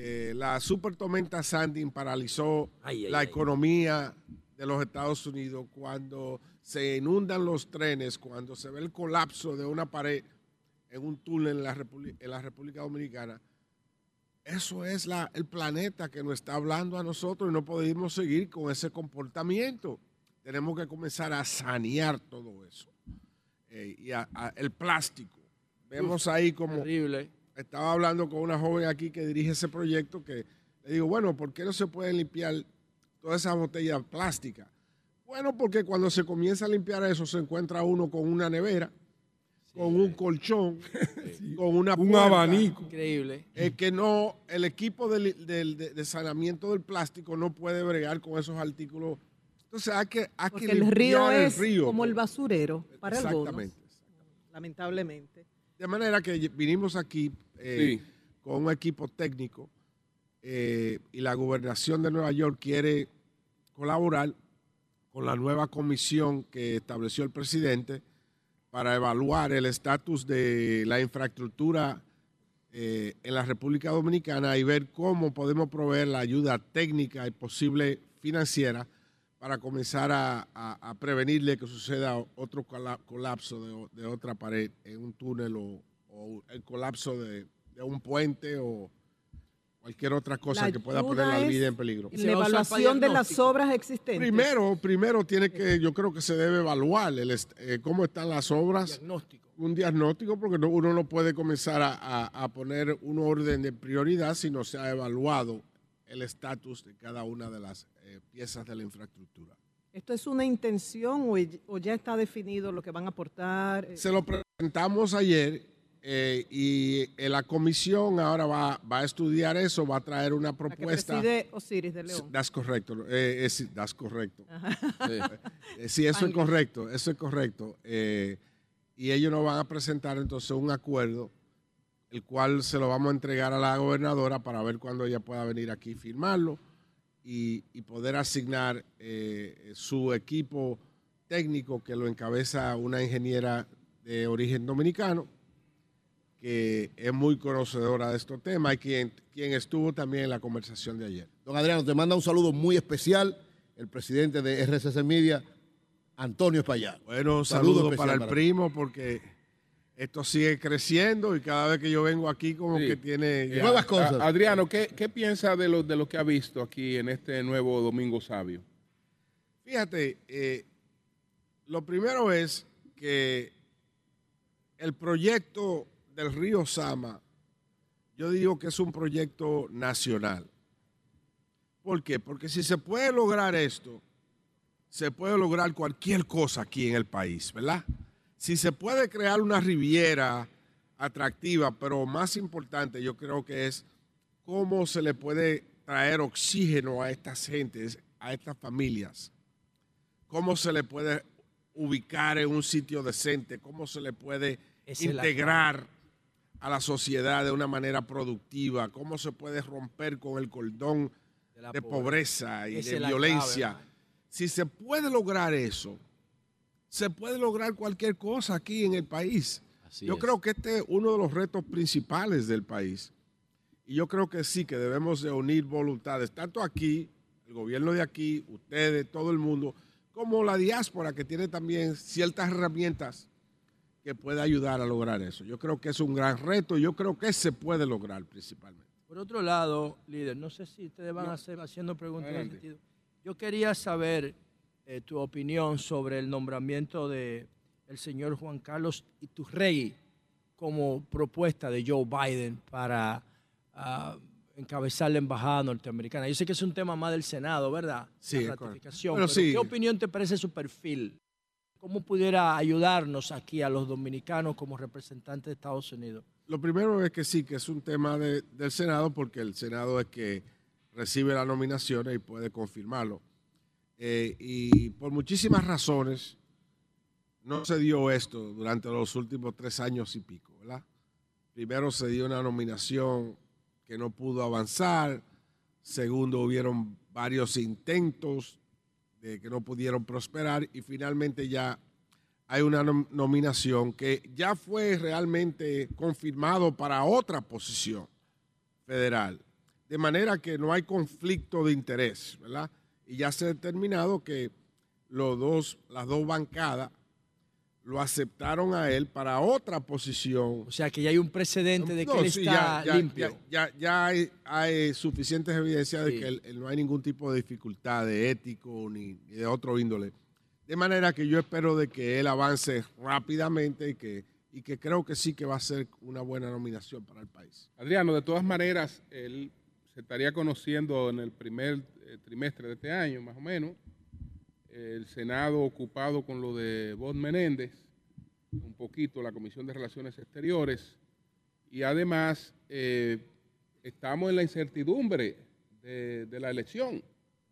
eh, la super tormenta Sandy paralizó Ay, ay, la ay. economía de los Estados Unidos, cuando se inundan los trenes, cuando se ve el colapso de una pared en un túnel en la, República, en la República Dominicana, eso es la, el planeta que nos está hablando a nosotros y no podemos seguir con ese comportamiento. Tenemos que comenzar a sanear todo eso. Eh, y a- a- el plástico. Vemos ahí como Terrible. Estaba hablando con una joven aquí que dirige ese proyecto que le digo, bueno, ¿por qué no se pueden limpiar todas esas botellas plásticas? Bueno, porque cuando se comienza a limpiar eso se encuentra uno con una nevera, con un colchón, *laughs* *laughs* con una Un abanico. Increíble. eh, que no, el equipo de, de- de saneamiento del plástico no puede bregar con esos artículos. Entonces hay que, hay Porque que el limpiar río el es río, como el pues. basurero para algunos, Exactamente. lamentablemente. De manera que vinimos aquí eh, Sí. con un equipo técnico eh, y la gobernación de Nueva York quiere colaborar con la nueva comisión que estableció el presidente para evaluar el estatus de la infraestructura eh, en la República Dominicana y ver cómo podemos proveer la ayuda técnica y posible financiera para comenzar a, a- a prevenirle que suceda otro cola- colapso de otra pared en un túnel o, o el colapso de, de un puente o cualquier otra cosa La que pueda poner la vida en peligro. La evaluación de las diagnóstico. obras existentes. Primero, primero tiene que, yo creo que se debe evaluar el eh, cómo están las obras, Diagnóstico. un diagnóstico, porque no- uno no puede comenzar a, a- a poner un orden de prioridad si no se ha evaluado el estatus de cada una de las eh, piezas de la infraestructura. ¿Esto es una intención o, o ya está definido lo que van a aportar? Eh, Se lo presentamos ayer eh, y eh, la comisión ahora va, va a estudiar eso, va a traer una la que propuesta. preside Osiris de León. Das correcto, eh, eh, sí, das correcto. Sí. Eh, sí, eso es correcto, eso es correcto. Y ellos nos van a presentar entonces un acuerdo, el cual se lo vamos a entregar a la gobernadora para ver cuándo ella pueda venir aquí y firmarlo y, y poder asignar eh, su equipo técnico que lo encabeza una ingeniera de origen dominicano que es muy conocedora de estos temas y quien, quien estuvo también en la conversación de ayer. Don Adriano, te manda un saludo muy especial el presidente de RCC Media, Antonio Espaillat. Bueno, un Saludo para el para- primo porque esto sigue creciendo y cada vez que yo vengo aquí como Sí. que tiene ya- Nuevas cosas. A- Adriano, ¿qué, qué piensa de lo, de lo que ha visto aquí en este nuevo Domingo Sabio? Fíjate, eh, lo primero es que el proyecto del río Sama, yo digo que es un proyecto nacional. ¿Por qué? Porque si se puede lograr esto, se puede lograr cualquier cosa aquí en el país, ¿verdad? Si se puede crear una riviera atractiva, pero más importante yo creo que es cómo se le puede traer oxígeno a estas gentes, a estas familias cómo se le puede ubicar en un sitio decente, cómo se le puede es integrar a la sociedad de una manera productiva, cómo se puede romper con el cordón De la de pobreza. pobreza y de violencia. clave, si se puede lograr eso, se puede lograr cualquier cosa aquí en el país. Así yo es. creo que este es uno de los retos principales del país. Y yo creo que sí, que debemos de unir voluntades, tanto aquí, el gobierno de aquí, ustedes, todo el mundo, como la diáspora, que tiene también ciertas herramientas que puede ayudar a lograr eso. Yo creo que es un gran reto y yo creo que se puede lograr principalmente. Por otro lado, líder, no sé si ustedes van a hacer haciendo preguntas en sentido. Yo quería saber eh, tu opinión sobre el nombramiento de el señor Juan Carlos Iturrey como propuesta de Joe Biden para ah, encabezar la embajada norteamericana. Yo sé que es un tema más del Senado, ¿verdad? Sí, la ratificación. Pero sí. ¿Qué opinión te parece su perfil? ¿Cómo pudiera ayudarnos aquí a los dominicanos como representantes de Estados Unidos? Lo primero es que sí, que es un tema de- del Senado, porque el Senado es que recibe las nominaciones y puede confirmarlo. Eh, y por muchísimas razones, no se dio esto durante los últimos tres años y pico, ¿verdad? Primero se dio una nominación que no pudo avanzar, segundo hubieron varios intentos de que no pudieron prosperar y finalmente ya hay una nom- nominación que ya fue realmente confirmado para otra posición federal. De manera que no hay conflicto de interés, ¿verdad? Y ya se ha determinado que los dos, las dos bancadas lo aceptaron a él para otra posición. O sea que ya hay un precedente de que No, él sí, está ya, ya- limpio. Ya, ya- ya hay, hay suficientes evidencias de que él- él no hay ningún tipo de dificultad de ético ni, ni de otro índole. De manera que yo espero de que él avance rápidamente y que, y que creo que sí que va a ser una buena nominación para el país. Adriano, de todas maneras, él se estaría conociendo en el primer eh, trimestre de este año, más o menos. El Senado ocupado con lo de Bob Menéndez, un poquito la Comisión de Relaciones Exteriores, y además eh, estamos en la incertidumbre de, de la elección.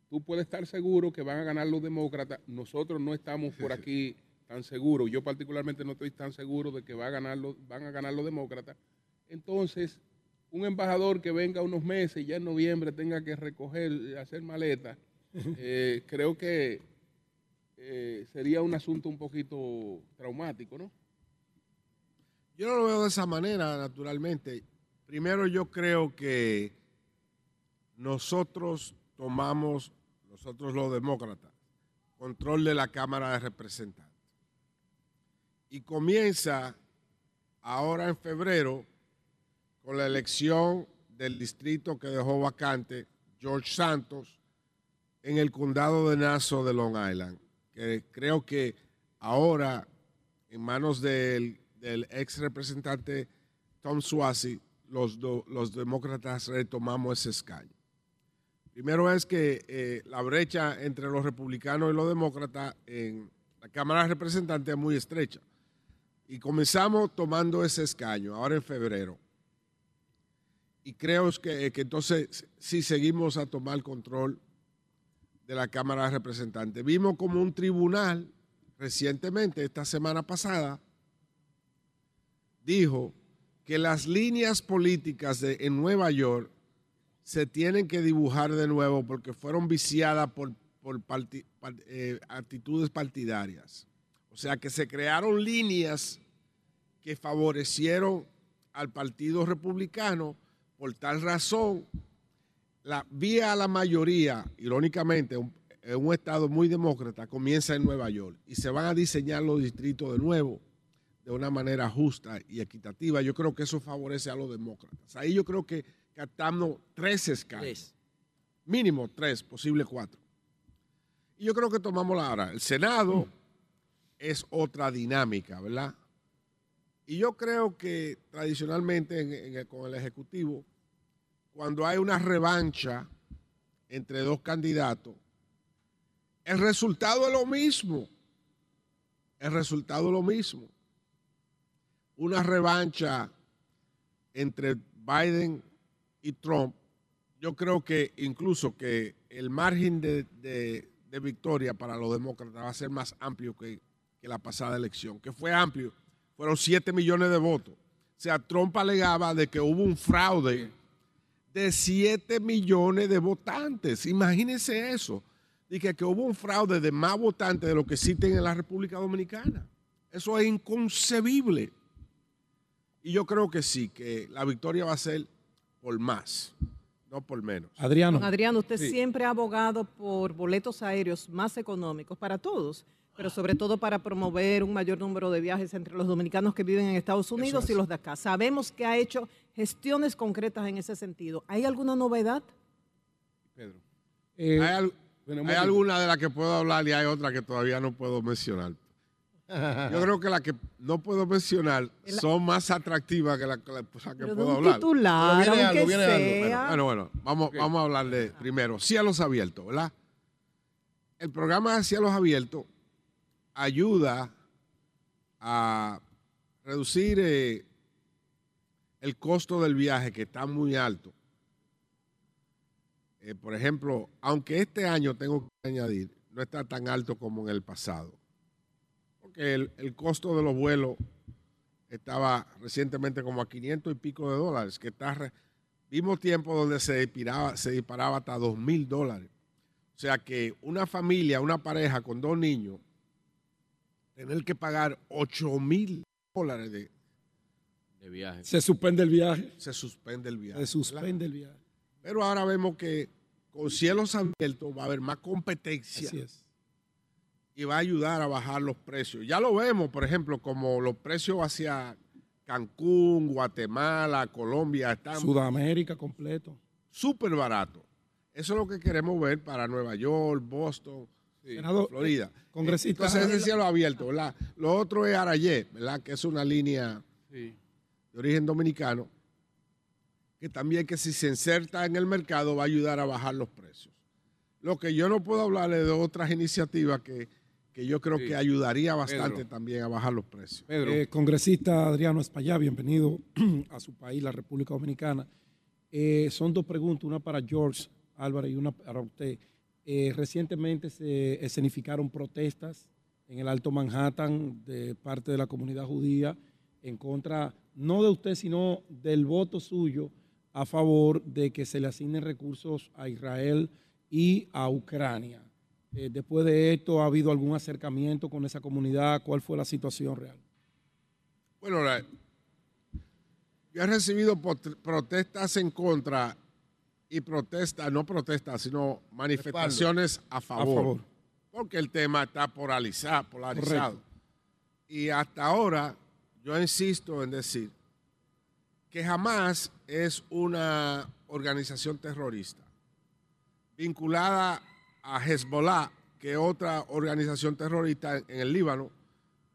Tú puedes estar seguro que van a ganar los demócratas. Nosotros no estamos por aquí tan seguros. Yo particularmente no estoy tan seguro de que va a ganar los- van a ganar los demócratas. Entonces, un embajador que venga unos meses y ya en noviembre tenga que recoger, eh, hacer maletas, *laughs* eh, creo que eh, sería un asunto un poquito traumático, ¿no? Yo no lo veo de esa manera, naturalmente. Primero yo creo que nosotros tomamos, nosotros los demócratas, control de la Cámara de Representantes. Y comienza ahora en febrero con la elección del distrito que dejó vacante George Santos en el condado de Nassau de Long Island, creo que ahora en manos del, del ex representante Tom Suozzi, los, demócratas retomamos ese escaño. Primero es que eh, la brecha entre los republicanos y los demócratas en la Cámara de Representantes es muy estrecha. Y comenzamos tomando ese escaño, ahora en febrero. Y creo que, entonces sí seguimos a tomar control de la Cámara de Representantes. Vimos como un tribunal recientemente, esta semana pasada, dijo que las líneas políticas en Nueva York se tienen que dibujar de nuevo porque fueron viciadas por, por eh, actitudes partidarias. O sea que se crearon líneas que favorecieron al Partido Republicano. Por tal razón, la vía a la mayoría, irónicamente, un- en un estado muy demócrata, comienza en Nueva York y se van a diseñar los distritos de nuevo de una manera justa y equitativa. Yo creo que eso favorece a los demócratas. Ahí yo creo que captamos tres. Tres. Mínimo tres, posible cuatro. Y yo creo que tomamos la hora. El Senado es otra dinámica, ¿verdad? Y yo creo que tradicionalmente en- en el- con el Ejecutivo, cuando hay una revancha entre dos candidatos, el resultado es lo mismo. El resultado es lo mismo. Una revancha entre Biden y Trump, yo creo que incluso que el margen de, de- victoria para los demócratas va a ser más amplio que, que la pasada elección, que fue amplio, fueron 7 millones de votos. O sea, Trump alegaba de que hubo un fraude de 7 millones de votantes. Imagínense eso. Dije que hubo un fraude de más votantes de lo que existen en la República Dominicana. Eso es inconcebible. Y yo creo que sí, que la victoria va a ser por más, no por menos. Adriano. Adriano, usted Sí. siempre ha abogado por boletos aéreos más económicos para todos, pero sobre todo para promover un mayor número de viajes entre los dominicanos que viven en Estados Unidos y los de acá. Sabemos que ha hecho gestiones concretas en ese sentido. ¿Hay alguna novedad? Pedro. Eh, hay al- Bueno, hay Mónica. alguna de las que puedo hablar y hay otra que todavía no puedo mencionar. *laughs* Yo creo que las que no puedo mencionar son más atractivas que las que, la- que Pero de puedo un hablar. titular, viene aunque algo, viene algo. Bueno, bueno, vamos, vamos a hablarle primero. Cielos abiertos, ¿verdad? El programa de Cielos Abiertos ayuda a reducir eh, el costo del viaje, que está muy alto. Eh, por ejemplo, aunque este año tengo que añadir, no está tan alto como en el pasado. Ok, que el, costo de los vuelos estaba recientemente como a 500 y pico de dólares, que está... vimos tiempo donde se disparaba, se disparaba hasta 2 mil dólares. O sea que una familia, una pareja con dos niños, tener que pagar 8 mil dólares de, De viaje. Se suspende el viaje. se suspende el viaje. Se suspende el viaje. Pero ahora vemos que con cielos abiertos va a haber más competencia Así es. y va a ayudar a bajar los precios. Ya lo vemos, por ejemplo, como los precios hacia Cancún, Guatemala, Colombia están Sudamérica completo. súper baratos. Eso es lo que queremos ver para Nueva York, Boston, Senador, Florida. eh, congresista- Entonces ese cielo abierto, ¿verdad? Lo otro es Arayé, ¿verdad? Que es una línea Sí. De origen dominicano, que también que si se inserta en el mercado va a ayudar a bajar los precios. Lo que yo no puedo hablarle de otras iniciativas que, que yo creo Sí. que ayudaría bastante Pedro. también a bajar los precios. Pedro, Eh, congresista Adriano Espaillá, bienvenido *clears throat* a su país, la República Dominicana. Eh, son dos preguntas, una para George Álvarez y una para usted. Eh, recientemente se escenificaron protestas en el Alto Manhattan de parte de la comunidad judía en contra, no de usted, sino del voto suyo a favor de que se le asignen recursos a Israel y a Ucrania. Eh, después de esto, ¿ha habido algún acercamiento con esa comunidad? ¿Cuál fue la situación real? Bueno, la- yo he recibido protestas en contra y protestas, no protestas, sino manifestaciones a favor, favor. porque el tema está polariza- polarizado. Correcto. Y hasta ahora yo insisto en decir que jamás es una organización terrorista vinculada a Hezbollah, que es otra organización terrorista en el Líbano,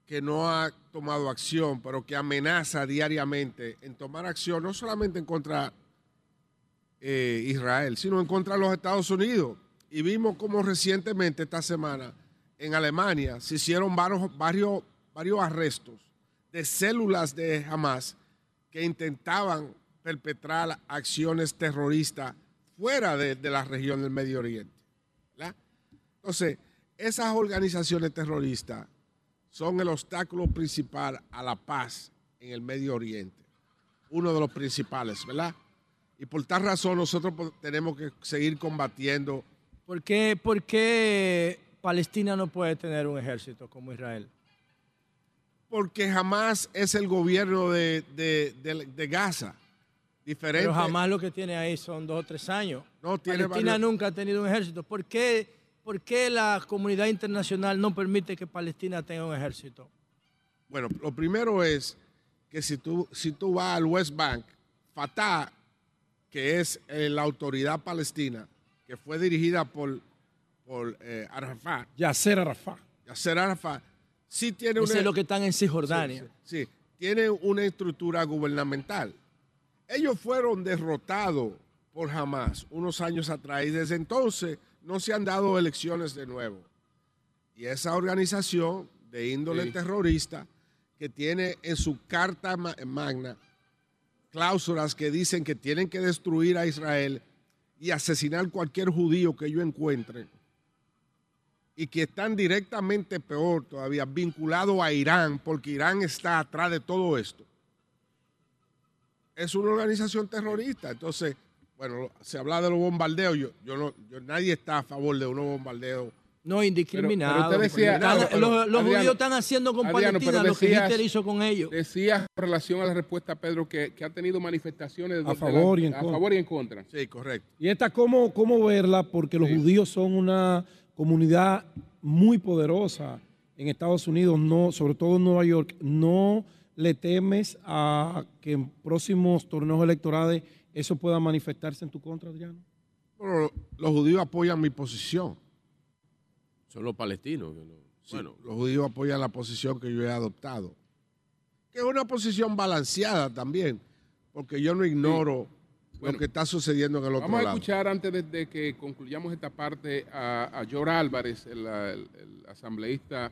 que no ha tomado acción, pero que amenaza diariamente en tomar acción, no solamente en contra eh, Israel, sino en contra de los Estados Unidos. Y vimos como recientemente, esta semana, en Alemania, se hicieron varios, varios, varios arrestos de células de Hamas que intentaban perpetrar acciones terroristas fuera de, de la región del Medio Oriente. ¿verdad? Entonces, esas organizaciones terroristas son el obstáculo principal a la paz en el Medio Oriente. Uno de los principales, ¿verdad? Y por tal razón nosotros tenemos que seguir combatiendo. ¿Por qué, por qué Palestina no puede tener un ejército como Israel? Porque jamás es el gobierno de, de- de- de Gaza. Diferente. Pero jamás lo que tiene ahí son dos o tres años. No, tiene Palestina varios- nunca ha tenido un ejército. ¿Por qué, ¿Por qué la comunidad internacional no permite que Palestina tenga un ejército? Bueno, lo primero es que si tú, si tú vas al West Bank, Fatah, que es eh, la autoridad palestina, que fue dirigida por, por eh, Arafat, Yasser Arafat. Yasser Arafat, sí tiene una... es lo que están en Cisjordania. Sí, sí, tiene una estructura gubernamental. Ellos fueron derrotados por Hamas unos años atrás y desde entonces no se han dado elecciones de nuevo. Y esa organización de índole Sí. terrorista que tiene en su carta ma- magna cláusulas que dicen que tienen que destruir a Israel y asesinar cualquier judío que ellos encuentren y que están directamente peor todavía vinculados a Irán, porque Irán está atrás de todo esto. Es una organización terrorista. Entonces, bueno, se habla de los bombardeos. Yo, yo no, yo- nadie está a favor de unos bombardeos. No indiscriminado. Pero- pero usted decía- Están- no, pero, los los Adriano, judíos están haciendo con Adriano, Palestina pero lo que Hitler hizo con ellos. Decías en relación a la respuesta, Pedro, que, que ha tenido manifestaciones de- A favor la- y en a contra. favor y en contra. Sí, correcto. Y esta, ¿cómo, cómo verla? Porque los judíos son una comunidad muy poderosa en Estados Unidos, no, sobre todo en Nueva York. ¿No le temes a que en próximos torneos electorales eso pueda manifestarse en tu contra, Adriano? Bueno, los judíos apoyan mi posición. Son los palestinos. que no- Sí, Bueno, los judíos apoyan la posición que yo he adoptado. Que es una posición balanceada también, porque yo no ignoro Bueno, lo que está sucediendo en el otro Vamos a lado. escuchar antes de, de que concluyamos esta parte a, a George Álvarez, el, el- el asambleísta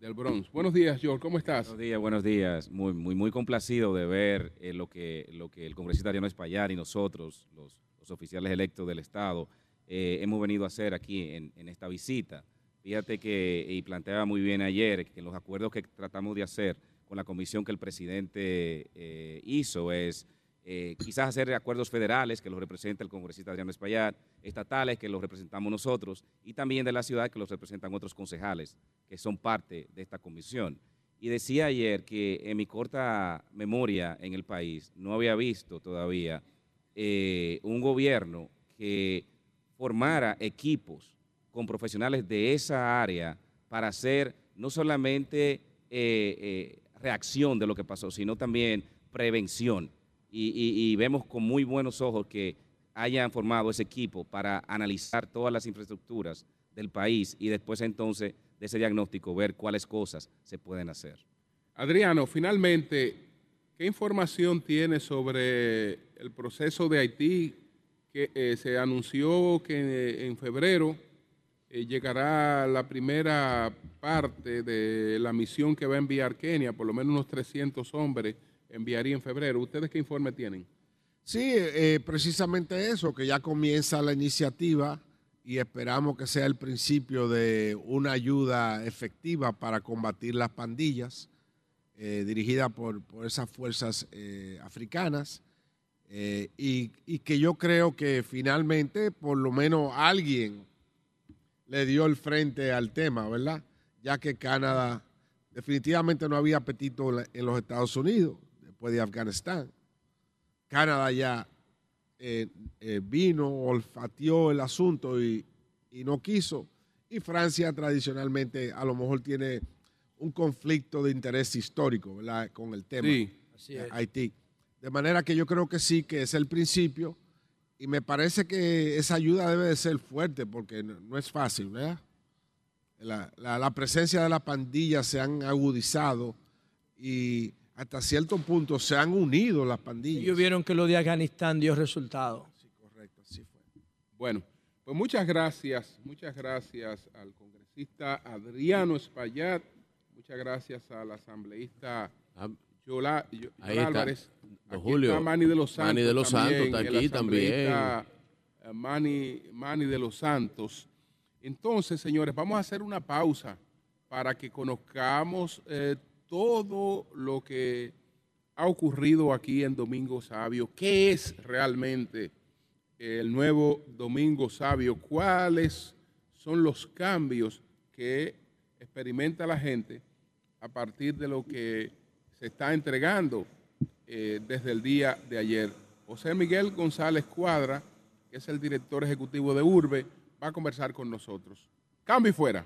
del Bronx. Buenos días, George, ¿cómo estás? Buenos días, buenos días. Muy, muy, muy complacido de ver eh, lo, que, lo que el congresista Ariano Espaillat y nosotros, los, los oficiales electos del Estado, eh, hemos venido a hacer aquí en, en esta visita. Fíjate que, y planteaba muy bien ayer, que los acuerdos que tratamos de hacer con la comisión que el presidente eh, hizo es eh, quizás hacer acuerdos federales que los representa el congresista Adriano Espaillat, estatales que los representamos nosotros y también de la ciudad que los representan otros concejales que son parte de esta comisión. Y decía ayer que en mi corta memoria en el país no había visto todavía eh, un gobierno que formara equipos con profesionales de esa área para hacer no solamente eh, reacción de lo que pasó, sino también prevención. Y, y- vemos con muy buenos ojos que hayan formado ese equipo para analizar todas las infraestructuras del país y después entonces de ese diagnóstico ver cuáles cosas se pueden hacer. Adriano, finalmente, ¿qué información tiene sobre el proceso de Haití que eh, se anunció que eh, en febrero eh, llegará la primera parte de la misión que va a enviar Kenia, por lo menos unos 300 hombres enviaría en febrero. ¿Ustedes qué informe tienen? Sí, eh, precisamente eso, que ya comienza la iniciativa y esperamos que sea el principio de una ayuda efectiva para combatir las pandillas eh, dirigida por, por esas fuerzas eh, africanas eh, y, que yo creo que finalmente por lo menos alguien le dio el frente al tema, ¿verdad? Ya que Canadá definitivamente no había apetito en los Estados Unidos después de Afganistán. Canadá ya eh, eh, vino, olfateó el asunto y, y no quiso. Y Francia tradicionalmente a lo mejor tiene un conflicto de interés histórico ¿verdad? con el tema Sí. Así de. Haití. De manera que yo creo que sí, que es el principio. Y me parece que esa ayuda debe de ser fuerte porque no, no es fácil, ¿verdad? La, la- la presencia de la pandilla se han agudizado y hasta cierto punto se han unido las pandillas. Ellos vieron que lo de Afganistán dio resultado. Correcto, así fue. Bueno, pues muchas gracias, muchas gracias al congresista Adriano Espaillat, muchas gracias al asambleísta Ah, Yola, Ahí Yola está. Álvarez. Aquí Julio. está Manny de los Santos. Manny de los Santos está aquí también. eh, Manny, Manny de los Santos. Entonces, señores, vamos a hacer una pausa para que conozcamos eh, todo lo que ha ocurrido aquí en Domingo Sabio. ¿Qué es realmente el nuevo Domingo Sabio? ¿Cuáles son los cambios que experimenta la gente a partir de lo que se está entregando eh, desde el día de ayer? José Miguel González Cuadra, que es el director ejecutivo de Urbe, va a conversar con nosotros. Cambio y fuera.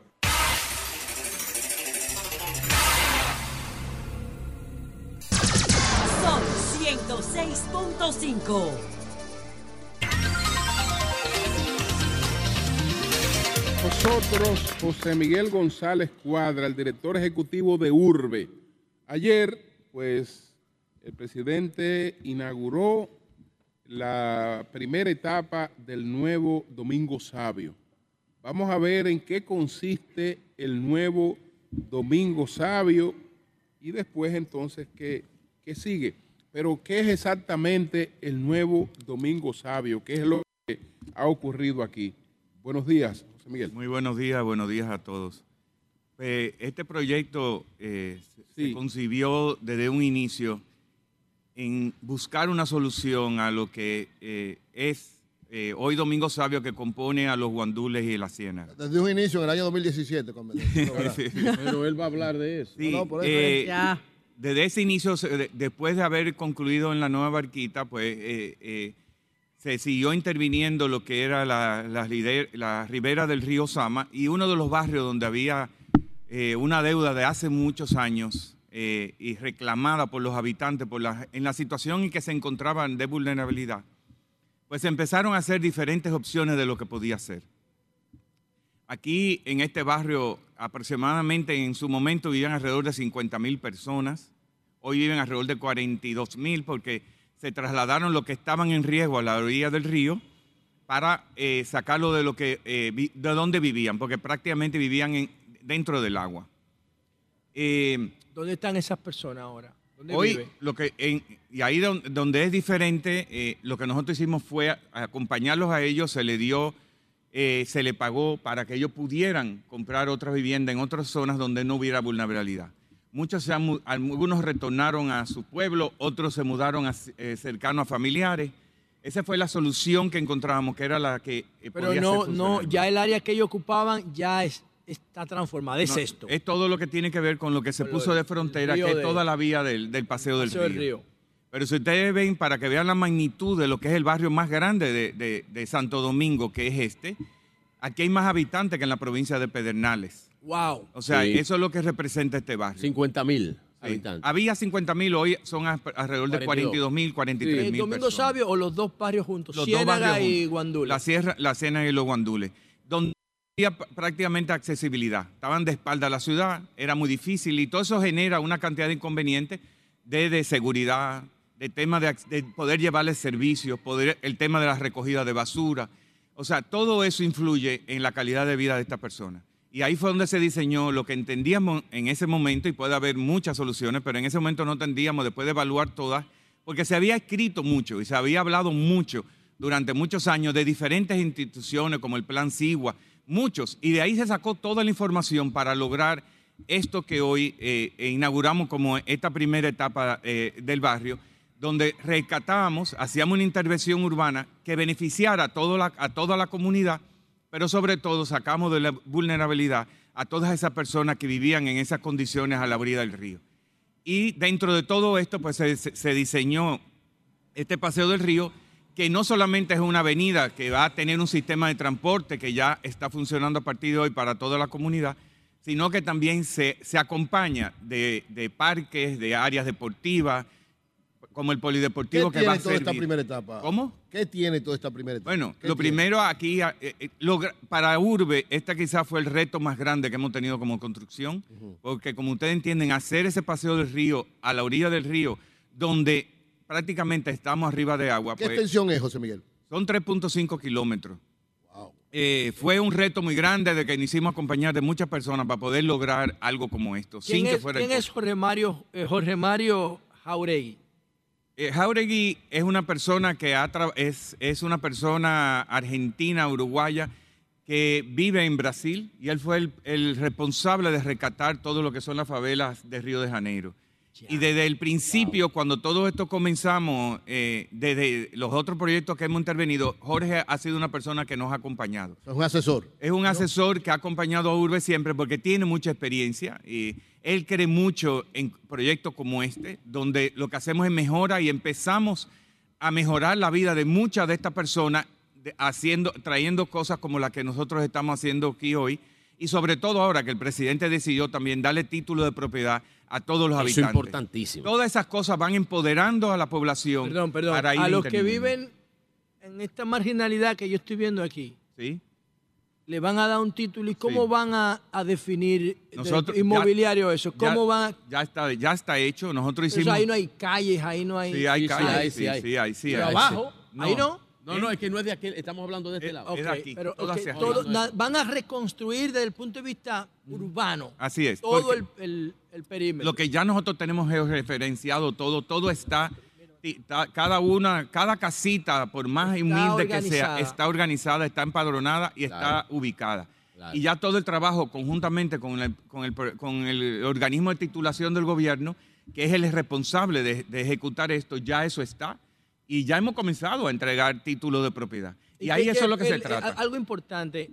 106.5. Nosotros, José Miguel González Cuadra, el director ejecutivo de Urbe. Ayer, pues, el presidente inauguró la primera etapa del nuevo Domingo Sabio. Vamos a ver en qué consiste el nuevo Domingo Sabio y después entonces qué, qué sigue. Pero ¿qué es exactamente el nuevo Domingo Sabio? ¿Qué es lo que ha ocurrido aquí? Buenos días, José Miguel. Muy buenos días, buenos días a todos. Eh, este proyecto eh, se- se Sí. concibió desde un inicio en buscar una solución a lo que eh, es eh, hoy Domingo Sabio que compone a los guandules y las ciénagas. Desde un inicio, en el año 2017. cuando- *laughs* ¿verdad? Pero él va a hablar de eso. Sí, No, no, por eso. eh, Ya. Desde ese inicio, después de haber concluido en la nueva barquita, pues eh, eh, se siguió interviniendo lo que era la, ribera del río Sama y uno de los barrios donde había eh, una deuda de hace muchos años y reclamada por los habitantes por la, en la situación en que se encontraban de vulnerabilidad, pues empezaron a hacer diferentes opciones de lo que podía hacer. Aquí en este barrio aproximadamente en su momento vivían alrededor de 50 mil personas. Hoy viven alrededor de 42 mil porque se trasladaron los que estaban en riesgo a la orilla del río para eh, sacarlo de lo que eh, vi- de donde vivían, porque prácticamente vivían en- dentro del agua. Eh, ¿Dónde están esas personas ahora? ¿Dónde Hoy, lo que en- y ahí don- donde, es diferente, lo que nosotros hicimos fue a- acompañarlos a ellos, se le dio eh, se le pagó para que ellos pudieran comprar otra vivienda en otras zonas donde no hubiera vulnerabilidad. Muchos se han mu- algunos retornaron a su pueblo, otros se mudaron a, eh, cercano a familiares. Esa fue la solución que encontrábamos, que era la que eh, Pero podía no, ser no, ya el área que ellos ocupaban ya es- está transformada, es No, esto. Es todo lo que tiene que ver con lo que se puso de frontera, que río es toda la vía del, del Paseo, Paseo del del Río. Pero si ustedes ven, para que vean la magnitud de lo que es el barrio más grande de, de- de Santo Domingo, que es este, aquí hay más habitantes que en la provincia de Pedernales. Wow. O sea, Sí. eso es lo que representa este barrio. 50 mil Sí. habitantes. Había 50 mil, hoy son alrededor de 42 mil, 43 Eh, mil Domingo personas. Sabio o los dos barrios juntos, Los dos Ciénaga barrios y juntos. Guandule. La Sierra, la Ciénaga y los Guandules, donde había prácticamente accesibilidad. Estaban de espalda a la ciudad, era muy difícil y todo eso genera una cantidad de inconvenientes de, de seguridad, de tema de, poder llevarles servicios, el tema de la recogida de basura. O sea, todo eso influye en la calidad de vida de esta persona. Y ahí fue donde se diseñó lo que entendíamos en ese momento, y puede haber muchas soluciones, pero en ese momento no entendíamos, después de evaluar todas, porque se había escrito mucho y se había hablado mucho durante muchos años de diferentes instituciones como el Plan Sigua, muchos, y de ahí se sacó toda la información para lograr esto que hoy eh, eh, inauguramos como esta primera etapa eh, del barrio, donde rescatábamos, hacíamos una intervención urbana que beneficiara a, todo la- a toda la comunidad, pero sobre todo sacamos de la vulnerabilidad a todas esas personas que vivían en esas condiciones a la orilla del río. Y dentro de todo esto, pues se, se- se diseñó este paseo del río, que no solamente es una avenida que va a tener un sistema de transporte que ya está funcionando a partir de hoy para toda la comunidad, sino que también se, se acompaña de, de parques, de áreas deportivas, como el ¿Qué polideportivo que va a tiene toda esta primera etapa? ¿Cómo? ¿Qué tiene toda esta primera etapa? Bueno, ¿Qué lo tiene? primero aquí, eh, eh, lo para Urbe, este quizás fue el reto más grande que hemos tenido como construcción, porque como ustedes entienden, hacer ese paseo del río, a la orilla del río, donde prácticamente estamos arriba de agua. ¿Qué pues, extensión es, José Miguel? Son 3.5 kilómetros. Eh, fue un reto muy grande de que nos hicimos acompañar de muchas personas para poder lograr algo como esto, ¿Quién, sin que es, fuera quién el es Jorge Mario, eh, Jorge Mario Jauregui? Eh, Jauregui es una persona que ha es, es una persona argentina, uruguaya, que vive en Brasil y él fue el, el responsable de rescatar todo lo que son las favelas de Río de Janeiro. Y desde el principio, cuando todo esto comenzamos, eh, desde los otros proyectos que hemos intervenido, Jorge ha sido una persona que nos ha acompañado. Es un asesor. Es un asesor que ha acompañado a Urbe siempre porque tiene mucha experiencia y él cree mucho en proyectos como este, donde lo que hacemos es mejora y empezamos a mejorar la vida de muchas de estas personas haciendo, trayendo cosas como las que nosotros estamos haciendo aquí hoy y sobre todo ahora que el presidente decidió también darle título de propiedad a todos los Eso es habitantes. importantísimo. Todas esas cosas van empoderando a la población. Perdón, perdón. para ir A los que viven en esta marginalidad que yo estoy viendo aquí, ¿Sí? Le van a dar un título y cómo Sí. van a, a definir de- Nosotros- inmobiliario ya- eso. ya- ¿Cómo van a, Ya está, ya está hecho. Nosotros Eso hicimos. ahí no hay calles, ahí no hay. Sí, hay Sí, sí, calles, hay, sí, sí, hay. sí, hay, sí, Pero hay. abajo, ahí no. No, no, es que no es de aquí, estamos hablando de este Eh, lado. es de Ok, aquí, pero, todo ok, hacia todo- arriba. na- van a reconstruir desde el punto de vista urbano Así es. todo el, el- el perímetro. Lo que ya nosotros tenemos georreferenciado todo, todo está, cada una, cada casita, por más Está humilde que sea, está organizada, está empadronada y Claro. está ubicada. Claro. Y ya todo el trabajo conjuntamente con el, con el, con el organismo de titulación del gobierno, que es el responsable de, de ejecutar esto, ya eso está. Y ya hemos comenzado a entregar títulos de propiedad. Y, ahí eso es lo que se trata. Algo importante,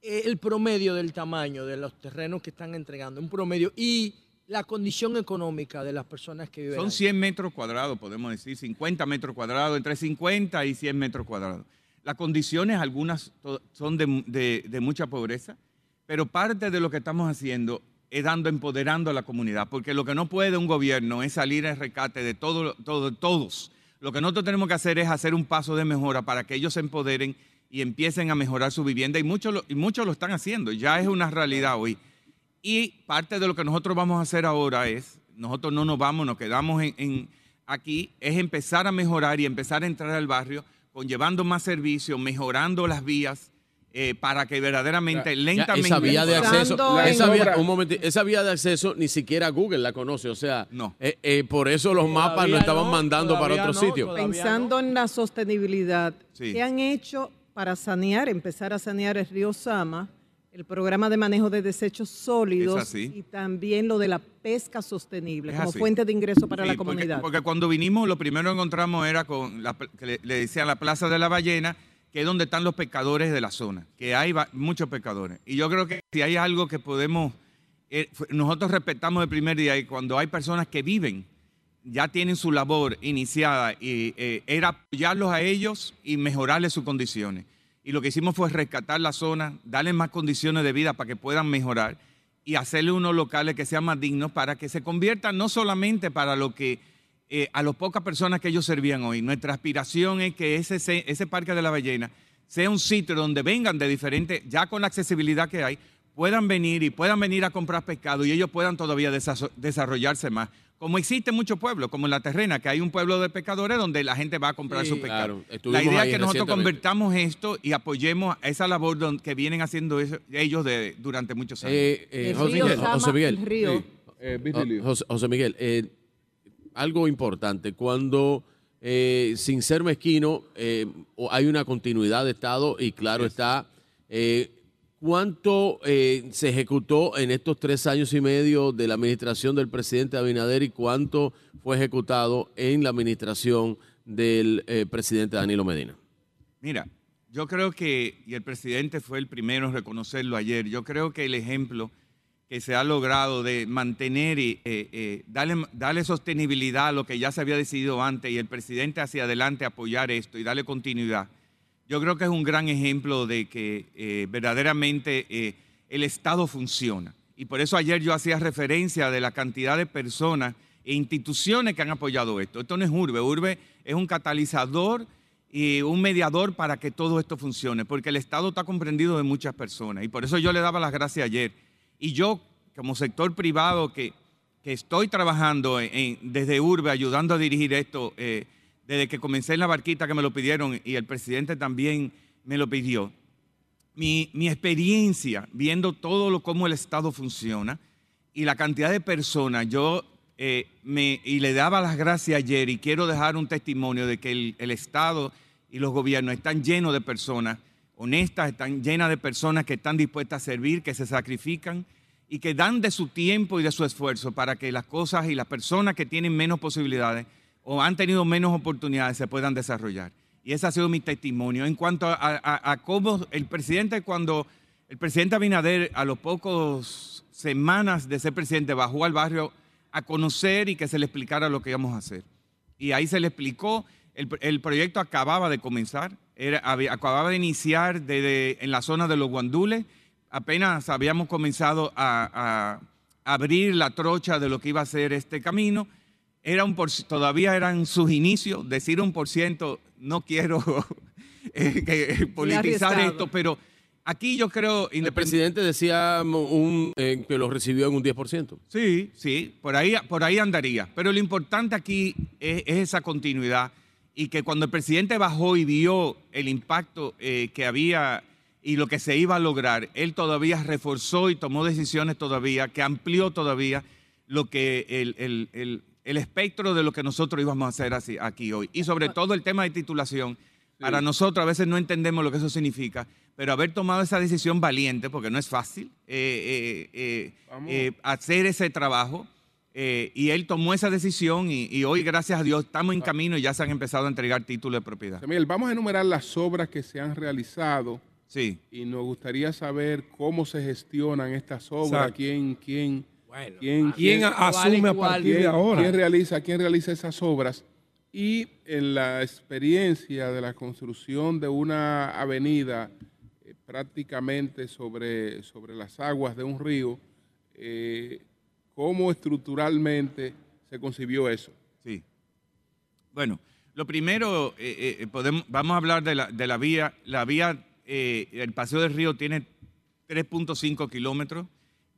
el promedio del tamaño de los terrenos que están entregando, un promedio, y la condición económica de las personas que viven Son ahí. 100 metros cuadrados, podemos decir, 50 metros cuadrados, entre 50 y 100 metros cuadrados. Las condiciones, algunas son de, de- de mucha pobreza, pero parte de lo que estamos haciendo es dando, empoderando a la comunidad, porque lo que no puede un gobierno es salir al rescate de todo, todo, todos. Lo que nosotros tenemos que hacer es hacer un paso de mejora para que ellos se empoderen y empiecen a mejorar su vivienda, y muchos lo, y muchos lo están haciendo, ya es una realidad hoy. Y parte de lo que nosotros vamos a hacer ahora es, nosotros no nos vamos, nos quedamos en, en- aquí, es empezar a mejorar y empezar a entrar al barrio, con llevando más servicios, mejorando las vías, eh, para que verdaderamente, Ya, lentamente... esa vía de acceso, esa vía, un momento, esa vía de acceso ni siquiera Google la conoce, o sea, No. eh, eh, por eso los mapas lo Todavía estaban no, mandando para otro no, sitio. Pensando en la sostenibilidad, Sí. ¿qué han hecho para sanear, empezar a sanear el río Sama, el programa de manejo de desechos sólidos y también lo de la pesca sostenible Es como así. fuente de ingreso para Sí, la comunidad. Porque, cuando vinimos, lo primero que encontramos era con la, que le, le decían la Plaza de la Ballena, que es donde están los pescadores de la zona, que hay muchos pescadores. Y yo creo que si hay algo que podemos, eh, nosotros respetamos el primer día y cuando hay personas que viven, ya tienen su labor iniciada y eh, era apoyarlos a ellos y mejorarles sus condiciones. Y lo que hicimos fue rescatar la zona, darles más condiciones de vida para que puedan mejorar y hacerle unos locales que sean más dignos para que se conviertan no solamente para lo que eh, a las pocas personas que ellos servían hoy. Nuestra aspiración es que ese, se- ese Parque de la Ballena sea un sitio donde vengan de diferentes, ya con la accesibilidad que hay, puedan venir y puedan venir a comprar pescado y ellos puedan todavía desa- desarrollarse más. Como existe en muchos pueblos, como en La Terrena, que hay un pueblo de pescadores donde la gente va a comprar Sí, su claro. Estuvimos La idea es que nosotros convertamos esto y apoyemos a esa labor don- que vienen haciendo eso- ellos de- durante muchos años. Eh, eh, José Miguel, Sama, José Miguel. río. Sí, eh. José, José Miguel, eh, algo importante, cuando eh, sin ser mezquino eh, hay una continuidad de Estado y claro está, eh, ¿cuánto eh, se ejecutó en estos tres años y medio de la administración del presidente Abinader y cuánto fue ejecutado en la administración del eh, presidente Danilo Medina? Mira, yo creo que, y el presidente fue el primero en reconocerlo ayer, yo creo que el ejemplo que se ha logrado de mantener y eh, darle, darle sostenibilidad a lo que ya se había decidido antes y el presidente hacia adelante apoyar esto y darle continuidad, yo creo que es un gran ejemplo de que eh, verdaderamente eh, el Estado funciona. Y por eso ayer yo hacía referencia de la cantidad de personas e instituciones que han apoyado esto. Esto no es Urbe, Urbe es un catalizador y un mediador para que todo esto funcione, porque el Estado está comprendido de muchas personas. Y por eso yo le daba las gracias ayer. Y yo, como sector privado que, que estoy trabajando desde Urbe, ayudando a dirigir esto, eh, desde que comencé en la barquita que me lo pidieron y el presidente también me lo pidió, mi, experiencia viendo todo lo cómo el Estado funciona y la cantidad de personas, yo eh, me, y le daba las gracias ayer y quiero dejar un testimonio de que el, el Estado y los gobiernos están llenos de personas honestas, están llenas de personas que están dispuestas a servir, que se sacrifican y que dan de su tiempo y de su esfuerzo para que las cosas y las personas que tienen menos posibilidades o han tenido menos oportunidades se puedan desarrollar. Y ese ha sido mi testimonio. En cuanto a, a- cómo el presidente, cuando el presidente Abinader a los pocos semanas de ser presidente bajó al barrio a conocer y que se le explicara lo que íbamos a hacer. Y ahí se le explicó, el, proyecto acababa de comenzar, era- acababa de iniciar desde, en la zona de los guandules, apenas habíamos comenzado a abrir la trocha de lo que iba a ser este camino. Era un por- todavía eran sus inicios, decir un por ciento, no quiero *laughs* eh, que- politizar esto, pero aquí yo creo... El presidente decía un, eh, que lo recibió en un 10%. Sí, sí, por ahí, por ahí andaría. Pero lo importante aquí es, es esa continuidad y que cuando el presidente bajó y vio el impacto eh, que había y lo que se iba a lograr, él todavía reforzó y tomó decisiones todavía, que amplió todavía lo que el, el- el- el espectro de lo que nosotros íbamos a hacer así- aquí hoy. Y sobre todo el tema de titulación. Para nosotros a veces no entendemos lo que eso significa, pero haber tomado esa decisión valiente, porque no es fácil eh, eh, eh, hacer ese trabajo, y él tomó esa decisión y, y hoy, gracias a Dios, estamos en camino y ya se han empezado a entregar títulos de propiedad. Samuel, vamos a enumerar las obras que se han realizado Sí. y nos gustaría saber cómo se gestionan estas obras, Exacto. quién, quién, Bueno, quién, ¿Quién asume a partir de ahora? quién realiza, quién realiza esas obras y en la experiencia de la construcción de una avenida eh, prácticamente sobre, sobre las aguas de un río, eh, cómo estructuralmente se concibió eso. Sí. Bueno, lo primero, eh, eh, podemos, vamos a hablar de la, de la vía. La vía, eh, el Paseo del Río tiene 3.5 kilómetros.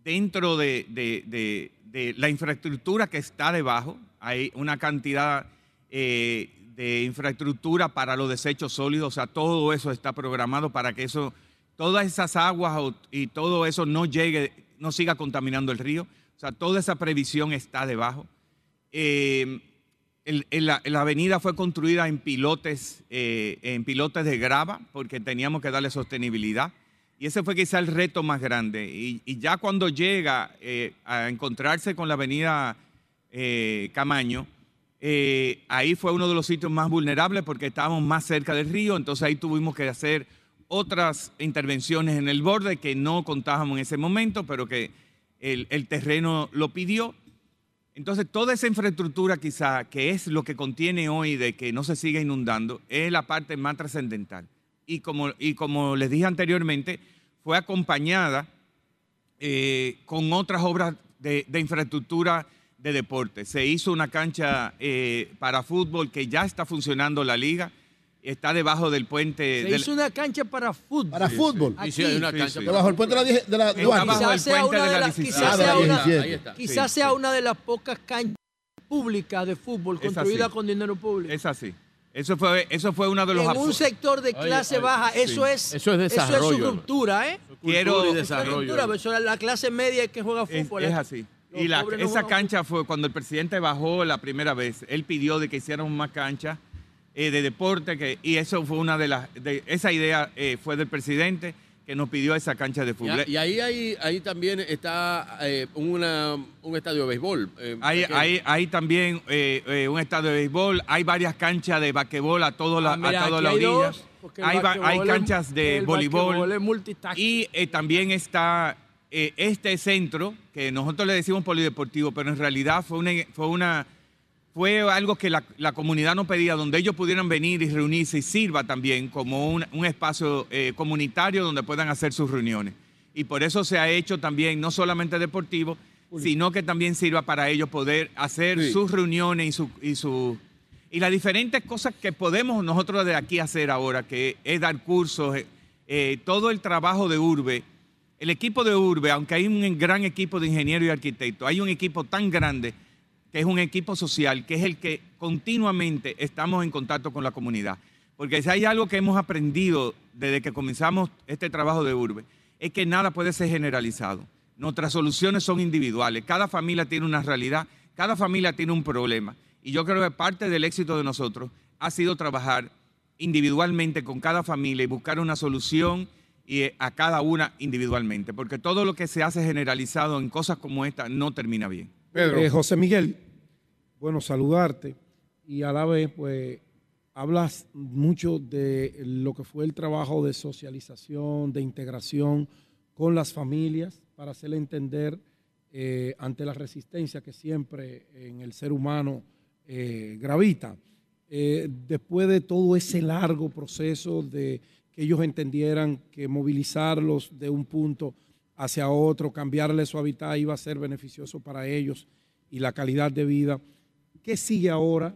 Dentro de, la infraestructura que está debajo, hay una cantidad eh, de infraestructura para los desechos sólidos. O sea, todo eso está programado para que eso, todas esas aguas y todo eso no llegue, no siga contaminando el río. O sea, toda esa previsión está debajo. Eh, la avenida fue construida en pilotes, eh, en pilotes de grava, porque teníamos que darle sostenibilidad. Y ese fue quizá el reto más grande. Y, ya cuando llega eh, a encontrarse con la avenida eh, Camaño, eh, ahí fue uno de los sitios más vulnerables porque estábamos más cerca del río, entonces ahí tuvimos que hacer otras intervenciones en el borde que no contábamos en ese momento, pero que el, el terreno lo pidió. Entonces, toda esa infraestructura quizá, que es lo que contiene hoy de que no se siga inundando, es la parte más trascendental. Y como, y como les dije anteriormente, fue acompañada eh, con otras obras de, de infraestructura de deporte. Se hizo una cancha eh, para fútbol que ya está funcionando la liga, está debajo del puente. Se del- hizo una cancha para fútbol. Para fútbol. Aquí. Sí, sí, hay una cancha sí. para- Debajo del puente de la, de la Está Duarte. bajo el Quizás sea puente una de la las- 16. quizás Ah, de la sea una- 17. Ahí está. Quizás Sí, sea sí. una de las pocas canchas públicas de fútbol así. con dinero público. Es así. Eso fue, eso fue uno de los en un sector de clase oye, baja, sí. eso es Eso es desarrollo, Eso es su ruptura, ¿eh? Quiero- Cultura y desarrollo. ruptura, pero eso es la clase media que juega Es, fútbol. es ¿eh? así. Los Y la- no esa cancha fue cuando el presidente bajó la primera vez. Él pidió de que hiciéramos más canchas eh, de deporte que, y eso fue una de las. De, esa idea eh, fue del presidente que nos pidió esa cancha de fútbol. a- y ahí, ahí, ahí también está eh, una, un estadio de béisbol. eh, Hay, hay, hay también eh, eh, un estadio de béisbol, hay varias canchas de basquetbol a, todo la, Ah, a todas aquí las hay dos, Hay, canchas de voleibol. Y también está eh, este centro, que nosotros le decimos polideportivo, pero en realidad fue una, fue una fue algo que la, la comunidad nos pedía, donde ellos pudieran venir y reunirse y sirva también como un, un espacio eh, comunitario donde puedan hacer sus reuniones. Y por eso se ha hecho también, no solamente deportivo, sino que también sirva para ellos poder hacer Sí. sus reuniones y, su, y, su, y las diferentes cosas que podemos nosotros de aquí hacer ahora, que es dar cursos, eh, eh, todo el trabajo de Urbe. El equipo de Urbe, aunque hay un gran equipo de ingenieros y arquitectos, hay un equipo tan grande que es un equipo social, que es el que continuamente estamos en contacto con la comunidad. Porque si hay algo que hemos aprendido desde que comenzamos este trabajo de Urbe, es que nada puede ser generalizado. Nuestras soluciones son individuales. Cada familia tiene una realidad, cada familia tiene un problema. Y yo creo que parte del éxito de nosotros ha sido trabajar individualmente con cada familia y buscar una solución y, eh, a cada una individualmente. Porque todo lo que se hace generalizado en cosas como esta no termina bien. Pedro. Eh, José Miguel, bueno, saludarte y a la vez, pues, hablas mucho de lo que fue el trabajo de socialización, de integración con las familias para hacerle entender eh, ante la resistencia que siempre en el ser humano eh, gravita. Eh, después de todo ese largo proceso de que ellos entendieran que movilizarlos de un punto hacia otro, cambiarle su hábitat iba a ser beneficioso para ellos y la calidad de vida. ¿Qué sigue ahora?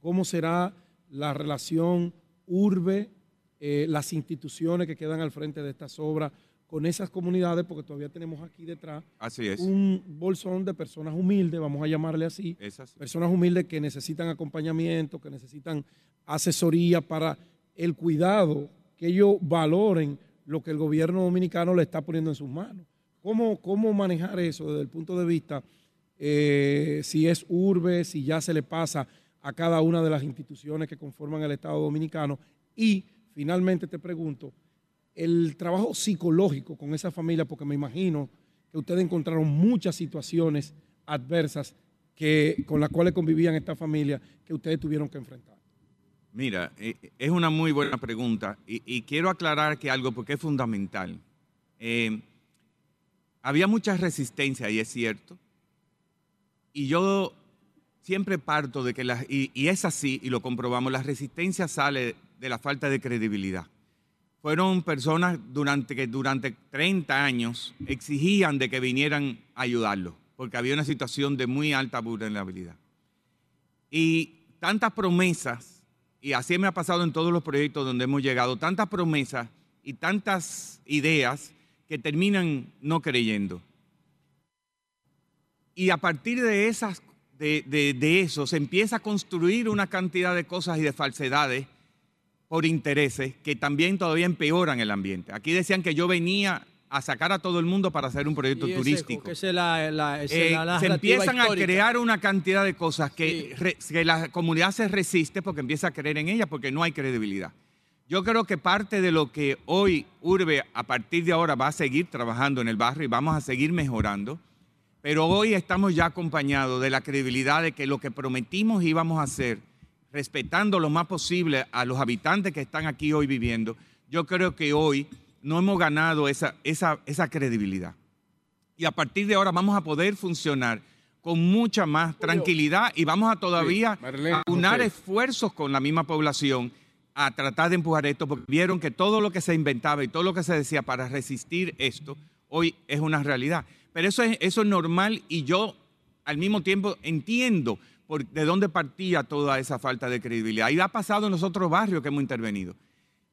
¿Cómo será la relación urbe, eh, las instituciones que quedan al frente de estas obras con esas comunidades? Porque todavía tenemos aquí detrás Así es. un bolsón de personas humildes, vamos a llamarle así, así. personas humildes que necesitan acompañamiento, que necesitan asesoría para el cuidado, que ellos valoren lo que el gobierno dominicano le está poniendo en sus manos. ¿Cómo, cómo manejar eso desde el punto de vista, eh, si es urbe, si ya se le pasa a cada una de las instituciones que conforman el Estado dominicano? Y finalmente te pregunto, el trabajo psicológico con esa familia, porque me imagino que ustedes encontraron muchas situaciones adversas que, con las cuales convivían esta familia que ustedes tuvieron que enfrentar. Mira, eh, es una muy buena pregunta y, quiero aclarar que algo porque es fundamental. Eh, había mucha resistencia y es cierto. Y yo siempre parto de que, la, y, y es así, y lo comprobamos, la resistencia sale de la falta de credibilidad. Fueron personas durante, que durante 30 años exigían de que vinieran a ayudarlos, porque había una situación de muy alta vulnerabilidad. Y tantas promesas, y así me ha pasado en todos los proyectos donde hemos llegado, tantas promesas y tantas ideas que terminan no creyendo. Y a partir de, esas, de, de- de eso se empieza a construir una cantidad de cosas y de falsedades por intereses que también todavía empeoran el ambiente. Aquí decían que yo venía a sacar a todo el mundo para hacer un proyecto turístico. la- la- Eh, la se empiezan histórica. a crear una cantidad de cosas que, re- que la comunidad se resiste porque empieza a creer en ella porque no hay credibilidad. Yo creo que parte de lo que hoy Urbe a partir de ahora va a seguir trabajando en el barrio y vamos a seguir mejorando, pero hoy estamos ya acompañados de la credibilidad de que lo que prometimos íbamos a hacer, respetando lo más posible a los habitantes que están aquí hoy viviendo, yo creo que hoy no hemos ganado esa, esa, esa credibilidad. Y a partir de ahora vamos a poder funcionar con mucha más tranquilidad y vamos a todavía Marlene, unar José. esfuerzos con la misma población a tratar de empujar esto, porque vieron que todo lo que se inventaba y todo lo que se decía para resistir esto, hoy es una realidad. Pero eso es, eso es normal y yo al mismo tiempo entiendo de dónde partía toda esa falta de credibilidad. Y ha pasado en los otros barrios que hemos intervenido.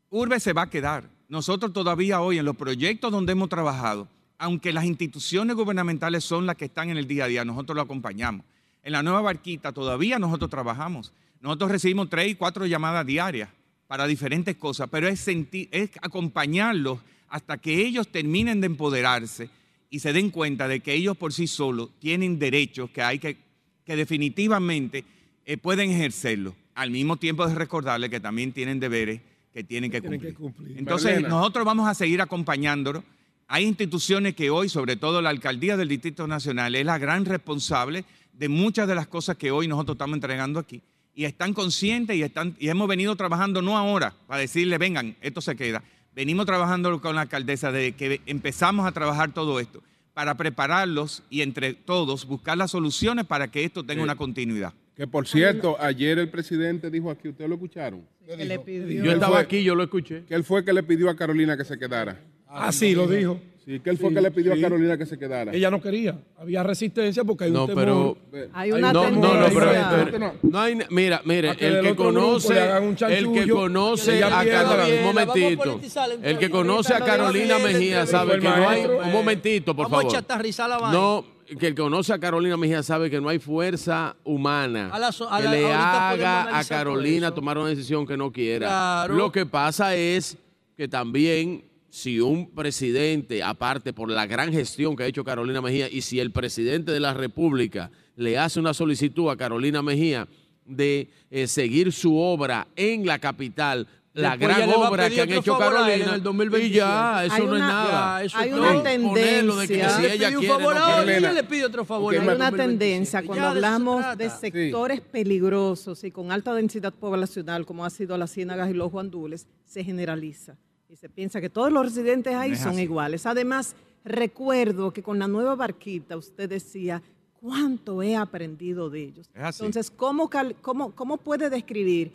Urbe se va a quedar. Nosotros todavía hoy en los proyectos donde hemos trabajado, aunque las instituciones gubernamentales son las que están en el día a día, nosotros lo acompañamos. En la nueva barquita todavía nosotros trabajamos. Nosotros recibimos tres y cuatro llamadas diarias para diferentes cosas, pero es, sentir, es acompañarlos hasta que ellos terminen de empoderarse y se den cuenta de que ellos por sí solos tienen derechos que hay que, que definitivamente eh, pueden ejercerlos, al mismo tiempo de recordarles que también tienen deberes que tienen que Tienen cumplir. que cumplir. Entonces, Marlena. nosotros vamos a seguir acompañándolos. Hay instituciones que hoy, sobre todo la alcaldía del Distrito Nacional, es la gran responsable de muchas de las cosas que hoy nosotros estamos entregando aquí. Y están conscientes y, están, y hemos venido trabajando no ahora para decirle, vengan, esto se queda. Venimos trabajando con la alcaldesa desde que empezamos a trabajar todo esto para prepararlos y entre todos buscar las soluciones para que esto tenga Sí. una continuidad. Que por cierto, ayer el presidente dijo aquí, ¿ustedes lo escucharon? que le pidió. Yo estaba fue- aquí, yo lo escuché. Que él fue que le pidió a Carolina que se quedara. Ah, sí, lo dijo. Sí, que él fue Sí, que le pidió sí. a Carolina que se quedara. Ella no quería. Había resistencia porque hay No, un temor. pero- Hay una no, tendencia. no, no, pero, no hay, mira, mire, el que conoce, el que conoce a. Carolina, Bien, un momentito, el que conoce a Carolina Mejía sabe que no hay, un momentito, por favor. No, que el que conoce a Carolina Mejía sabe que no hay fuerza humana A la so- a que le haga a Carolina tomar una decisión que no quiera. Claro. Lo que pasa es que también si un presidente, aparte por la gran gestión que ha hecho Carolina Mejía, y si el presidente de la República le hace una solicitud a Carolina Mejía de eh, seguir su obra en la capital, la Después gran obra que han hecho Carolina, en el 2027. y ya, eso Hay no es una- nada. Ya, eso Hay es una de que tendencia. si ella quiere, favor no ella le pide otro favor. Hay una 2027. tendencia cuando hablamos de sectores peligrosos y con alta densidad poblacional, como ha sido las Ciénagas y los Guandules, se generaliza y se piensa que todos los residentes ahí No son así. iguales. Además, recuerdo que con la nueva barquita usted decía cuánto he aprendido de ellos. Entonces, ¿cómo, cal- cómo, ¿cómo puede describir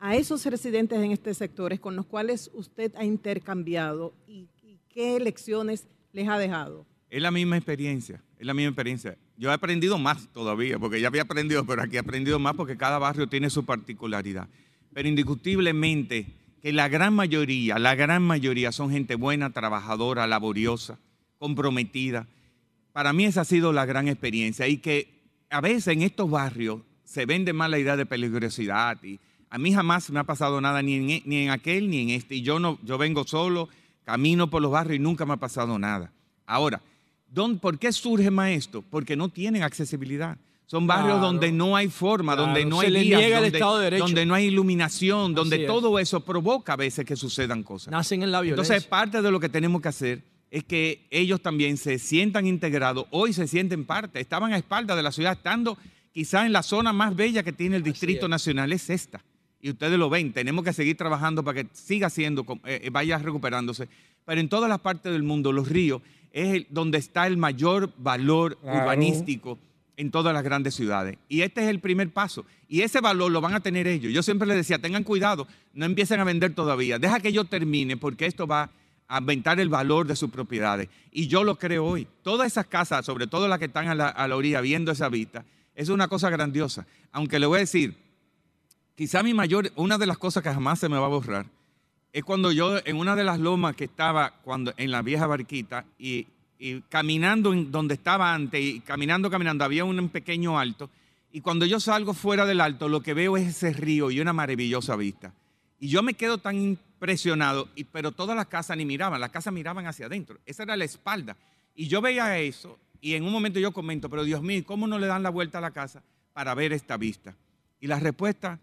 a esos residentes en este sectores con los cuales usted ha intercambiado y, y qué lecciones les ha dejado? Es la misma experiencia, es la misma experiencia. Yo he aprendido más todavía, porque ya había aprendido, pero aquí he aprendido más porque cada barrio tiene su particularidad. Pero indiscutiblemente que la gran mayoría, la gran mayoría son gente buena, trabajadora, laboriosa, comprometida. Para mí esa ha sido la gran experiencia y que a veces en estos barrios se vende más la idea de peligrosidad y a mí jamás me ha pasado nada ni en, e- ni en aquel ni en este y yo no yo vengo solo, camino por los barrios y nunca me ha pasado nada. Ahora, ¿dónde- ¿por qué surge más esto? Porque no tienen accesibilidad. Son barrios Claro. donde no hay forma, Claro, donde no hay le vías, niega el donde, Estado de Derecho. donde no hay iluminación, donde Así es. todo eso provoca a veces que sucedan cosas. Nacen en la violencia. Entonces, parte de lo que tenemos que hacer es que ellos también se sientan integrados, hoy se sienten parte, estaban a espaldas de la ciudad, estando quizá en la zona más bella que tiene el Distrito es. Nacional, es esta. Y ustedes lo ven, tenemos que seguir trabajando para que siga siendo, eh, eh, vaya recuperándose. Pero en todas las partes del mundo, los ríos es el- donde está el mayor valor Claro. urbanístico en todas las grandes ciudades. Y este es el primer paso. Y ese valor lo van a tener ellos. Yo siempre les decía, tengan cuidado, no empiecen a vender todavía. Deja que yo termine porque esto va a aumentar el valor de sus propiedades. Y yo lo creo hoy. Todas esas casas, sobre todo las que están a la, orilla viendo esa vista, es una cosa grandiosa. Aunque le voy a decir, quizá mi mayor, una de las cosas que jamás se me va a borrar, es cuando yo en una de las lomas que estaba cuando, en la vieja barquita y, y caminando donde estaba antes y caminando, caminando, había un pequeño alto y cuando yo salgo fuera del alto lo que veo es ese río y una maravillosa vista. Y yo me quedo tan, presionados, y- pero todas las casas ni miraban, las casas miraban hacia adentro. Esa era la espalda. Y yo veía eso y en un momento yo comento, pero Dios mío, ¿cómo no le dan la vuelta a la casa para ver esta vista? Y la respuesta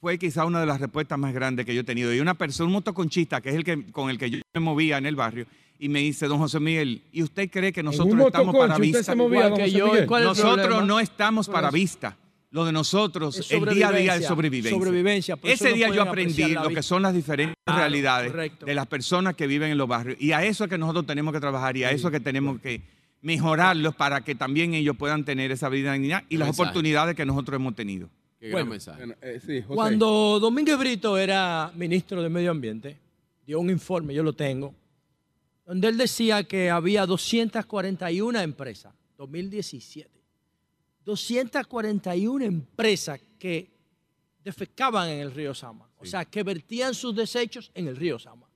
fue quizá una de las respuestas más grandes que yo he tenido. Y una persona, un motoconchista, que es el que, con el que yo me movía en el barrio, y me dice, don José Miguel, ¿y usted cree que nosotros estamos para vista? se movía, Igual don que José yo, Miguel. ¿cuál es el Nosotros no estamos para vista. Lo de nosotros, Es el día a día es sobrevivencia, Ese no día yo aprendí lo que son las diferentes Claro, realidades correcto. de las personas que viven en los barrios. Y a eso es que nosotros tenemos que trabajar y a eso es que tenemos que mejorarlos para que también ellos puedan tener esa vida dignidad y las mensaje. oportunidades que nosotros hemos tenido. Qué Bueno, gran mensaje. Bueno, eh, sí, José. Cuando Domínguez Brito era ministro de Medio Ambiente, dio un informe, yo lo tengo, donde él decía que había 241 empresas, 2017, 241 empresas que defecaban en el río Sama, o sea, que vertían sus desechos en el río Sama.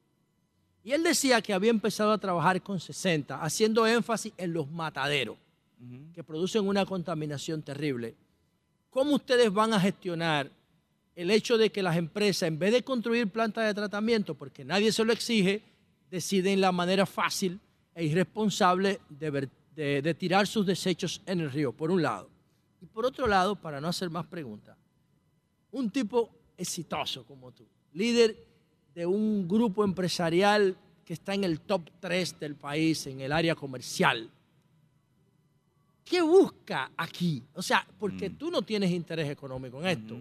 Y él decía que había empezado a trabajar con 60, haciendo énfasis en los mataderos, que producen una contaminación terrible. ¿Cómo ustedes van a gestionar el hecho de que las empresas, en vez de construir plantas de tratamiento, porque nadie se lo exige, deciden la manera fácil e irresponsable de, ver- de- de tirar sus desechos en el río, por un lado? Y por otro lado, para no hacer más preguntas, un tipo exitoso como tú, líder de un grupo empresarial que está en el top 3 del país en el área comercial, ¿qué busca aquí? O sea, porque tú no tienes interés económico en esto.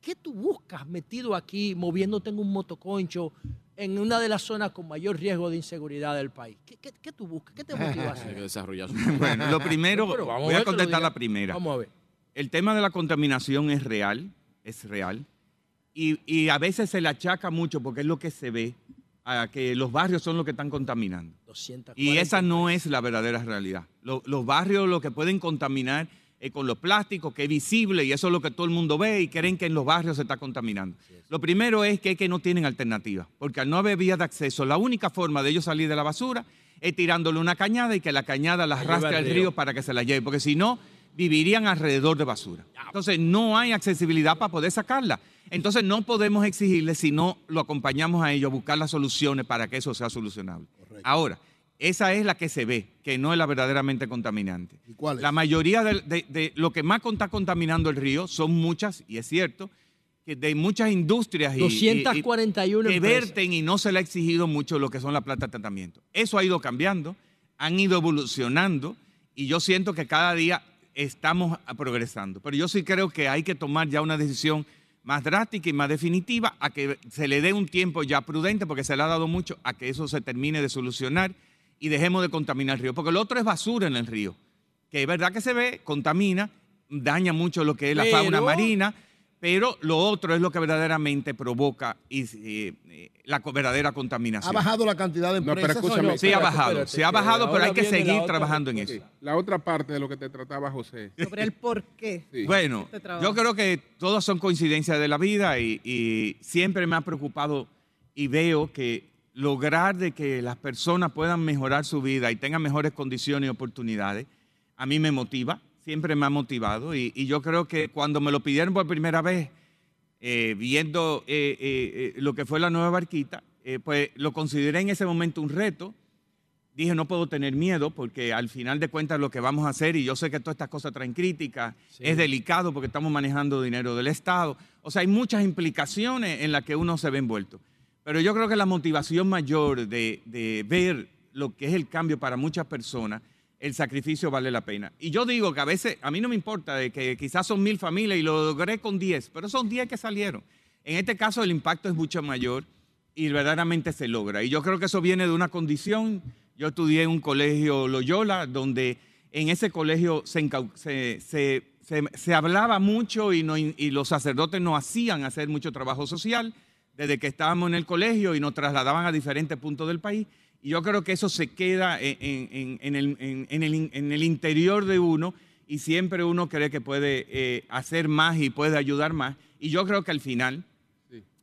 ¿Qué tú buscas metido aquí, moviéndote en un motoconcho, en una de las zonas con mayor riesgo de inseguridad del país? ¿Qué, qué- qué tú buscas? ¿Qué te motiva a Hay que hacer? desarrollar su *laughs* Bueno, lo primero, Pero vamos voy a contestar la primera. Vamos a ver. El tema de la contaminación es real, es real. Y, y a veces se le achaca mucho porque es lo que se ve, a que los barrios son los que están contaminando. 240 Y esa no es la verdadera realidad. Lo- los barrios lo que pueden contaminar es con los plásticos, que es visible y eso es lo que todo el mundo ve y creen que en los barrios se está contaminando. Lo primero es que, es que no tienen alternativa, porque al no haber vía de acceso, la única forma de ellos salir de la basura es tirándole una cañada y que la cañada la arrastre al río para que se la lleve, porque si no, vivirían alrededor de basura. Entonces, no hay accesibilidad para poder sacarla. Entonces, no podemos exigirle si no lo acompañamos a ellos a buscar las soluciones para que eso sea solucionable. Ahora, esa es la que se ve, que no es la verdaderamente contaminante. ¿Y cuál es? La mayoría de, de- de lo que más está contaminando el río son muchas, y es cierto, que de muchas industrias y, y- y- 241 que verten y no se le ha exigido mucho lo que son las plantas de tratamiento. Eso ha ido cambiando, han ido evolucionando y yo siento que cada día estamos progresando. Pero yo sí creo que hay que tomar ya una decisión más drástica y más definitiva a que se le dé un tiempo ya prudente, porque se le ha dado mucho, a que eso se termine de solucionar y dejemos de contaminar el río. Porque lo otro es basura en el río, que es verdad que se ve, contamina, daña mucho lo que es la Pero- fauna marina, pero lo otro es lo que verdaderamente provoca y, eh, la verdadera ¿Ha contaminación. bajado la cantidad de No, pero empresas? escúchame. Sí, ha bajado, sí ha bajado, pero hay que seguir trabajando en eso. La otra parte de lo que te trataba José. Sobre el por qué. Sí. Bueno, Este yo creo que todas son coincidencias de la vida y, y siempre me ha preocupado y veo que lograr de que las personas puedan mejorar su vida y tengan mejores condiciones y oportunidades, a mí me motiva, siempre me ha motivado y, y yo creo que cuando me lo pidieron por primera vez, eh, viendo eh, eh, eh, lo que fue la nueva barquita, pues lo consideré en ese momento un reto. Dije, no puedo tener miedo porque al final de cuentas lo que vamos a hacer, y yo sé que todas estas cosas traen críticas, es delicado porque estamos manejando dinero del Estado. O sea, hay muchas implicaciones en las que uno se ve envuelto. Pero yo creo que la motivación mayor de, de ver lo que es el cambio para muchas personas, el sacrificio vale la pena. Y yo digo que a veces, a mí no me importa de que quizás son mil familias y lo logré con diez, pero son diez que salieron. En este caso el impacto es mucho mayor y verdaderamente se logra. Y yo creo que eso viene de una condición. Yo estudié en un colegio Loyola, donde en ese colegio se, se, se- se- hablaba mucho y, no- y los sacerdotes nos hacían hacer mucho trabajo social desde que estábamos en el colegio y nos trasladaban a diferentes puntos del país. Y yo creo que eso se queda en, en- en- en el, en- en el- en el interior de uno y siempre uno cree que puede eh, hacer más y puede ayudar más. Y yo creo que al final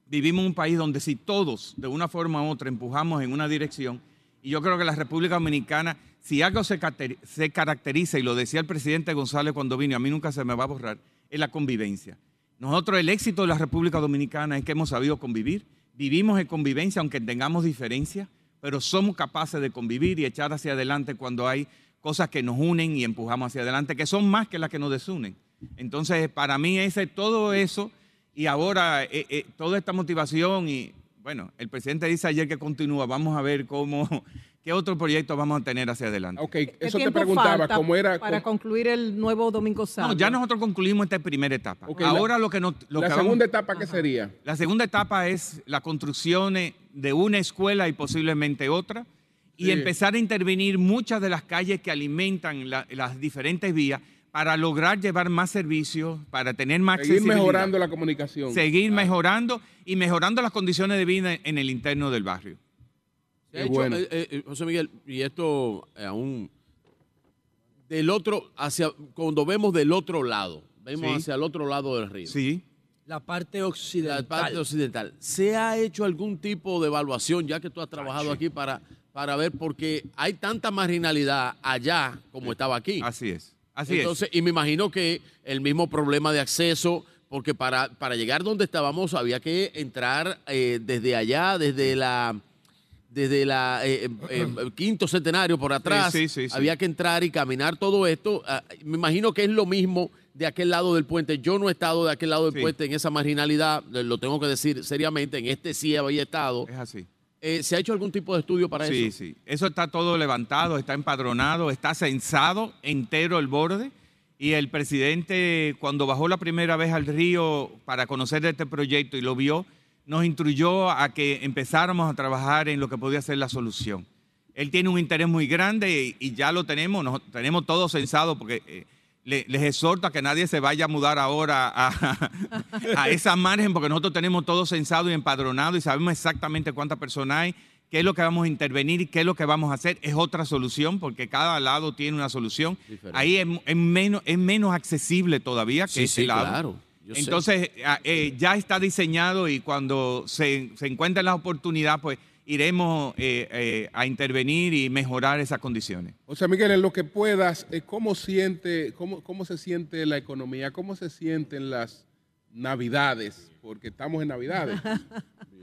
vivimos en un país donde si todos de una forma u otra empujamos en una dirección, y yo creo que la República Dominicana, si algo se, se caracteriza, y lo decía el presidente González cuando vino, a mí nunca se me va a borrar, es la convivencia. Nosotros el éxito de la República Dominicana es que hemos sabido convivir, vivimos en convivencia, aunque tengamos diferencias, pero somos capaces de convivir y echar hacia adelante cuando hay cosas que nos unen y empujamos hacia adelante, que son más que las que nos desunen. Entonces, para mí, ese, todo eso y ahora eh, eh, toda esta motivación y, bueno, el presidente dice ayer que continúa, vamos a ver cómo, qué otro proyecto vamos a tener hacia adelante. Ok, ¿Qué eso te preguntaba, falta ¿cómo era? Para concluir el nuevo Domingo Santo. No, ya nosotros concluimos esta primera etapa. Ahora la- lo que nos... lo la que vamos- segunda etapa, ¿qué sería? La segunda etapa es la construcción de una escuela y posiblemente otra, y Sí. empezar a intervenir muchas de las calles que alimentan la- las diferentes vías para lograr llevar más servicios, para tener más Seguir accesibilidad. mejorando la comunicación. Seguir mejorando y mejorando las condiciones de vida en el interno del barrio. Ha hecho, eh, eh, José Miguel, y esto eh, aún del otro, hacia, cuando vemos del otro lado, vemos Sí. hacia el otro lado del río. Sí. La parte occidental. La parte occidental. ¿Se ha hecho algún tipo de evaluación, ya que tú has trabajado aquí, para, para ver, porque hay tanta marginalidad allá como estaba aquí? Así es. Así Entonces, Y me imagino que el mismo problema de acceso, porque para, para llegar donde estábamos había que entrar eh, desde allá, desde la desde la eh, eh, eh, *clears throat* quinto centenario por atrás, sí, sí, sí. había que entrar y caminar todo esto. Ah, me imagino que es lo mismo de aquel lado del puente. Yo no he estado de aquel lado del Sí. puente en esa marginalidad, lo tengo que decir seriamente, en este sí había estado. Es así. Eh, ¿Se ha hecho algún tipo de estudio para sí, eso? Sí, Eso está todo levantado, está empadronado, está censado entero el borde. Y el presidente, cuando bajó la primera vez al río para conocer este proyecto y lo vio, nos instruyó a que empezáramos a trabajar en lo que podía ser la solución. Él tiene un interés muy grande y, y ya lo tenemos, nos, tenemos todo censado porque eh, le- les exhorto a que nadie se vaya a mudar ahora a, *laughs* a esa margen porque nosotros tenemos todo censado y empadronado y sabemos exactamente cuántas personas hay, qué es lo que vamos a intervenir y qué es lo que vamos a hacer. Es otra solución porque cada lado tiene una solución. Diferente. Ahí es, es menos, es menos accesible todavía que Sí, ese sí, lado. claro. Yo. Entonces, ah, eh, ya está diseñado y cuando se, se encuentre la oportunidad, pues iremos eh, eh, a intervenir y mejorar esas condiciones. O sea, Miguel, en lo que puedas, ¿cómo, siente, cómo, ¿cómo se siente la economía? ¿Cómo se sienten las navidades? Porque estamos en navidades. *laughs*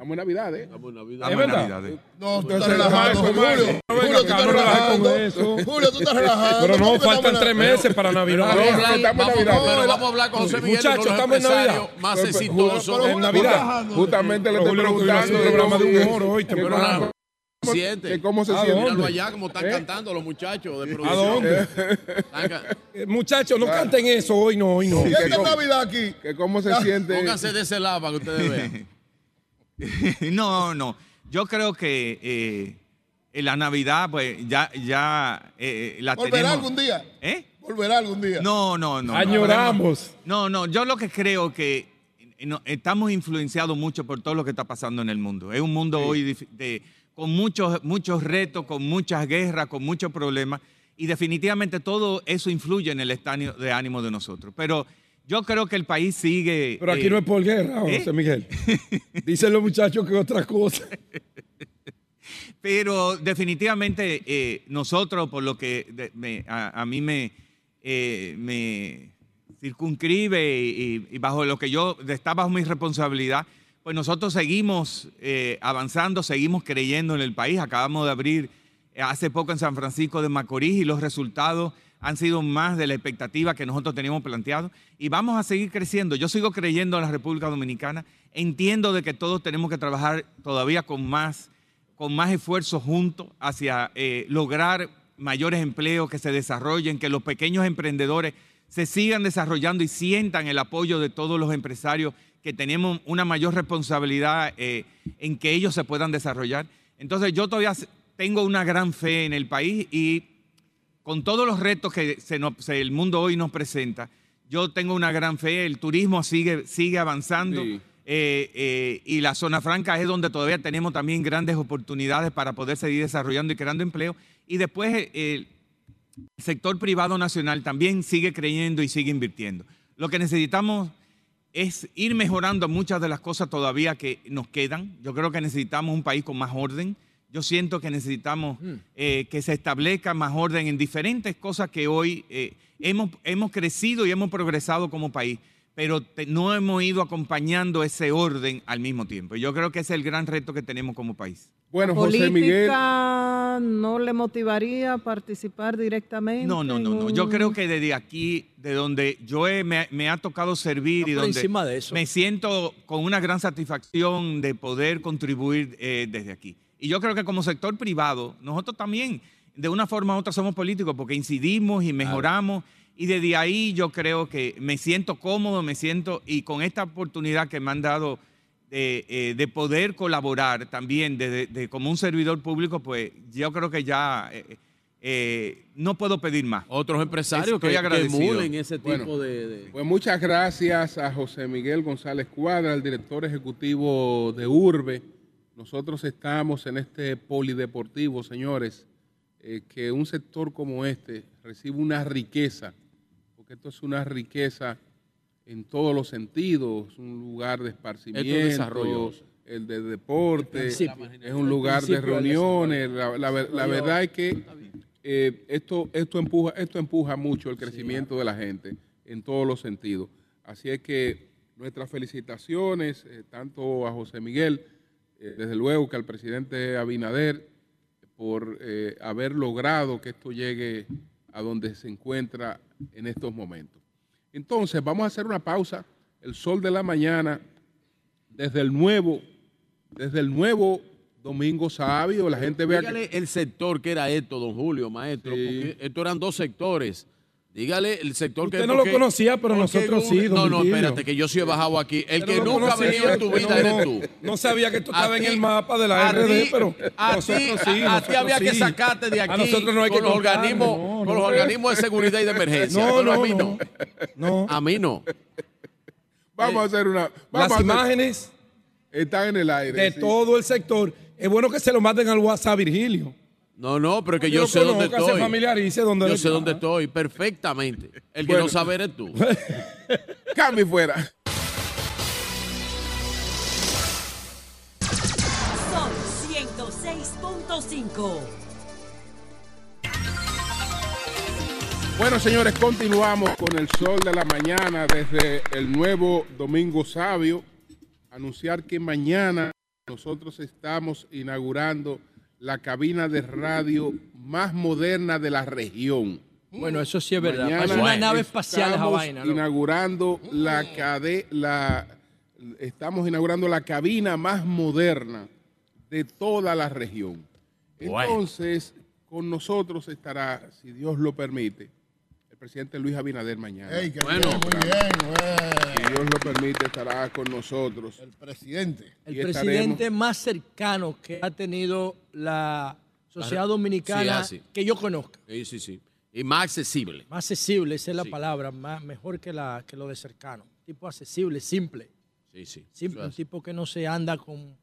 Estamos en navidades. Estamos en Navidad. ¿Es verdad? No, tú estás relajando, Julio. Julio, tú estás no relajes con relajando. eso. Julio, tú estás relajando. Pero no, ¿Cómo que faltan tres meses para Navidad. Vamos a No, hablar- estamos en vamos- Navidad. pero vamos a hablar con José Miguel, Muchachos, estamos en Navidad. más pero, en Navidad. Justamente le estoy a preguntando. un programa de cómo- humor hoy, que temprano. cómo- Siente. que cómo se ¿A siente. Míralo dónde? allá como están ¿Eh? cantando los muchachos de ¿A producción. dónde? Están ca- Eh, Muchachos, no canten eso hoy, no, hoy no. ¿Y que esta cómo- Navidad aquí? Que cómo se siente. Pónganse de ese lado para que ustedes vean. *laughs* *laughs* no, no. Yo creo que eh, en la Navidad, pues ya, ya eh, la ¿Volverá tenemos. algún día? ¿Eh? ¿Volverá algún día? No, no, no. no. Añoramos. No, no, yo lo que creo que eh, no, estamos influenciados mucho por todo lo que está pasando en el mundo. Es un mundo hoy de- con muchos, muchos retos, con muchas guerras, con muchos problemas, y definitivamente todo eso influye en el estado de ánimo de nosotros. Pero yo creo que el país sigue... Pero aquí eh, no es por guerra, ¿eh? José Miguel. *laughs* Dicen los muchachos que otra cosa. *laughs* Pero definitivamente eh, nosotros, por lo que de- me- a, a mí me, eh, me circunscribe y, y bajo lo que yo está bajo mi responsabilidad, pues nosotros seguimos eh, avanzando, seguimos creyendo en el país. Acabamos de abrir eh, hace poco en San Francisco de Macorís y los resultados han sido más de la expectativa que nosotros teníamos planteado y vamos a seguir creciendo. Yo sigo creyendo en la República Dominicana. Entiendo de que todos tenemos que trabajar todavía con más con más esfuerzo juntos hacia eh, lograr mayores empleos que se desarrollen, que los pequeños emprendedores se sigan desarrollando y sientan el apoyo de todos los empresarios, que tenemos una mayor responsabilidad eh, en que ellos se puedan desarrollar. Entonces yo todavía tengo una gran fe en el país y con todos los retos que se nos- se- el mundo hoy nos presenta, yo tengo una gran fe, el turismo sigue, sigue avanzando. Sí. Eh, eh, y la zona franca es donde todavía tenemos también grandes oportunidades para poder seguir desarrollando y creando empleo. Y después eh, el sector privado nacional también sigue creyendo y sigue invirtiendo. Lo que necesitamos es ir mejorando muchas de las cosas todavía que nos quedan. Yo creo que necesitamos un país con más orden. Yo siento que necesitamos eh, que se establezca más orden en diferentes cosas que hoy eh, hemos, hemos crecido y hemos progresado como país. pero te- no hemos ido acompañando ese orden al mismo tiempo. Yo creo que ese es el gran reto que tenemos como país. Bueno, ¿Política no le motivaría a participar directamente? No, no, no, no. Yo creo que desde aquí, de donde yo he- me, me ha tocado servir y por donde encima de eso. me siento con una gran satisfacción de poder contribuir eh, desde aquí. Y yo creo que como sector privado, nosotros también, de una forma u otra, somos políticos porque incidimos y mejoramos. Y desde ahí yo creo que me siento cómodo, me siento, y con esta oportunidad que me han dado de, eh, de poder colaborar también de, de- como un servidor público, pues yo creo que ya eh, eh, no puedo pedir más. Otros empresarios Estoy que, emulen ese tipo Bueno, de, de- Pues muchas gracias a José Miguel González Cuadra, el director ejecutivo de Urbe. Nosotros estamos en este polideportivo, señores, eh, que un sector como este recibe una riqueza, porque esto es una riqueza en todos los sentidos, un lugar de esparcimiento, desarrollo. el de deporte, El es un lugar de reuniones. La, la ver- la verdad es que eh, esto, esto, empuja, esto empuja mucho el crecimiento de la gente en todos los sentidos. Así es que nuestras felicitaciones, eh, tanto a José Miguel, eh, desde luego que al presidente Abinader, por eh, haber logrado que esto llegue a donde se encuentra en estos momentos. Entonces, vamos a hacer una pausa. El sol de la mañana, desde el nuevo, desde el nuevo Domingo Sabio, la gente vea que... Dígale el sector que era esto, don Julio, maestro, Sí. porque estos eran dos sectores. Dígale el sector que Usted no lo conocía, pero nosotros sí, don No, no, espérate, que yo sí he bajado aquí. El que no nunca ha venido en tu vida no- eres no- tú. No sabía que tú A estabas en el mapa de la a RD, ti- pero a nosotros ti- sí. a- ti había que sacarte de aquí A nosotros no hay que con los tocarnos, organismos, no, con no. los organismos de seguridad y de emergencia. No, pero a no, mí no. no. No. A mí no. Vamos a hacer una... Vamos Las hacer- imágenes Están en el aire. de sí. todo el sector. Es bueno que se lo manden al WhatsApp, Virgilio. No, no, pero es que Porque yo lo sé dónde conozca, se estoy. familiarice donde Yo sé está. dónde estoy perfectamente. El que Bueno. no sabe eres tú. *laughs* Cambio y fuera. Sol 106.5. Bueno, señores, continuamos con el sol de la mañana desde el nuevo Domingo Sabio. Anunciar que mañana nosotros estamos inaugurando la cabina de radio más moderna de la región. Bueno, eso sí es verdad. Mañana Parece una nave espacial esa estamos vaina. ¿no? inaugurando la cade- la estamos inaugurando la cabina más moderna de toda la región. Entonces, con nosotros estará, si Dios lo permite, el presidente Luis Abinader mañana. Ey, Bueno. bien, muy bien, Si. Dios lo permite, estará con nosotros. El presidente. El estaremos- presidente más cercano que ha tenido la sociedad Sí, dominicana así. que yo conozca. Sí, sí, sí. Y más accesible. Más accesible, esa es la Sí. palabra, más, mejor que, la, que lo de cercano. Tipo accesible, simple. Sí, sí. simple un tipo que no se anda con,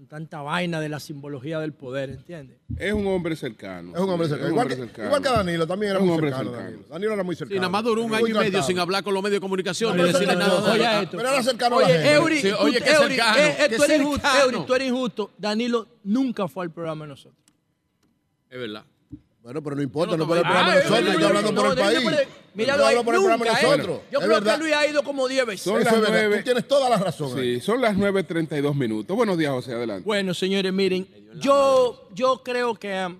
con tanta vaina de la simbología del poder, ¿entiendes? Es un hombre cercano. Es un hombre cercano. Igual, que, cercano. igual que Danilo, también era un muy hombre cercano. cercano. Danilo. Danilo era muy cercano. Sí, nada más duró un año y medio sin hablar con los medios de comunicación, No, ni decirle no- nada. Oye, esto. Pero era cercano a la Oye, gente. Eury, Sí, tú- oye, qué Eury, cercano, eh, eh, qué tú eres injusto. Eury, tú eres injusto. Danilo nunca fue al programa de nosotros. Es verdad. Bueno, pero no importa, no voy- programa Ah, de es nosotros, estoy yo hablando por el país. puede- Míralo ahí, hablo por el programa de nunca, ¿eh? nosotros. Yo creo verdad. que Luis ha ido como 10 veces. Son las es verdad. nueve. Tú tienes toda la razón. ahí. Sí, son las 9.32 minutos. Buenos días, José, adelante. Bueno, señores, miren, yo, yo creo que um,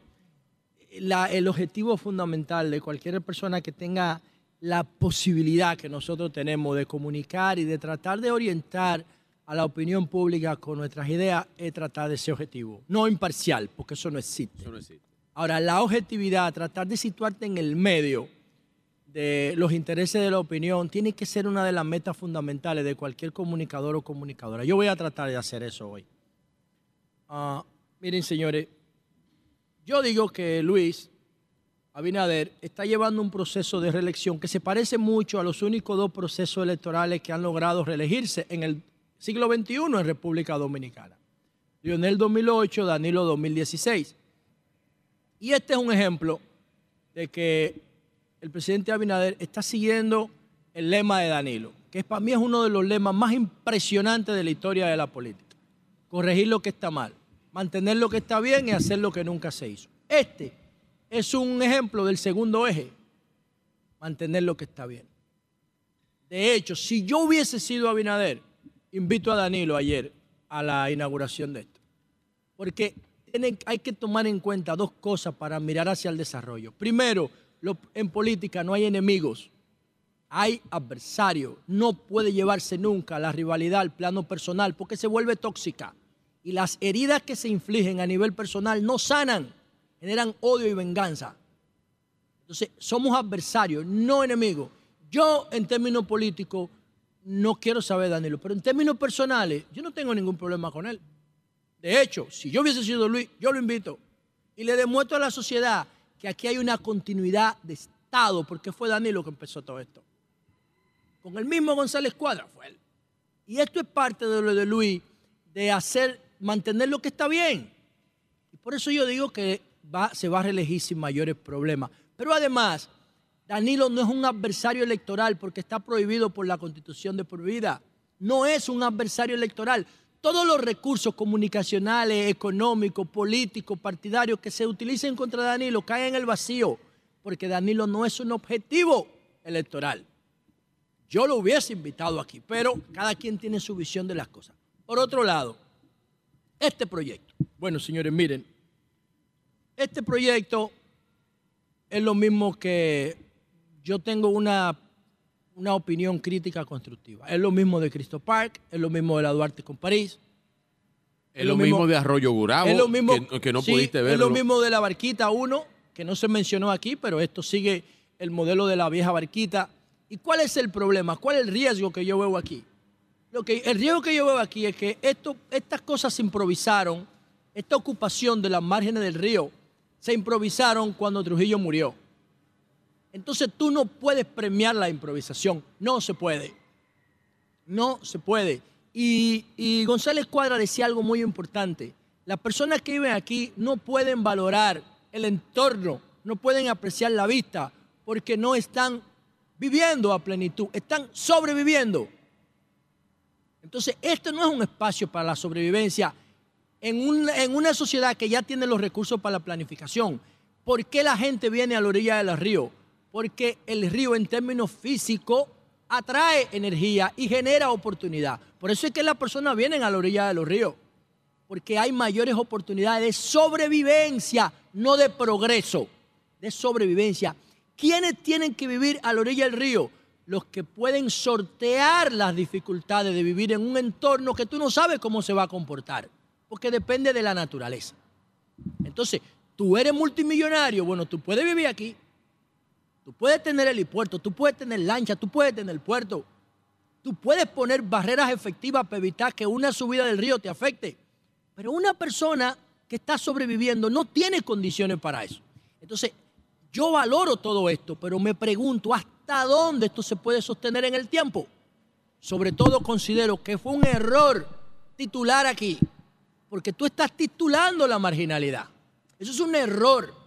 la- el objetivo fundamental de cualquier persona que tenga la posibilidad que nosotros tenemos de comunicar y de tratar de orientar a la opinión pública con nuestras ideas es tratar de ese objetivo. No imparcial, porque eso no existe. Eso no existe. Ahora, la objetividad, tratar de situarte en el medio de los intereses de la opinión, tiene que ser una de las metas fundamentales de cualquier comunicador o comunicadora. Yo voy a tratar de hacer eso hoy. Ah, miren, señores, yo digo que Luis Abinader está llevando un proceso de reelección que se parece mucho a los únicos dos procesos electorales que han logrado reelegirse en el siglo XXI en República Dominicana. Lionel 2008, Danilo 2016. Y este es un ejemplo de que el presidente Abinader está siguiendo el lema de Danilo, que para mí es uno de los lemas más impresionantes de la historia de la política. Corregir lo que está mal, mantener lo que está bien y hacer lo que nunca se hizo. Este es un ejemplo del segundo eje, mantener lo que está bien. De hecho, si yo hubiese sido Abinader, invito a Danilo ayer a la inauguración de esto. Porque hay que tomar en cuenta dos cosas para mirar hacia el desarrollo. Primero, en política no hay enemigos, hay adversarios. No puede llevarse nunca la rivalidad al plano personal porque se vuelve tóxica. Y las heridas que se infligen a nivel personal no sanan, generan odio y venganza. Entonces, somos adversarios, no enemigos. Yo, en términos políticos, no quiero saber, Danilo, pero en términos personales, yo no tengo ningún problema con él. De hecho, si yo hubiese sido Luis, yo lo invito y le demuestro a la sociedad que aquí hay una continuidad de Estado, porque fue Danilo que empezó todo esto. Con el mismo González Cuadra fue él. Y esto es parte de lo de Luis, de hacer, mantener lo que está bien. Y por eso yo digo que se va a reelegir sin mayores problemas. Pero además, Danilo no es un adversario electoral porque está prohibido por la constitución de por vida. No es un adversario electoral. Todos los recursos comunicacionales, económicos, políticos, partidarios que se utilicen contra Danilo caen en el vacío porque Danilo no es un objetivo electoral. Yo lo hubiese invitado aquí, pero cada quien tiene su visión de las cosas. Por otro lado, este proyecto. Bueno, señores, miren, este proyecto es lo mismo que yo tengo una, una opinión crítica constructiva. Es lo mismo de Cristo Park, es lo mismo de la Duarte con París. Es lo mismo de Arroyo Gurabo, es lo mismo, que, que no sí, pudiste Es verlo. lo mismo de la Barquita 1, que no se mencionó aquí, pero esto sigue el modelo de la vieja Barquita. ¿Y cuál es el problema? ¿Cuál es el riesgo que yo veo aquí? Lo que, el riesgo que yo veo aquí es que esto, estas cosas se improvisaron, esta ocupación de las márgenes del río, se improvisaron cuando Trujillo murió. Entonces tú no puedes premiar la improvisación, no se puede. No se puede. Y, González Cuadra decía algo muy importante. Las personas que viven aquí no pueden valorar el entorno, no pueden apreciar la vista, porque no están viviendo a plenitud, están sobreviviendo. Entonces, este no es un espacio para la sobrevivencia en una sociedad que ya tiene los recursos para la planificación. ¿Por qué la gente viene a la orilla del río? Porque el río en términos físicos atrae energía y genera oportunidad. Por eso es que las personas vienen a la orilla de los ríos. Porque hay mayores oportunidades de sobrevivencia, no de progreso, de sobrevivencia. ¿Quiénes tienen que vivir a la orilla del río? Los que pueden sortear las dificultades de vivir en un entorno que tú no sabes cómo se va a comportar, porque depende de la naturaleza. Entonces, tú eres multimillonario, bueno, tú puedes vivir aquí, tú puedes tener helipuerto, tú puedes tener lancha, tú puedes tener puerto, tú puedes poner barreras efectivas para evitar que una subida del río te afecte. Pero una persona que está sobreviviendo no tiene condiciones para eso. Entonces, yo valoro todo esto, pero me pregunto hasta dónde esto se puede sostener en el tiempo. Sobre todo considero que fue un error titular aquí, porque tú estás titulando la marginalidad. Eso es un error.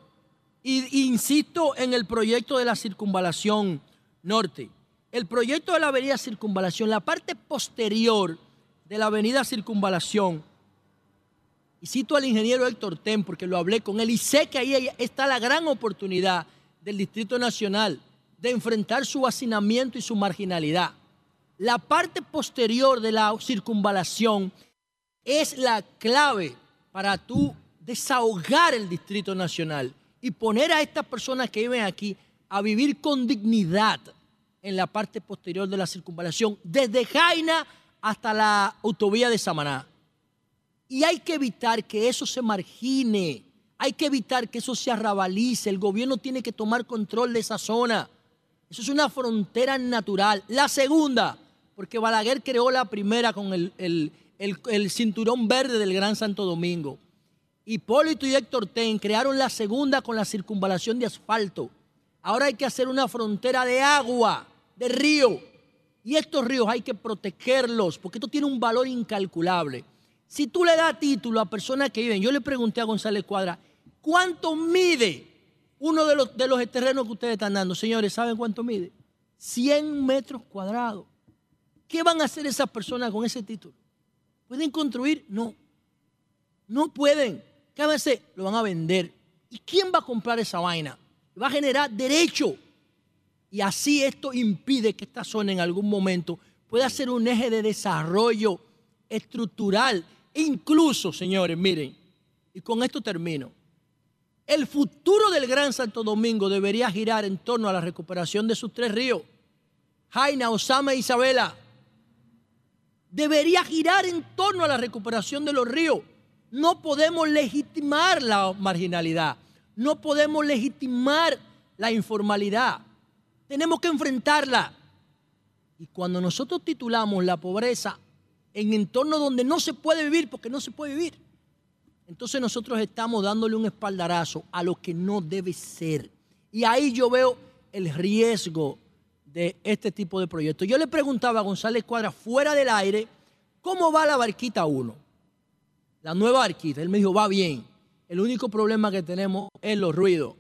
Y, insisto en el proyecto de la circunvalación norte. El proyecto de la avenida circunvalación, la parte posterior de la avenida circunvalación, y cito al ingeniero Héctor Ten porque lo hablé con él y sé que ahí está la gran oportunidad del Distrito Nacional de enfrentar su hacinamiento y su marginalidad. La parte posterior de la circunvalación es la clave para tú desahogar el Distrito Nacional y poner a estas personas que viven aquí a vivir con dignidad en la parte posterior de la circunvalación, desde Jaina hasta la autovía de Samaná. Y hay que evitar que eso se margine, hay que evitar que eso se arrabalice, el gobierno tiene que tomar control de esa zona. Eso es una frontera natural. La segunda, porque Balaguer creó la primera con el, el- el- el cinturón verde del Gran Santo Domingo. Hipólito y Héctor Ten crearon la segunda con la circunvalación de asfalto. Ahora hay que hacer una frontera de agua, de río. Y estos ríos hay que protegerlos porque esto tiene un valor incalculable. Si tú le das título a personas que viven, yo le pregunté a González Cuadra, ¿cuánto mide uno de los, de los terrenos que ustedes están dando? Señores, ¿saben cuánto mide? 100 metros cuadrados. ¿Qué van a hacer esas personas con ese título? ¿Pueden construir? No. No pueden. ¿Qué van a hacer? Lo van a vender. ¿Y quién va a comprar esa vaina? Va a generar derecho. Y así esto impide que esta zona en algún momento pueda ser un eje de desarrollo estructural. Incluso, señores, miren, y con esto termino. El futuro del Gran Santo Domingo debería girar en torno a la recuperación de sus tres ríos. Jaina, Osama e Isabela. Debería girar en torno a la recuperación de los ríos. No podemos legitimar la marginalidad. No podemos legitimar la informalidad. Tenemos que enfrentarla. Y cuando nosotros titulamos la pobreza en entornos donde no se puede vivir, porque no se puede vivir, entonces nosotros estamos dándole un espaldarazo a lo que no debe ser. Y ahí yo veo el riesgo de este tipo de proyectos. Yo le preguntaba a González Cuadra fuera del aire, ¿cómo va la barquita 1? La nueva barquita. Él me dijo, va bien. El único problema que tenemos es los ruidos.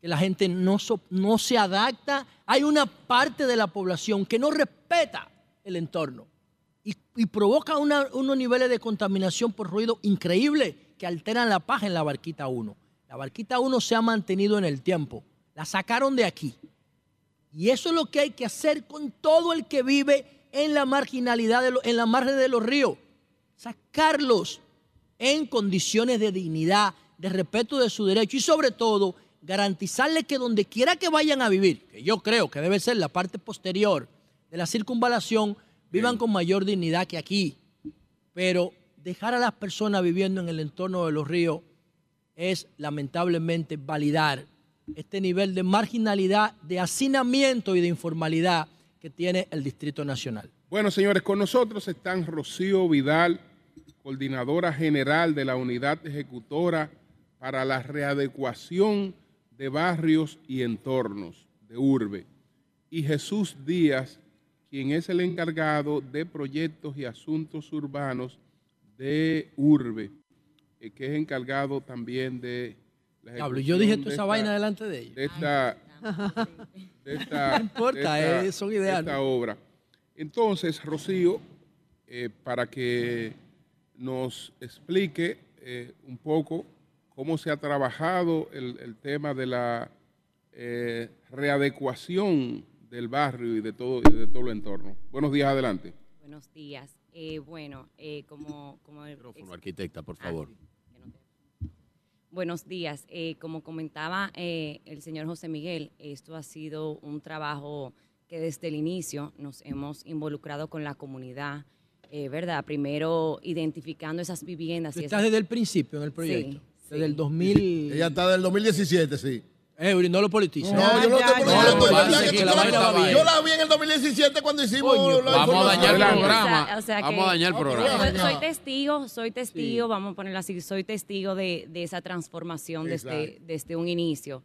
Que la gente no, no se adapta. Hay una parte de la población que no respeta el entorno y, provoca unos niveles de contaminación por ruido increíbles que alteran la paz en la barquita 1. La barquita 1 se ha mantenido en el tiempo. La sacaron de aquí. Y eso es lo que hay que hacer con todo el que vive en la marginalidad, de lo- en la margen de los ríos. Sacarlos en condiciones de dignidad, de respeto de su derecho y sobre todo garantizarles que donde quiera que vayan a vivir, que yo creo que debe ser la parte posterior de la circunvalación, vivan con mayor dignidad que aquí. Pero dejar a las personas viviendo en el entorno de los ríos es lamentablemente validar este nivel de marginalidad, de hacinamiento y de informalidad que tiene el Distrito Nacional. Bueno, señores, con nosotros están Rocío Vidal, coordinadora general de la Unidad Ejecutora para la Readecuación de Barrios y Entornos de Urbe, y Jesús Díaz, quien es el encargado de proyectos y asuntos urbanos de Urbe, eh, que es encargado también de la Diablo, yo dije toda de esa vaina delante de ellos. de esta, de esta, No importa, de esta- eh, son de ideales. esta obra. Entonces, Rocío, eh, para que nos explique eh, un poco cómo se ha trabajado el, el tema de la eh, readecuación del barrio y de todo, y de todo el entorno. Buenos días, adelante. Buenos días. Eh, bueno, eh, como, como el- Micrófono, arquitecta, por favor. Buenos días. Eh, como comentaba eh, el señor José Miguel, esto ha sido un trabajo que desde el inicio nos hemos involucrado con la comunidad, eh, ¿verdad? Primero identificando esas viviendas. Tú y estás esas- desde el principio en el proyecto. Sí, Desde el 2000. Ella está del 2017, sí. Eury, no lo politices. No, yo no ya, yo la-. Yo vi en el 2017 cuando hicimos la vamos a dañar el programa. O sea- o sea Vamos que- a dañar el programa. Soy, soy testigo, soy testigo, vamos a ponerlo así, soy testigo de, de esa transformación desde un inicio.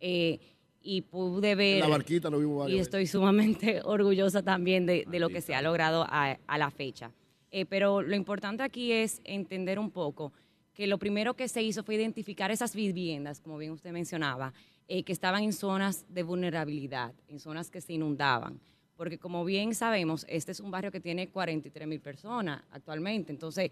Eh, y pude ver... la barquita lo vimos Y veces. estoy sumamente *laughs* orgullosa también de, de lo que se ha logrado a, a la fecha. Eh, pero lo importante aquí es entender un poco que lo primero que se hizo fue identificar esas viviendas, como bien usted mencionaba, eh, que estaban en zonas de vulnerabilidad, en zonas que se inundaban. Porque como bien sabemos, este es un barrio que tiene 43 mil personas actualmente. Entonces,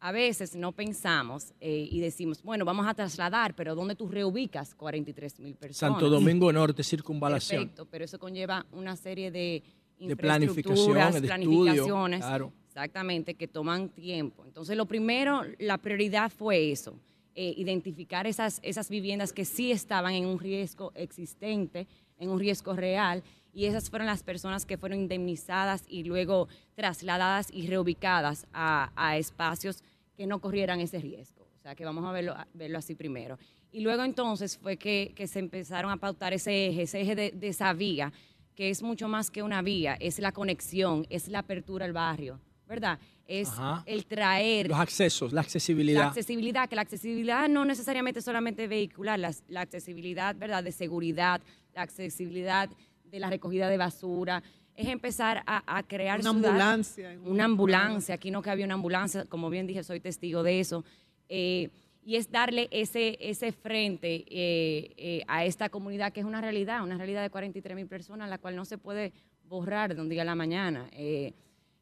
a veces no pensamos eh, y decimos, bueno, vamos a trasladar, pero ¿dónde tú reubicas 43 mil personas? Santo Domingo Norte, circunvalación. Perfecto, pero eso conlleva una serie de De planificaciones, de planificaciones, estudio, claro. exactamente, que toman tiempo. Entonces, lo primero, la prioridad fue eso, eh, identificar esas, esas viviendas que sí estaban en un riesgo existente, en un riesgo real, y esas fueron las personas que fueron indemnizadas y luego trasladadas y reubicadas a, a espacios que no corrieran ese riesgo. O sea, que vamos a verlo, a verlo así primero. Y luego entonces fue que, que se empezaron a pautar ese eje, ese eje de, de esa vía, que es mucho más que una vía, es la conexión, es la apertura al barrio, ¿verdad? Es Ajá. el traer Los accesos, la la accesibilidad. accesibilidad, que la accesibilidad no necesariamente solamente vehicular, la, la accesibilidad, ¿verdad?, de seguridad, la accesibilidad de la recogida de basura, es empezar a, a crear Una ciudad- ambulancia. Una ambulancia, aquí no cabía una ambulancia, como bien dije, soy testigo de eso. eh, y es darle ese, ese frente eh, eh, a esta comunidad que es una realidad, una realidad de 43 mil personas, la cual no se puede borrar de un día a la mañana.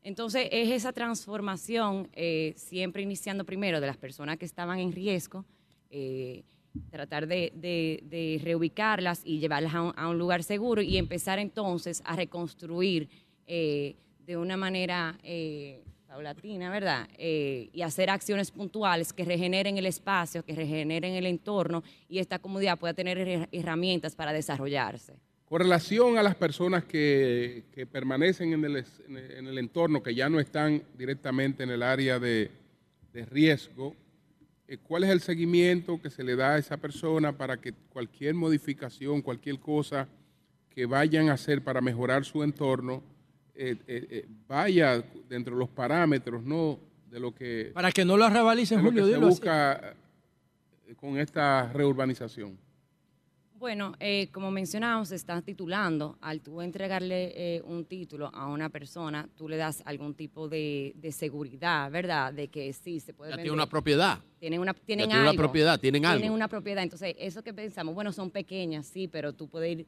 Entonces, es esa transformación, siempre iniciando primero de las personas que estaban en riesgo, tratar de, de- reubicarlas y llevarlas a un, lugar seguro y empezar entonces a reconstruir eh, de una manera eh, paulatina, ¿verdad? Eh, y hacer acciones puntuales que regeneren el espacio, que regeneren el entorno y esta comunidad pueda tener her- herramientas para desarrollarse. Con relación a las personas que, que permanecen en el, en el- en el entorno, que ya no están directamente en el área de, de riesgo, ¿cuál es el seguimiento que se le da a esa persona para que cualquier modificación, cualquier cosa que vayan a hacer para mejorar su entorno, eh, eh, eh, vaya dentro de los parámetros, ¿no? De lo que, Para que no lo revalicen, lo Julio, que se así. busca eh, con esta reurbanización. Bueno, eh, como mencionábamos, se está titulando. Al tú entregarle eh, un título a una persona, tú le das algún tipo de, de seguridad, ¿verdad? De que sí, se puede Ya vender. tiene una propiedad. Tienen una, tienen tiene una algo. propiedad, tienen algo. Tienen una propiedad. Entonces, eso que pensamos, bueno, son pequeñas, sí, pero tú puedes ir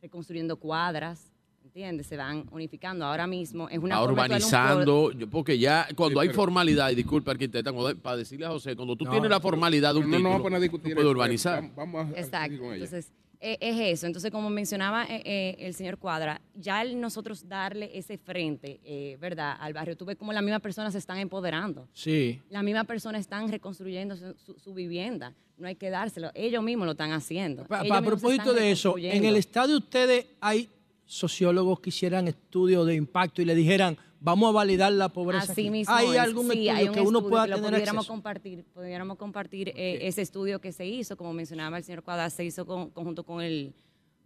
reconstruyendo cuadras, ¿entiendes? Se van unificando. Ahora mismo es una un urbanizando, yo- porque ya cuando Sí, hay pero- formalidad, y disculpe arquitecta, cuando- para decirle a José, cuando tú No, tienes la formalidad de un no título, vamos a poner a discutir puedes urbanizar. vamos- vamos a- Exacto. con ella. Entonces, eh, es eso. Entonces, como mencionaba eh, eh, el señor Cuadra, ya el nosotros darle ese frente, eh, ¿verdad?, al barrio, tú ves como las mismas personas se están empoderando. Sí. Las mismas personas están reconstruyendo su, su- su vivienda. No hay que dárselo. Ellos mismos lo están haciendo. Pa- pa- a propósito de eso, en el estadio ustedes hay sociólogos que hicieran estudios de impacto y le dijeran, vamos a validar la pobreza. Así aquí". mismo ¿Hay es. algún Sí, estudio hay un que uno estudio pueda que tener pudiéramos acceso? compartir, pudiéramos compartir eh, ese estudio que se hizo, como mencionaba el señor Cuadra, se hizo con, conjunto con el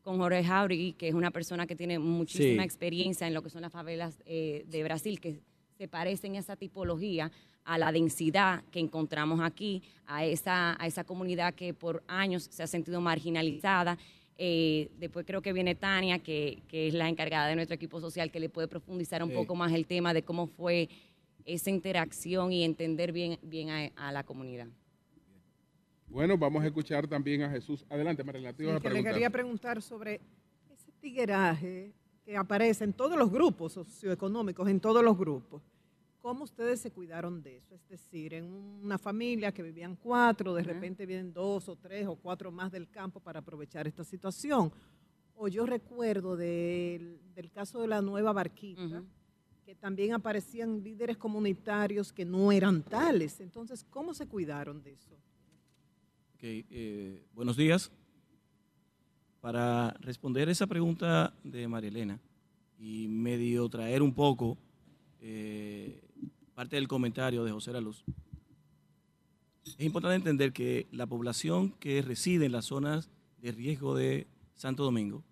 con Jorge Jauregui, que es una persona que tiene muchísima Sí. experiencia en lo que son las favelas eh, de Brasil, que se parecen a esa tipología, a la densidad que encontramos aquí, a esa, a esa comunidad que por años se ha sentido marginalizada. Eh, después creo que viene Tania, que, que es la encargada de nuestro equipo social, que le puede profundizar un Sí. poco más el tema de cómo fue esa interacción y entender bien, bien a, a la comunidad. Bueno, vamos a escuchar también a Jesús. Adelante, Marilena, te Sí, que le quería preguntar sobre ese tigueraje que aparece en todos los grupos socioeconómicos, en todos los grupos. ¿Cómo ustedes se cuidaron de eso? Es decir, en una familia que vivían cuatro, de repente vienen dos o tres o cuatro más del campo para aprovechar esta situación. O yo recuerdo del, del caso de la nueva barquita, que también aparecían líderes comunitarios que no eran tales. Entonces, ¿cómo se cuidaron de eso? Ok, eh, buenos días. Para responder esa pregunta de María Elena y medio traer un poco eh, parte del comentario de José La Luz, es importante entender que la población que reside en las zonas de riesgo de Santo Domingo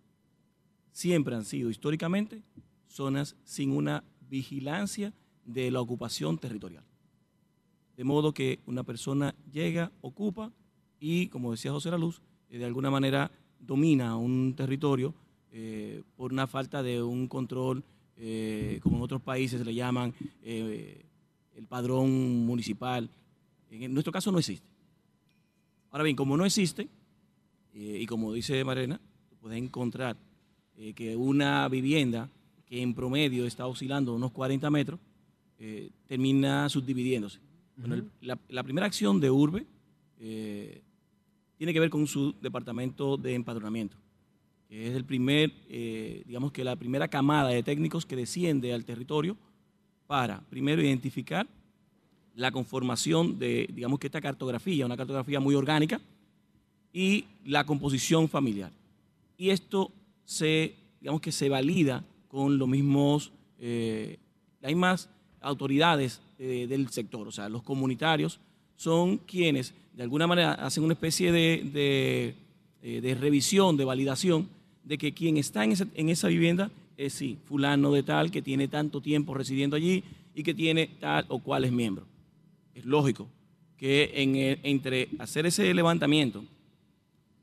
siempre han sido históricamente zonas sin una vigilancia de la ocupación territorial. De modo que una persona llega, ocupa y, como decía José La Luz, eh, de alguna manera domina un territorio eh, por una falta de un control, eh, como en otros países le llaman el padrón municipal. En nuestro caso no existe. Ahora bien, como no existe, eh, y como dice Marena, puedes encontrar eh, que una vivienda que en promedio está oscilando unos 40 metros, eh, termina subdividiéndose. Bueno, el- la, la primera acción de Urbe tiene que ver con su departamento de empadronamiento, que es el primer, digamos que la primera camada de técnicos que desciende al territorio para, primero, identificar la conformación de, digamos que esta cartografía, una cartografía muy orgánica, y la composición familiar. Y esto se, digamos que se valida con los mismos, eh, las mismas autoridades eh, del sector, o sea, los comunitarios son quienes de alguna manera hacen una especie de, de, eh, de revisión, de validación de que quien está en esa, en esa vivienda es sí, fulano de tal, que tiene tanto tiempo residiendo allí y que tiene tal o cual es miembro. Es lógico que en el- entre hacer ese levantamiento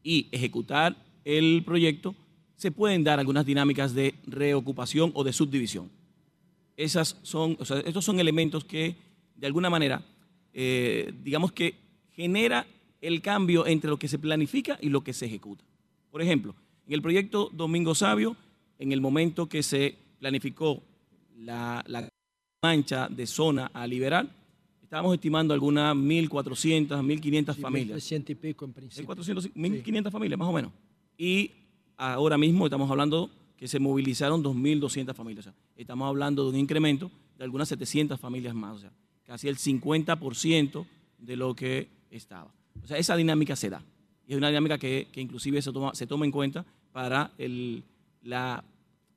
y ejecutar el proyecto, se pueden dar algunas dinámicas de reocupación o de subdivisión. Esas son, o sea, estos son elementos que, de alguna manera, eh, digamos que genera el cambio entre lo que se planifica y lo que se ejecuta. Por ejemplo, en el proyecto Domingo Sabio, en el momento que se planificó la, la mancha de zona a liberar, estábamos estimando algunas 1.400, 1.500 familias. 300 y pico en principio. 1.400, 1.500 familias, más o menos. Y ahora mismo estamos hablando que se movilizaron 2.200 familias. O sea, estamos hablando de un incremento de algunas 700 familias más, o sea, casi el 50% de lo que estaba. O sea, esa dinámica se da. Y es una dinámica que, que inclusive se toma, se toma en cuenta para el, la,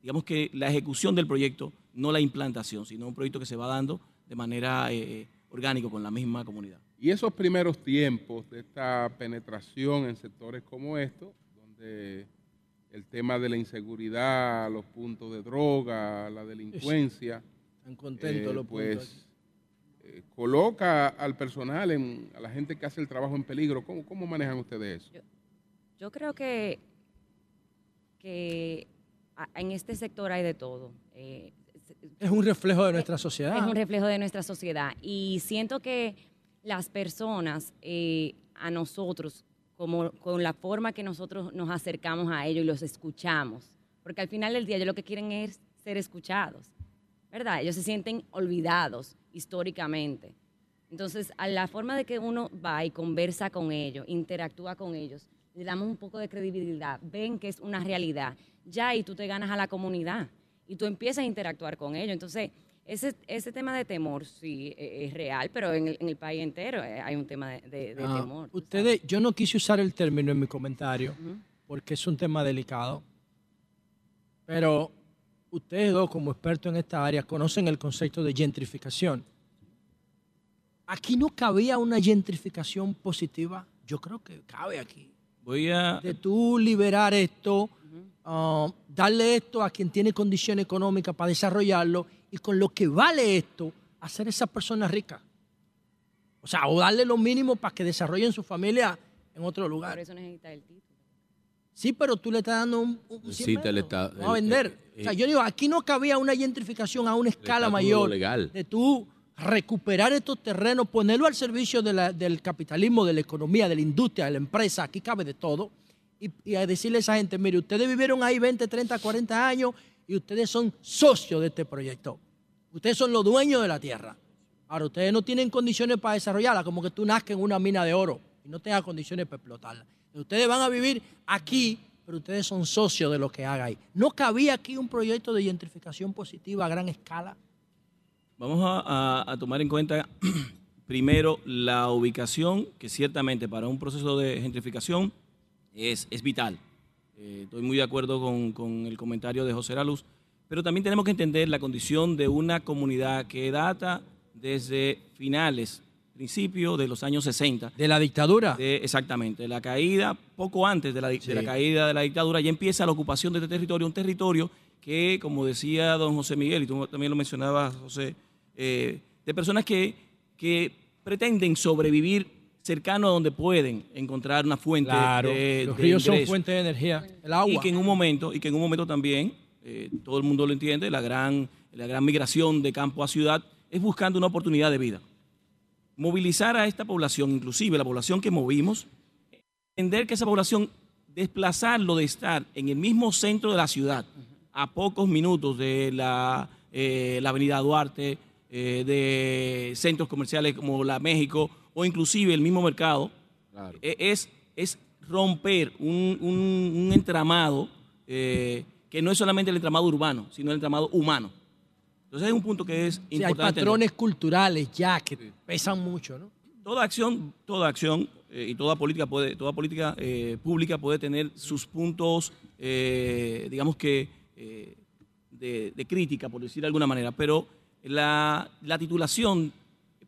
digamos que la ejecución del proyecto, no la implantación, sino un proyecto que se va dando de manera eh, orgánica con la misma comunidad. Y esos primeros tiempos de esta penetración en sectores como estos, donde el tema de la inseguridad, los puntos de droga, la delincuencia, Están contentos eh, los pues puntos. eh, coloca al personal, en, a la gente que hace el trabajo en peligro. ¿Cómo, cómo manejan ustedes eso? Yo creo que, que en este sector hay de todo. Eh, Es un reflejo de nuestra sociedad. Es un reflejo de nuestra sociedad. Y siento que las personas, eh, a nosotros, como con la forma que nosotros nos acercamos a ellos y los escuchamos, porque al final del día ellos lo que quieren es ser escuchados, ¿verdad? Ellos se sienten olvidados históricamente. Entonces, a la forma de que uno va y conversa con ellos, interactúa con ellos, le damos un poco de credibilidad, ven que es una realidad, ya ahí tú te ganas a la comunidad y tú empiezas a interactuar con ellos. Entonces, ese, ese tema de temor sí eh, es real, pero en el, en el país entero eh, hay un tema de, de- de Ah, temor. ustedes, yo no quise usar el término en mi comentario porque es un tema delicado, pero ustedes dos como expertos en esta área conocen el concepto de gentrificación. Aquí no cabía una gentrificación positiva. Yo creo que cabe aquí. Voy a... De tú liberar esto, ah, darle esto a quien tiene condición económica para desarrollarlo y con lo que vale esto, hacer a esa persona rica. O sea, o darle lo mínimo para que desarrollen su familia en otro Por lugar. eso necesita el título. Sí, pero tú le estás dando un, un Necesita el Estado. Vamos a vender. o sea, yo digo, aquí no cabía una gentrificación a una escala mayor legal. de tú recuperar estos terrenos, ponerlo al servicio del capitalismo, de la economía, de la industria, de la empresa, aquí cabe de todo, y, y a decirle a esa gente, mire, ustedes vivieron ahí 20, 30, 40 años y ustedes son socios de este proyecto. Ustedes son los dueños de la tierra. Ahora, ustedes no tienen condiciones para desarrollarla, como que tú nazcas en una mina de oro y no tengas condiciones para explotarla. Ustedes van a vivir aquí, pero ustedes son socios de lo que haga ahí. ¿No cabía aquí un proyecto de gentrificación positiva a gran escala? Vamos a, a- a tomar en cuenta *clears throat* primero la ubicación, que ciertamente para un proceso de gentrificación es, es vital. Eh, estoy muy de acuerdo con, con el comentario de José Luz, pero también tenemos que entender la condición de una comunidad que data desde finales, principios de los años 60. ¿De la dictadura? De- exactamente, la caída, poco antes de la, de la caída de la dictadura, ya empieza la ocupación de este territorio, un territorio que, como decía don José Miguel, y tú también lo mencionabas, José, eh, de personas que, que pretenden sobrevivir cercano a donde pueden encontrar una fuente Claro, de, los de ríos son fuente de energía, el agua. Y que en un momento, y que en un momento también, eh, todo el mundo lo entiende, la gran, la gran migración de campo a ciudad es buscando una oportunidad de vida. Movilizar a esta población, inclusive la población que movimos, entender que esa población, desplazarlo de estar en el mismo centro de la ciudad, a pocos minutos de la, eh, la avenida Duarte, eh, de centros comerciales como la México o inclusive el mismo mercado, eh, es, es romper un, un- un entramado eh, que no es solamente el entramado urbano, sino el entramado humano. Entonces es un punto que es Sí, hay importante. entender. patrones culturales ya que pesan mucho, ¿no? toda acción, toda acción eh, y toda política puede, toda política eh, pública puede tener sus puntos, eh, digamos que eh, de, de crítica, por decir de alguna manera, pero la, la titulación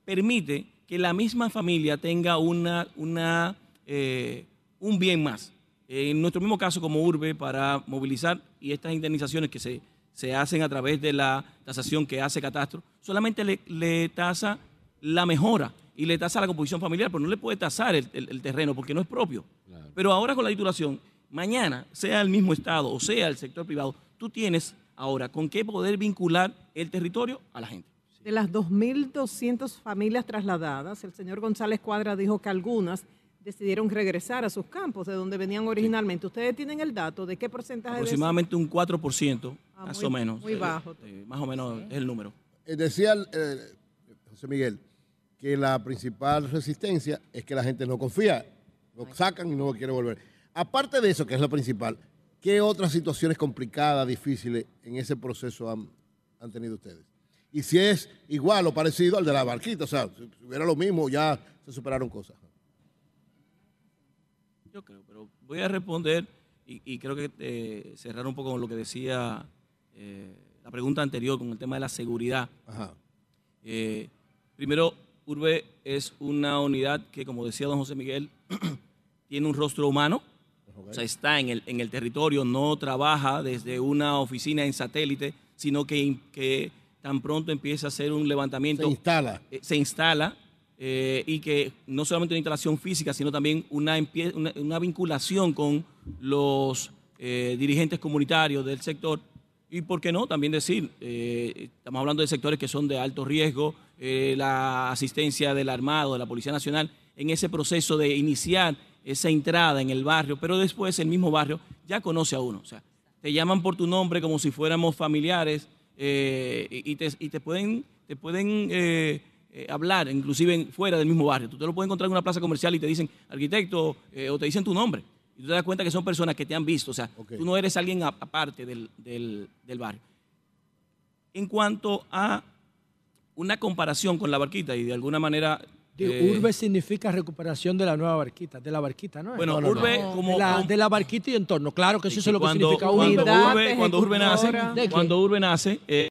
permite que la misma familia tenga una, una, eh, un bien más. En nuestro mismo caso como urbe, para movilizar y estas indemnizaciones que se, se hacen a través de la tasación que hace Catastro, solamente le, le tasa la mejora y le tasa la composición familiar, pero no le puede tasar el, el- el terreno porque no es propio. Pero ahora con la titulación, mañana, sea el mismo Estado o sea el sector privado, tú tienes ahora con qué poder vincular el territorio a la gente. De las 2.200 familias trasladadas, el señor González Cuadra dijo que algunas decidieron regresar a sus campos de donde venían originalmente. ¿Ustedes tienen el dato de qué porcentaje de? Aproximadamente un 4%, Ah, más muy- o menos. muy Eh, bajo. eh, más o menos es el número. Eh, decía eh, José Miguel que la principal resistencia es que la gente no confía, lo sacan y no quiere volver. Aparte de eso, que es lo principal, ¿qué otras situaciones complicadas, difíciles en ese proceso han, han tenido ustedes? Y si es igual o parecido al de la barquita, o sea, si hubiera lo mismo, ya se superaron cosas. Yo creo, pero voy a responder y, y creo que eh, cerrar un poco con lo que decía eh, la pregunta anterior con el tema de la seguridad. Eh, primero, Urbe es una unidad que, como decía don José Miguel, *clears throat* tiene un rostro humano, o sea, está en el, en el territorio, no trabaja desde una oficina en satélite, sino que, que tan pronto empieza a hacer un levantamiento. Se instala. eh, se instala eh, y que no solamente una instalación física, sino también una, una, una vinculación con los eh, dirigentes comunitarios del sector. Y por qué no, también decir, eh, estamos hablando de sectores que son de alto riesgo, la asistencia del Armado, de la Policía Nacional, en ese proceso de iniciar esa entrada en el barrio, pero después el mismo barrio ya conoce a uno. O sea, te llaman por tu nombre como si fuéramos familiares eh, y, te, y te pueden, te pueden eh, eh, hablar, inclusive fuera del mismo barrio. Tú te lo puedes encontrar en una plaza comercial y te dicen arquitecto o te dicen tu nombre. Y tú te das cuenta que son personas que te han visto. O sea, tú no eres alguien aparte del, del- del barrio. En cuanto a una comparación con la barquita y de alguna manera... Digo, eh, urbe significa recuperación de la nueva barquita, de la barquita, ¿no? Bueno, No, no, urbe no. como- de la, de la barquita y entorno. Claro que eso es lo que significa cuando urbe. urbe, cuando urbe nace, cuando urbe nace, eh,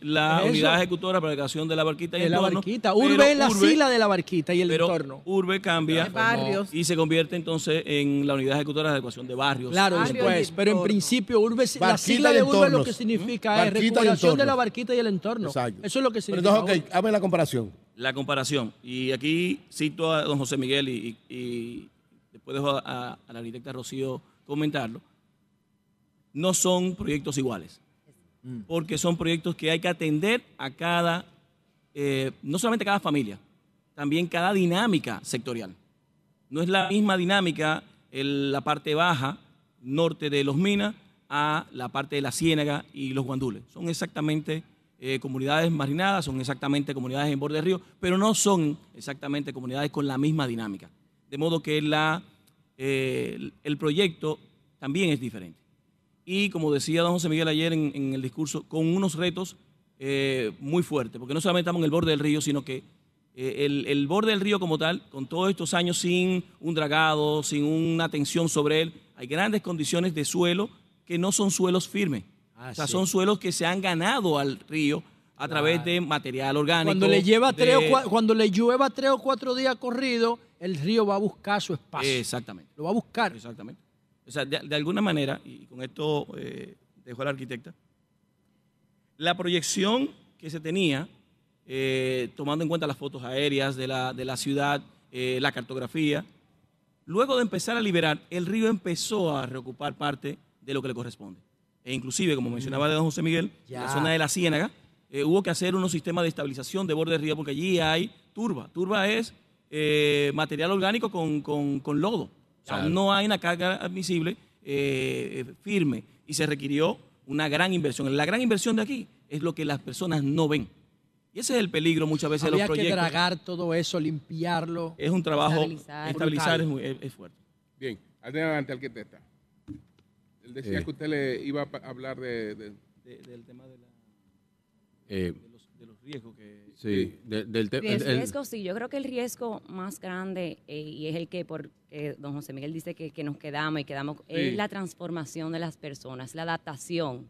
la Eso. unidad ejecutora para la creación de la barquita y De la entorno, barquita. pero Urbe es la urbe- sigla de la barquita y el pero entorno. Urbe cambia barrios. y se convierte entonces en la unidad ejecutora de adecuación de barrios. Claro, después. Pero en principio, urbe, la Barquita sigla y de urbe lo que significa Barquita es recuperación de la barquita y el entorno. Exacto. Eso es lo que Pero significa. entonces, ok, hazme la comparación. La comparación. Y aquí cito a don José Miguel y, y- y después dejo a, a- a la arquitecta Rocío comentarlo. No son proyectos iguales, porque son proyectos que hay que atender a cada, eh, no solamente cada familia, también cada dinámica sectorial. No es la misma dinámica en la parte baja, norte de Los Minas, a la parte de la Ciénaga y los Guandules. Son exactamente eh, comunidades marginadas, son exactamente comunidades en borde de río, pero no son exactamente comunidades con la misma dinámica. De modo que la, eh, el- proyecto también es diferente. Y como decía don José Miguel ayer en, en el discurso, con unos retos eh, muy fuertes, porque no solamente estamos en el borde del río, sino que eh, el, el borde del río como tal, con todos estos años sin un dragado, sin una tensión sobre él, hay grandes condiciones de suelo que no son suelos firmes. O sea, sí. son suelos que se han ganado al río a través de material orgánico. Cuando le, lleva tres o cuando le llueva tres o cuatro días corrido, el río va a buscar su espacio. Exactamente. Lo va a buscar. Exactamente. O sea, de, de alguna manera, y con esto eh, dejo a la arquitecta, la proyección que se tenía, eh, tomando en cuenta las fotos aéreas de la, de la ciudad, eh, la cartografía, luego de empezar a liberar, el río empezó a reocupar parte de lo que le corresponde. E inclusive, como mencionaba de don José Miguel, en la zona de la Ciénaga, eh, hubo que hacer unos sistemas de estabilización de borde de río porque allí hay turba. Turba es eh, material orgánico con, con- con lodo. O sea, Claro. no hay una carga admisible eh, firme y se requirió una gran inversión. La gran inversión de aquí es lo que las personas no ven. Y ese es el peligro muchas veces de Había los que proyectos. dragar todo eso, limpiarlo. Es un trabajo, Estabilizar. estabilizar, es, muy- es- es fuerte. Bien, adelante, arquitecta. Él decía Eh. que usted le iba a hablar de... de- del tema de, Eh, los riesgos que... sí, de- del te- El riesgo, sí, yo creo que el riesgo más grande, eh, y es el que por eh, don José Miguel dice que, que nos quedamos y quedamos, Sí. es la transformación de las personas, la adaptación,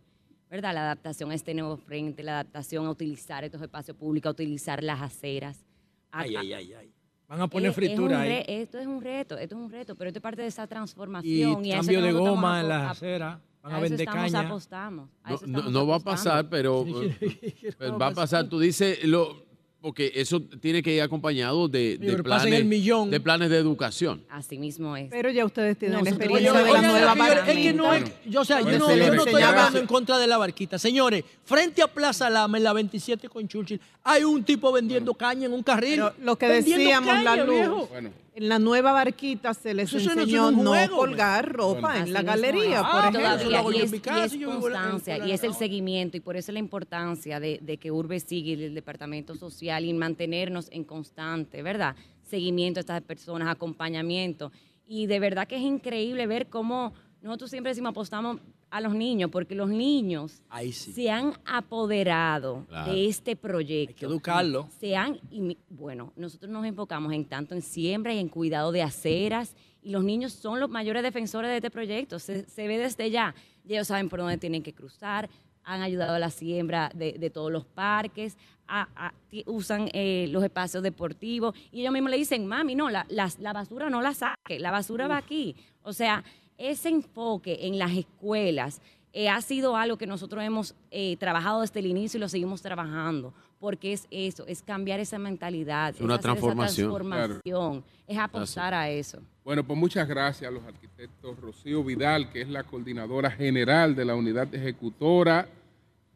¿verdad? La adaptación a este nuevo frente, la adaptación a utilizar estos espacios públicos, a utilizar las aceras. a- Ay, ay, ay, ay. Van a poner es- es fritura un ahí. esto es un reto, esto es un reto, pero esto es parte de esa Y transformación. Y, eso cambio que de goma en la acera. Van a, a eso vender estamos caña. apostamos. a No, eso no- estamos no va a pasar, pero, eh, *laughs* pues va a pasar. Tú dices, lo, porque eso tiene que ir acompañado de, planes, el millón. de planes de educación. Así mismo es. Pero ya ustedes tienen la experiencia de la nueva barquita. Es que no es, yo, o sea, yo no, yo estoy hablando en contra de la barquita. Señores, frente a Plaza Lama, en la 27 con Churchill, hay un tipo vendiendo caña en un carril. Pero lo que decíamos, la luz. viejo. Bueno, En la nueva barquita se les Eso no es enseñó no juego, colgar ropa en la galería, por ejemplo. Todavía, y es, mi y casa, es constancia, y es el seguimiento, y por eso la importancia de, de que Urbe sigue el Departamento Social y mantenernos en constante, ¿verdad? Seguimiento a estas personas, acompañamiento. Y de verdad que es increíble ver cómo nosotros siempre decimos apostamos a los niños, porque los niños Ahí sí. se han apoderado Claro. de este proyecto. Hay que educarlo. Se han, y bueno, nosotros nos enfocamos en tanto en siembra y en cuidado de aceras, y los niños son los mayores defensores de este proyecto. Se, se ve desde ya. Ya ellos saben por dónde tienen que cruzar, han ayudado a la siembra de, de todos los parques, a- a- ti- usan eh, los espacios deportivos, y ellos mismos le dicen, mami, no, la, la basura no la saque, la basura va aquí. O sea, ese enfoque en las escuelas eh, ha sido algo que nosotros hemos eh, trabajado desde el inicio y lo seguimos trabajando, porque es eso, es cambiar esa mentalidad, Es una hacer esa transformación. transformación, es apostar a eso. Bueno, pues muchas gracias a los arquitectos Rocío Vidal, que es la coordinadora general de la unidad ejecutora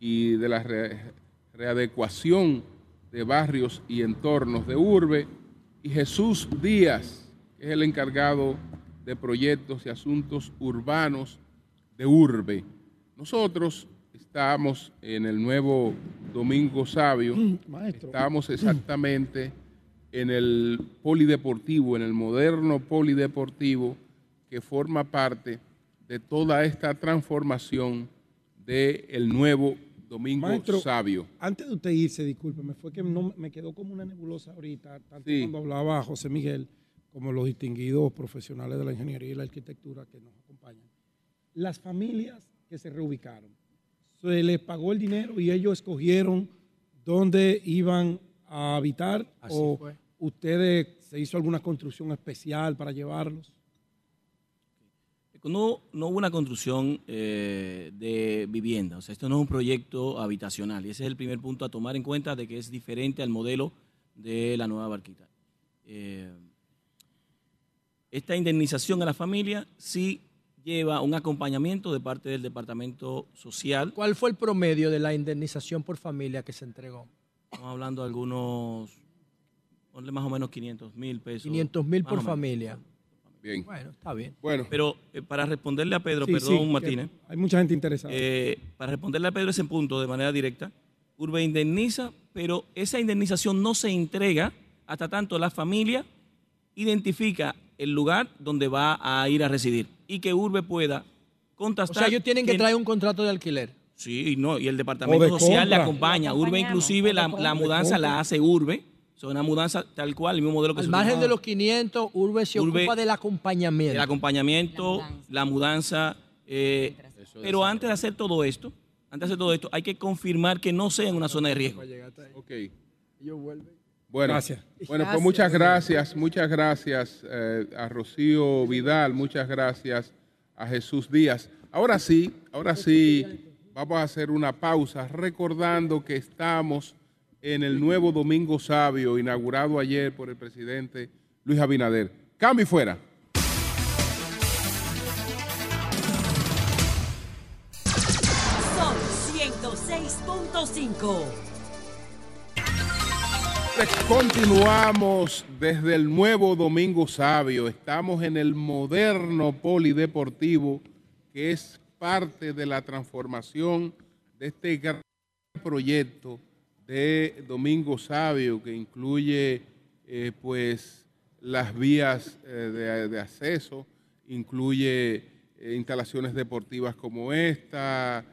y de la re- readecuación de barrios y entornos de urbe, y Jesús Díaz, que es el encargado de proyectos y asuntos urbanos de urbe. Nosotros estamos en el nuevo Domingo Sabio, Maestro. estamos exactamente en el polideportivo, en el moderno polideportivo que forma parte de toda esta transformación del nuevo Domingo Maestro, Sabio. Antes de usted irse, discúlpeme, fue que no, me quedó como una nebulosa ahorita, tanto Sí. cuando hablaba José Miguel como los distinguidos profesionales de la ingeniería y la arquitectura que nos acompañan. Las familias que se reubicaron, se les pagó el dinero y ellos escogieron dónde iban a habitar Así o fue. ustedes se hizo alguna construcción especial para llevarlos. No, no hubo una construcción eh, de vivienda, o sea, esto no es un proyecto habitacional y ese es el primer punto a tomar en cuenta de que es diferente al modelo de la nueva barquita. Eh, esta indemnización a la familia sí lleva un acompañamiento de parte del Departamento Social. ¿Cuál fue el promedio de la indemnización por familia que se entregó? Estamos hablando de algunos, ponle más o menos 500 mil pesos. 500 mil por familia. Bien. Bueno, está bien. Bueno. Pero eh, para responderle a Pedro, Sí, perdón, sí, Martínez. Hay mucha gente interesada. Eh, para responderle a Pedro ese punto de manera directa, Urbe indemniza, pero esa indemnización no se entrega hasta tanto la familia identifica el lugar donde va a ir a residir y que Urbe pueda O contestar. sea, ellos tienen que traer un contrato de alquiler. Sí, no, y el departamento de social le acompaña. Urbe inclusive o la, mudanza la hace Urbe. Es una mudanza tal cual, el mismo modelo que Al se margen de los 500, Urbe se Urbe- ocupa del acompañamiento. el acompañamiento, la mudanza. eh, pero antes de hacer todo esto, antes de hacer todo esto, hay que confirmar que no sea en una zona de riesgo. Ok. Ellos vuelven. Bueno, Gracias. bueno pues muchas gracias, muchas gracias eh, a Rocío Vidal, muchas gracias a Jesús Díaz. Ahora sí, ahora sí, vamos a hacer una pausa recordando que estamos en el nuevo Domingo Sabio, inaugurado ayer por el presidente Luis Abinader. Cambio y fuera. Sol 106.5. Continuamos desde el nuevo Domingo Sabio. Estamos en el moderno polideportivo que es parte de la transformación de este gran proyecto de Domingo Sabio que incluye eh, pues las vías eh, de, acceso, incluye eh, instalaciones deportivas como esta,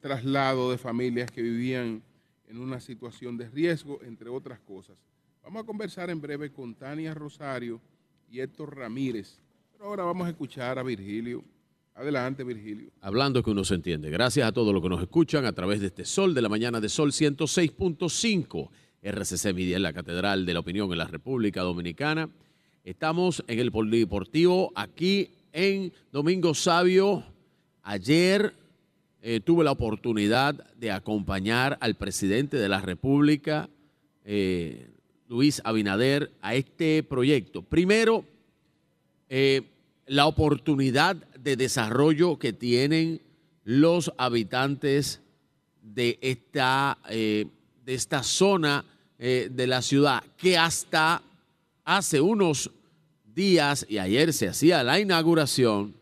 traslado de familias que vivían en una situación de riesgo, entre otras cosas. Vamos a conversar en breve con Tania Rosario y Héctor Ramírez. Pero ahora vamos a escuchar a Virgilio. Adelante, Virgilio. Hablando que uno se entiende. Gracias a todos los que nos escuchan a través de este Sol de la Mañana de Sol 106.5. RCC Media en la Catedral de la Opinión en la República Dominicana. Estamos en el Polideportivo aquí en Domingo Sabio. Ayer eh, tuve la oportunidad de acompañar al presidente de la República, eh, Luis Abinader, a este proyecto. Primero, eh, la oportunidad de desarrollo que tienen los habitantes de esta, de esta zona de la ciudad, que hasta hace unos días y ayer se hacía la inauguración,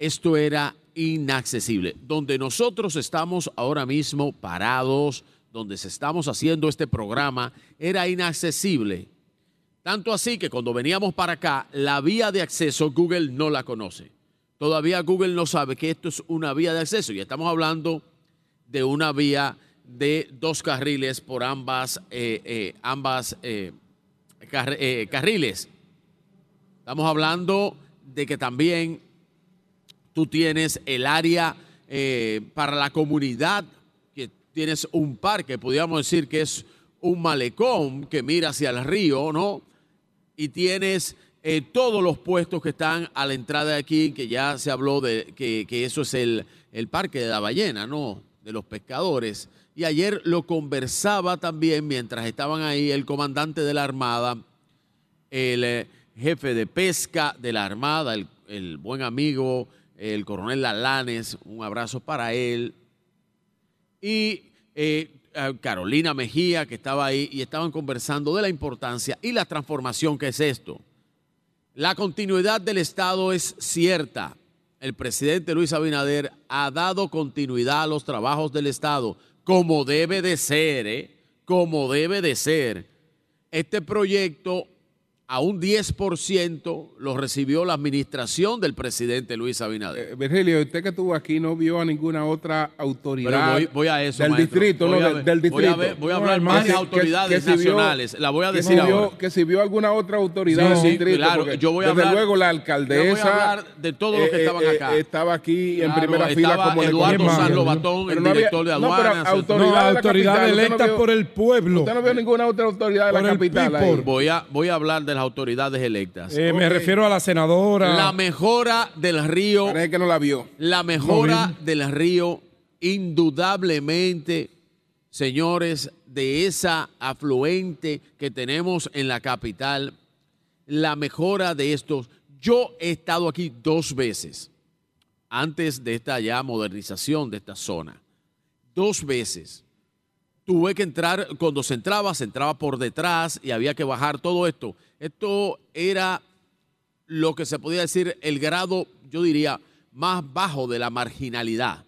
esto era inaccesible. Donde nosotros estamos ahora mismo parados, donde se estamos haciendo este programa, era inaccesible. Tanto así que cuando veníamos para acá, la vía de acceso Google no la conoce. Todavía Google no sabe que esto es una vía de acceso y estamos hablando de una vía de dos carriles por ambas, eh, eh, ambas eh, car- carriles. Estamos hablando de que también tú tienes el área eh, para la comunidad, que tienes un parque, podríamos decir que es un malecón que mira hacia el río, ¿no? Y tienes eh, todos los puestos que están a la entrada de aquí, que ya se habló de que, eso es el, el parque de la ballena, ¿no? De los pescadores. Y ayer lo conversaba también mientras estaban ahí el comandante de la Armada, el eh, jefe de pesca de la Armada, el buen amigo, el coronel Lalanes, un abrazo para él, y eh, Carolina Mejía, que estaba ahí, y estaban conversando de la importancia y la transformación que es esto. La continuidad del Estado es cierta. El presidente Luis Abinader ha dado continuidad a los trabajos del Estado, como debe de ser, ¿eh? como debe de ser. Este proyecto a un 10% lo recibió la administración del presidente Luis Abinader. Eh, Virgilio, usted que estuvo aquí no vio a ninguna otra autoridad Pero voy, voy a eso, del maestro. distrito, Voy no a del, ver- del voy a distrito. ver- voy a No, hablar hermano, más de que- que- autoridades que si vio- nacionales. La voy a que decir si ahora. vio- Que si vio alguna otra autoridad Sí, del sí, distrito. claro, yo voy a desde hablar- luego la yo voy a alcaldesa. hablar de todos los que eh, estaban eh, acá. eh, estaba aquí en Claro, primera fila como Eduardo. San Lobatón, el no había- director de no, pero aduanas. autoridad, No, de la autoridad usted electa vio- por el pueblo. Usted no vio ninguna otra autoridad de la Por el capital. voy a hablar de las autoridades electas. Eh, Me refiero a la senadora. La mejora del río. Parece que no la vio. La mejora del río, indudablemente, señores, de esa afluente que tenemos en la capital, la mejora de estos. Yo he estado aquí dos veces antes de esta ya modernización de esta zona. Dos veces. Tuve que entrar, cuando se entraba, se entraba por detrás y había que bajar todo esto. Esto era lo que se podía decir el grado, yo diría, más bajo de la marginalidad.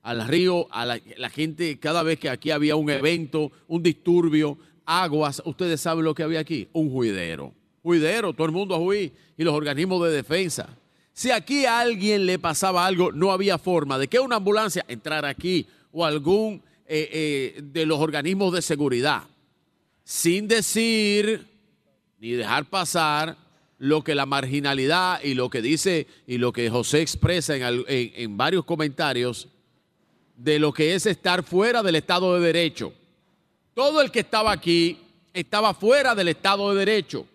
Al río, a la, gente, cada vez que aquí había un evento, un disturbio, aguas, ustedes saben lo que había aquí, un juidero. Juidero, todo el mundo a y los organismos de defensa. Si aquí a alguien le pasaba algo, no había forma de que una ambulancia entrara aquí o algún eh, eh, de los organismos de seguridad, sin decir ni dejar pasar lo que la marginalidad y lo que dice y lo que José expresa en, en varios comentarios de lo que es estar fuera del Estado de Derecho. Todo el que estaba aquí estaba fuera del Estado de Derecho,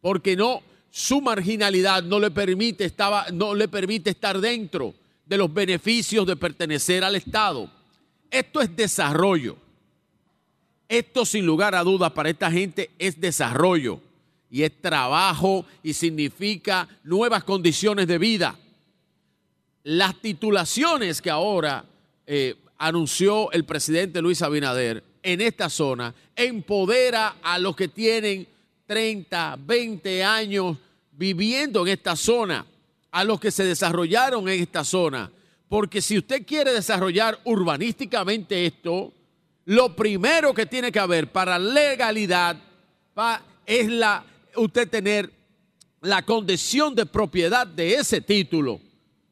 porque no su marginalidad no le permite estaba, no le permite estar dentro de los beneficios de pertenecer al Estado. Esto es desarrollo. Esto sin lugar a dudas para esta gente es desarrollo y es trabajo y significa nuevas condiciones de vida. Las titulaciones que ahora eh, anunció el presidente Luis Abinader en esta zona empodera a los que tienen 30, 20 años viviendo en esta zona, a los que se desarrollaron en esta zona. Porque si usted quiere desarrollar urbanísticamente esto, lo primero que tiene que haber para legalidad es la, usted tener la condición de propiedad de ese título.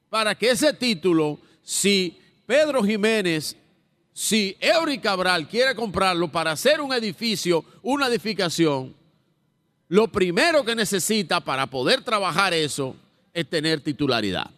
Para que ese título, si Pedro Jiménez, si Eury Cabral quiere comprarlo para hacer un edificio, una edificación, lo primero que necesita para poder trabajar eso es tener titularidad.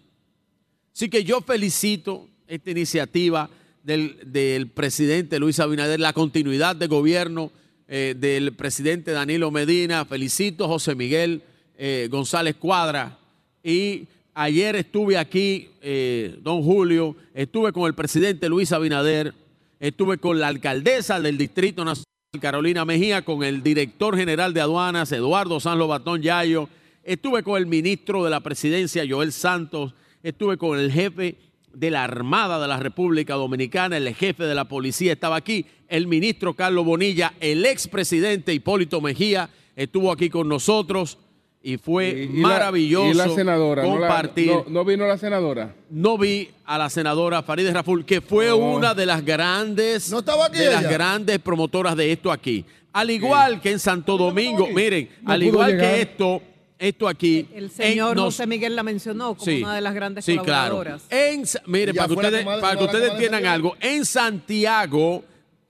Así que yo felicito esta iniciativa del, presidente Luis Abinader, la continuidad de gobierno eh, del presidente Danilo Medina. Felicito a José Miguel eh, González Cuadra. Y ayer estuve aquí, eh, don Julio, estuve con el presidente Luis Abinader, estuve con la alcaldesa del Distrito Nacional, Carolina Mejía, con el director general de aduanas, Eduardo San Lobatón Yayo, estuve con el ministro de la presidencia, Joel Santos, estuve con el jefe de la Armada de la República Dominicana, el jefe de la policía estaba aquí, el ministro Carlos Bonilla, el expresidente Hipólito Mejía estuvo aquí con nosotros y fue Y- y la- maravilloso y la senadora, ¿no la- compartir. no- no vino la senadora? No vi a la senadora Farideh Raful, que fue No. una de las grandes, aquí de las grandes promotoras de esto aquí. Al igual que en Santo Domingo, miren, No al igual llegar. que esto, esto aquí. El señor en- nos- José Miguel la mencionó como Sí, una de las grandes sí, claro. colaboradoras. En, mire, para que ustedes, para que entiendan algo, en Santiago,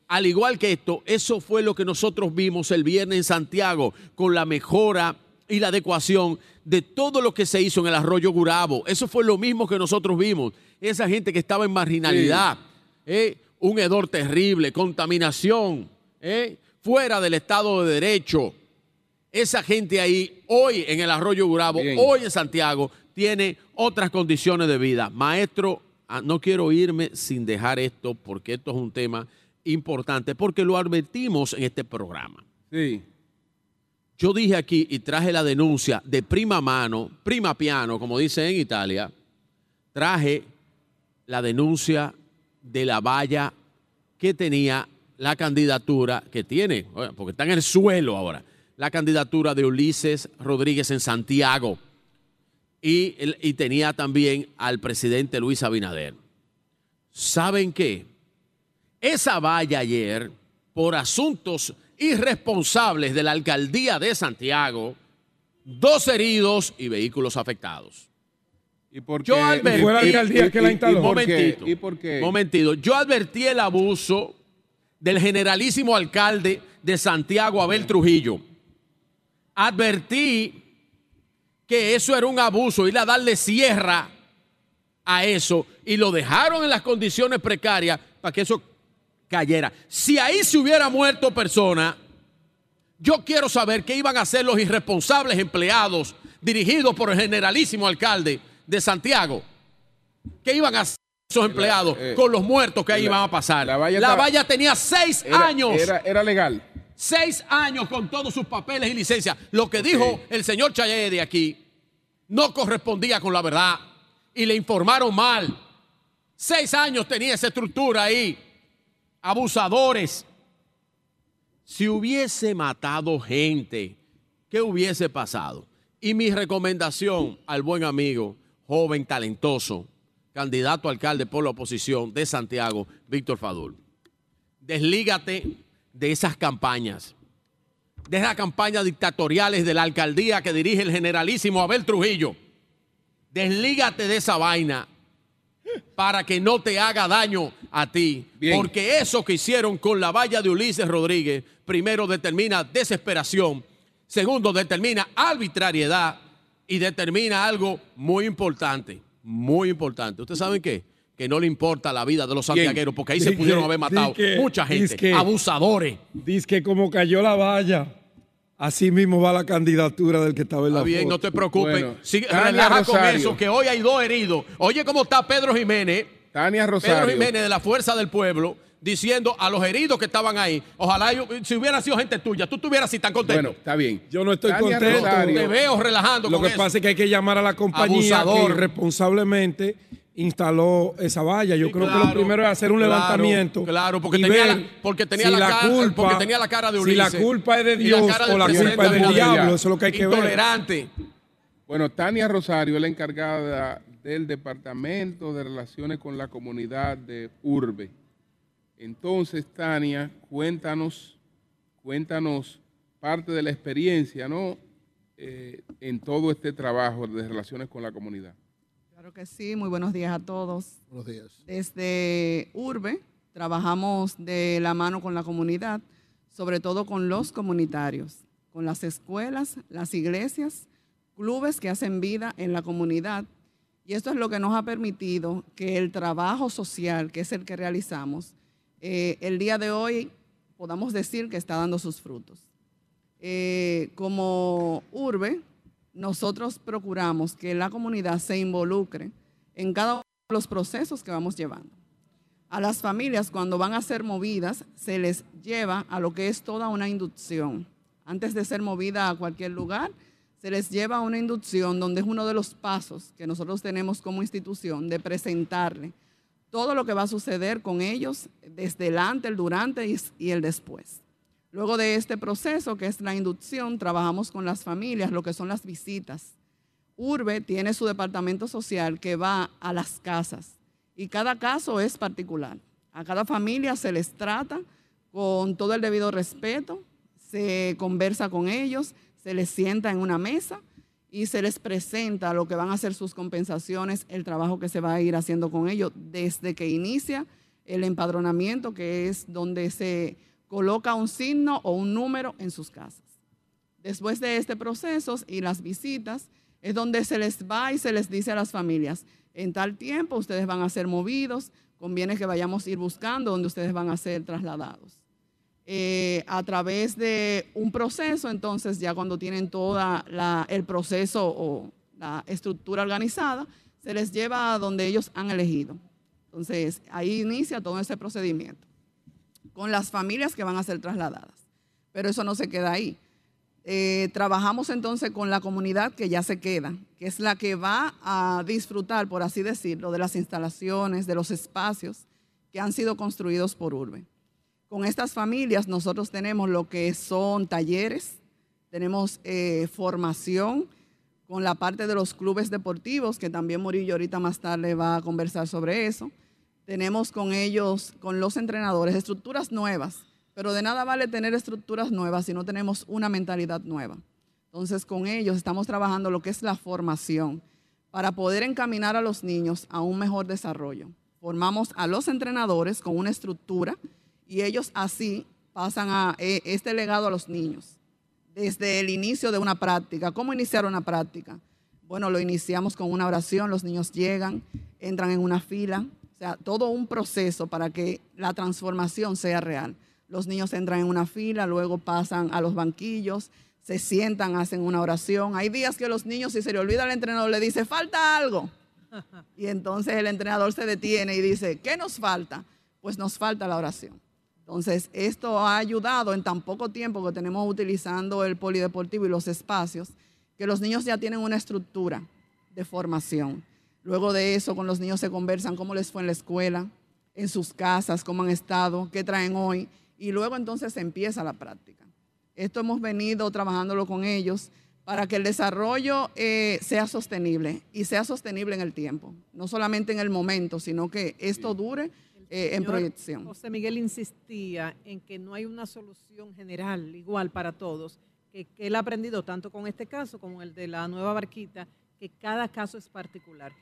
al igual que esto, eso fue lo que nosotros vimos el viernes en Santiago, con la mejora y la adecuación de todo lo que se hizo en el arroyo Gurabo. Eso fue lo mismo que nosotros vimos. Esa gente que estaba en marginalidad, ¿eh? un hedor terrible, contaminación, ¿eh? fuera del Estado de Derecho. Esa gente ahí, hoy en el arroyo Bien. hoy en Santiago, tiene otras condiciones de vida. Maestro, ah, no quiero irme sin dejar esto, porque esto es un tema importante, porque lo advertimos en este programa. Sí. Yo dije aquí y traje la denuncia de prima mano, prima piano, como dicen en Italia, traje la denuncia de la valla que tenía la candidatura que tiene, porque está en el suelo ahora, la candidatura de Ulises Rodríguez en Santiago y, tenía también al presidente Luis Abinader. ¿Saben qué? Esa valla ayer, por asuntos irresponsables de la alcaldía de Santiago, dos heridos y vehículos afectados. ¿Y por Yo qué? advertí, ¿Y fue la alcaldía que la y- instaló? momentito, ¿Y por qué? momentito. Yo advertí el abuso del generalísimo alcalde de Santiago, Abel Trujillo. Advertí que eso era un abuso, ir a darle sierra a eso y lo dejaron en las condiciones precarias para que eso cayera. Si ahí se hubiera muerto persona, yo quiero saber qué iban a hacer los irresponsables empleados dirigidos por el generalísimo alcalde de Santiago. ¿Qué iban a hacer esos empleados eh, con los muertos que ahí la- iban a pasar? La valla valla, estaba- tenía seis Era- años. Era, era legal. Seis años con todos sus papeles y licencias. Lo que dijo el señor Chayé de aquí no correspondía con la verdad y le informaron mal. Seis años tenía esa estructura ahí. Abusadores. Si hubiese matado gente, ¿qué hubiese pasado? Y mi recomendación al buen amigo, joven, talentoso, candidato a alcalde por la oposición de Santiago, Víctor Fadul. Deslígate de esas campañas, de esas campañas dictatoriales de la alcaldía que dirige el generalísimo Abel Trujillo. Deslígate de esa vaina para que no te haga daño a ti. Porque eso que hicieron con la valla de Ulises Rodríguez, primero determina desesperación, segundo determina arbitrariedad y determina algo muy importante, muy importante. ¿Ustedes saben qué? Que no le importa la vida de los santiagueros porque ahí se Di pudieron que- haber matado que- mucha gente, que- abusadores. Dice que como cayó la valla, así mismo va la candidatura del que estaba en la Está bien, foto. no te preocupes. Bueno, Sigue- relaja con eso, que hoy hay dos heridos. Oye, cómo está Pedro Jiménez. Tania Pedro Rosario. Jiménez de la Fuerza del Pueblo diciendo a los heridos que estaban ahí, ojalá yo- si hubiera sido gente tuya, tú estuvieras así tan contento. Bueno, está bien. Yo no estoy Tania contento. Rosario. Te veo relajando Lo con que eso. pasa es que hay que llamar a la compañía Abusador. que irresponsablemente instaló esa valla. Yo creo que lo primero es hacer un claro, levantamiento. claro, porque tenía la- porque tenía si la cara- culpa, porque tenía la cara de Si la Ulises culpa es de la Dios o la culpa es del diablo, eso es lo que hay que ver. Intolerante. Bueno, Tania Rosario es la encargada del Departamento de Relaciones con la Comunidad de Urbe. Entonces, Tania, cuéntanos, cuéntanos parte de la experiencia, ¿no? Eh, en todo este trabajo de relaciones con la comunidad. Claro que sí, muy buenos días a todos. Buenos días. Desde Urbe trabajamos de la mano con la comunidad, sobre todo con los comunitarios, con las escuelas, las iglesias, clubes que hacen vida en la comunidad. Y esto es lo que nos ha permitido que el trabajo social, que es el que realizamos, eh, el día de hoy podamos decir que está dando sus frutos. Eh, como Urbe, nosotros procuramos que la comunidad se involucre en cada uno de los procesos que vamos llevando. A las familias, cuando van a ser movidas, se les lleva a lo que es toda una inducción. Antes de ser movida a cualquier lugar, se les lleva a una inducción donde es uno de los pasos que nosotros tenemos como institución de presentarle todo lo que va a suceder con ellos desde el antes, el durante y, y el después. Luego de este proceso, que es la inducción, trabajamos con las familias, lo que son las visitas. Urbe tiene su departamento social que va a las casas y cada caso es particular. A cada familia se les trata con todo el debido respeto, se conversa con ellos, se les sienta en una mesa y se les presenta lo que van a ser sus compensaciones, el trabajo que se va a ir haciendo con ellos desde que inicia el empadronamiento, que es donde se coloca un signo o un número en sus casas. Después de este proceso y las visitas, es donde se les va y se les dice a las familias, en tal tiempo ustedes van a ser movidos, conviene que vayamos a ir buscando donde ustedes van a ser trasladados. Eh, a través de un proceso, entonces ya cuando tienen todo el proceso o la estructura organizada, se les lleva a donde ellos han elegido. Entonces ahí inicia todo ese procedimiento con las familias que van a ser trasladadas. Pero eso no se queda ahí. Eh, trabajamos entonces con la comunidad que ya se queda, que es la que va a disfrutar, por así decirlo, de las instalaciones, de los espacios que han sido construidos por Urbe. Con estas familias nosotros tenemos lo que son talleres, tenemos eh, formación con la parte de los clubes deportivos, que también Murillo ahorita más tarde va a conversar sobre eso. Tenemos con ellos, con los entrenadores, estructuras nuevas pero de nada vale tener estructuras nuevas si no tenemos una mentalidad nueva. Entonces, con ellos estamos trabajando lo que es la formación para poder encaminar a los niños a un mejor desarrollo. Formamos a los entrenadores con una estructura y ellos así pasan a eh, este legado a los niños. Desde el inicio de una práctica. ¿Cómo iniciar una práctica? Bueno, lo iniciamos con una oración, los niños llegan, entran en una fila, sea, todo un proceso para que la transformación sea real. Los niños entran en una fila, luego pasan a los banquillos, se sientan, hacen una oración. Hay días que los niños, si se le olvida al entrenador, le dice, falta algo. *laughs* Y entonces el entrenador se detiene y dice, ¿qué nos falta? Pues nos falta la oración. Entonces, esto ha ayudado en tan poco tiempo que tenemos utilizando el polideportivo y los espacios, que los niños ya tienen una estructura de formación. Luego de eso, con los niños se conversan cómo les fue en la escuela, en sus casas, cómo han estado, qué traen hoy y luego entonces empieza la práctica. Esto hemos venido trabajándolo con ellos para que el desarrollo eh, sea sostenible y sea sostenible en el tiempo, no solamente en el momento, sino que esto dure eh, en proyección. José Miguel insistía en que no hay una solución general igual para todos, que, que él ha aprendido tanto con este caso como el de la nueva barquita, que cada caso es particular,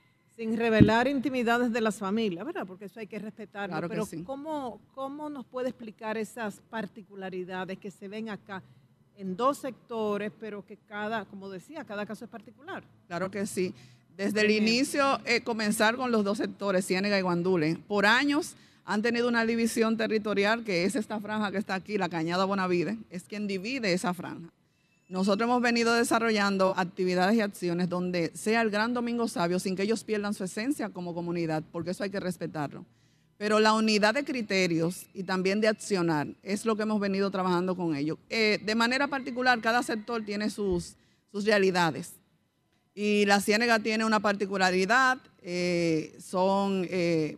sin revelar intimidades de las familias, ¿verdad? Porque eso hay que respetarlo. Claro que Pero sí. ¿cómo, ¿cómo nos puede explicar esas particularidades que se ven acá en dos sectores, pero que cada, como decía, cada caso es particular? Claro que sí. Desde el inicio, eh, comenzar con los dos sectores, Ciénega y Guandule. Por años han tenido una división territorial, que es esta franja que está aquí, la Cañada Bonavide, es quien divide esa franja. Nosotros hemos venido desarrollando actividades y acciones donde sea el Gran Domingo Sabio sin que ellos pierdan su esencia como comunidad, porque eso hay que respetarlo. Pero la unidad de criterios y también de accionar es lo que hemos venido trabajando con ellos. Eh, de manera particular, cada sector tiene sus, realidades. Y la Ciénega tiene una particularidad, eh, son, eh,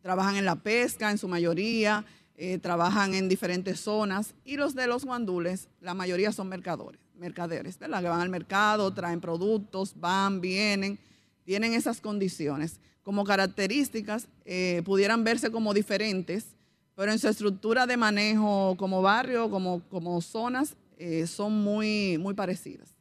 trabajan en la pesca en su mayoría, trabajan en diferentes zonas y los de los guandules, la mayoría son mercadores, mercaderes, ¿verdad? Que van al mercado, traen productos, van, vienen, tienen esas condiciones. Como características, eh, pudieran verse como diferentes, pero en su estructura de manejo como barrio, como, como zonas, eh, son muy, muy parecidas.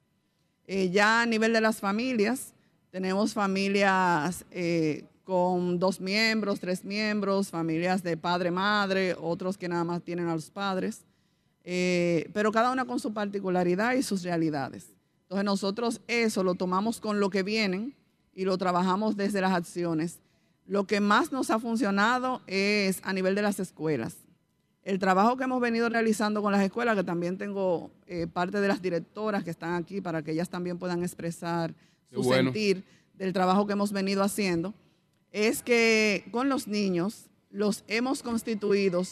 Eh, ya a nivel de las familias, tenemos familias eh, con dos miembros, tres miembros, familias de padre-madre, otros que nada más tienen a los padres, eh, pero cada una con su particularidad y sus realidades. Entonces nosotros eso lo tomamos con lo que vienen y lo trabajamos desde las acciones. Lo que más nos ha funcionado es a nivel de las escuelas. El trabajo que hemos venido realizando con las escuelas, que también tengo eh, parte de las directoras que están aquí para que ellas también puedan expresar su bueno. sentir del trabajo que hemos venido haciendo, es que con los niños los hemos constituido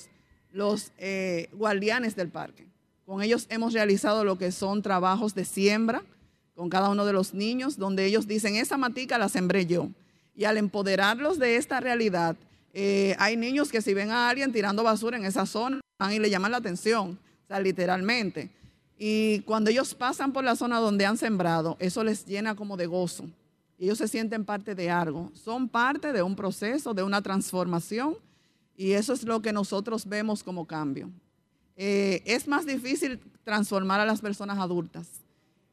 los eh, guardianes del parque. Con ellos hemos realizado lo que son trabajos de siembra con cada uno de los niños, donde ellos dicen, esa matica la sembré yo. Y al empoderarlos de esta realidad, eh, hay niños que si ven a alguien tirando basura en esa zona, van y le llaman la atención. sea, literalmente. Y cuando ellos pasan por la zona donde han sembrado, eso les llena como de gozo. Ellos se sienten parte de algo. Son parte de un proceso, de una transformación. Y eso es lo que nosotros vemos como cambio. Eh, es más difícil transformar a las personas adultas.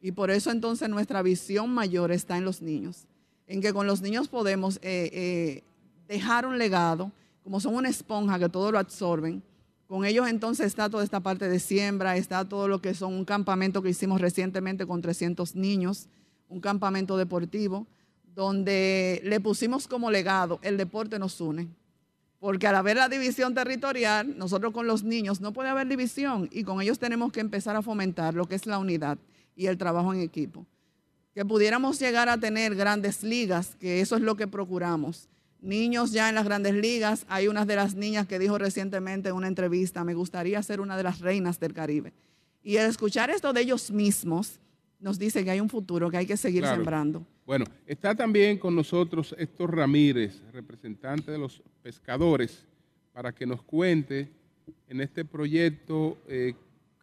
Y por eso entonces nuestra visión mayor está en los niños. En que con los niños podemos eh, eh, dejar un legado, como son una esponja que todo lo absorben. Con ellos entonces está toda esta parte de siembra, está todo lo que son un campamento que hicimos recientemente con 300 niños, un campamento deportivo, donde le pusimos como legado, el deporte nos une. Porque al haber la división territorial, nosotros con los niños no puede haber división y con ellos tenemos que empezar a fomentar lo que es la unidad y el trabajo en equipo. Que pudiéramos llegar a tener grandes ligas, que eso es lo que procuramos. Niños ya en las grandes ligas, hay una de las niñas que dijo recientemente en una entrevista, me gustaría ser una de las reinas del Caribe. Y el escuchar esto de ellos mismos nos dice que hay un futuro, que hay que seguir Claro. sembrando. Bueno, está también con nosotros Héctor Ramírez, representante de los pescadores, para que nos cuente en este proyecto eh,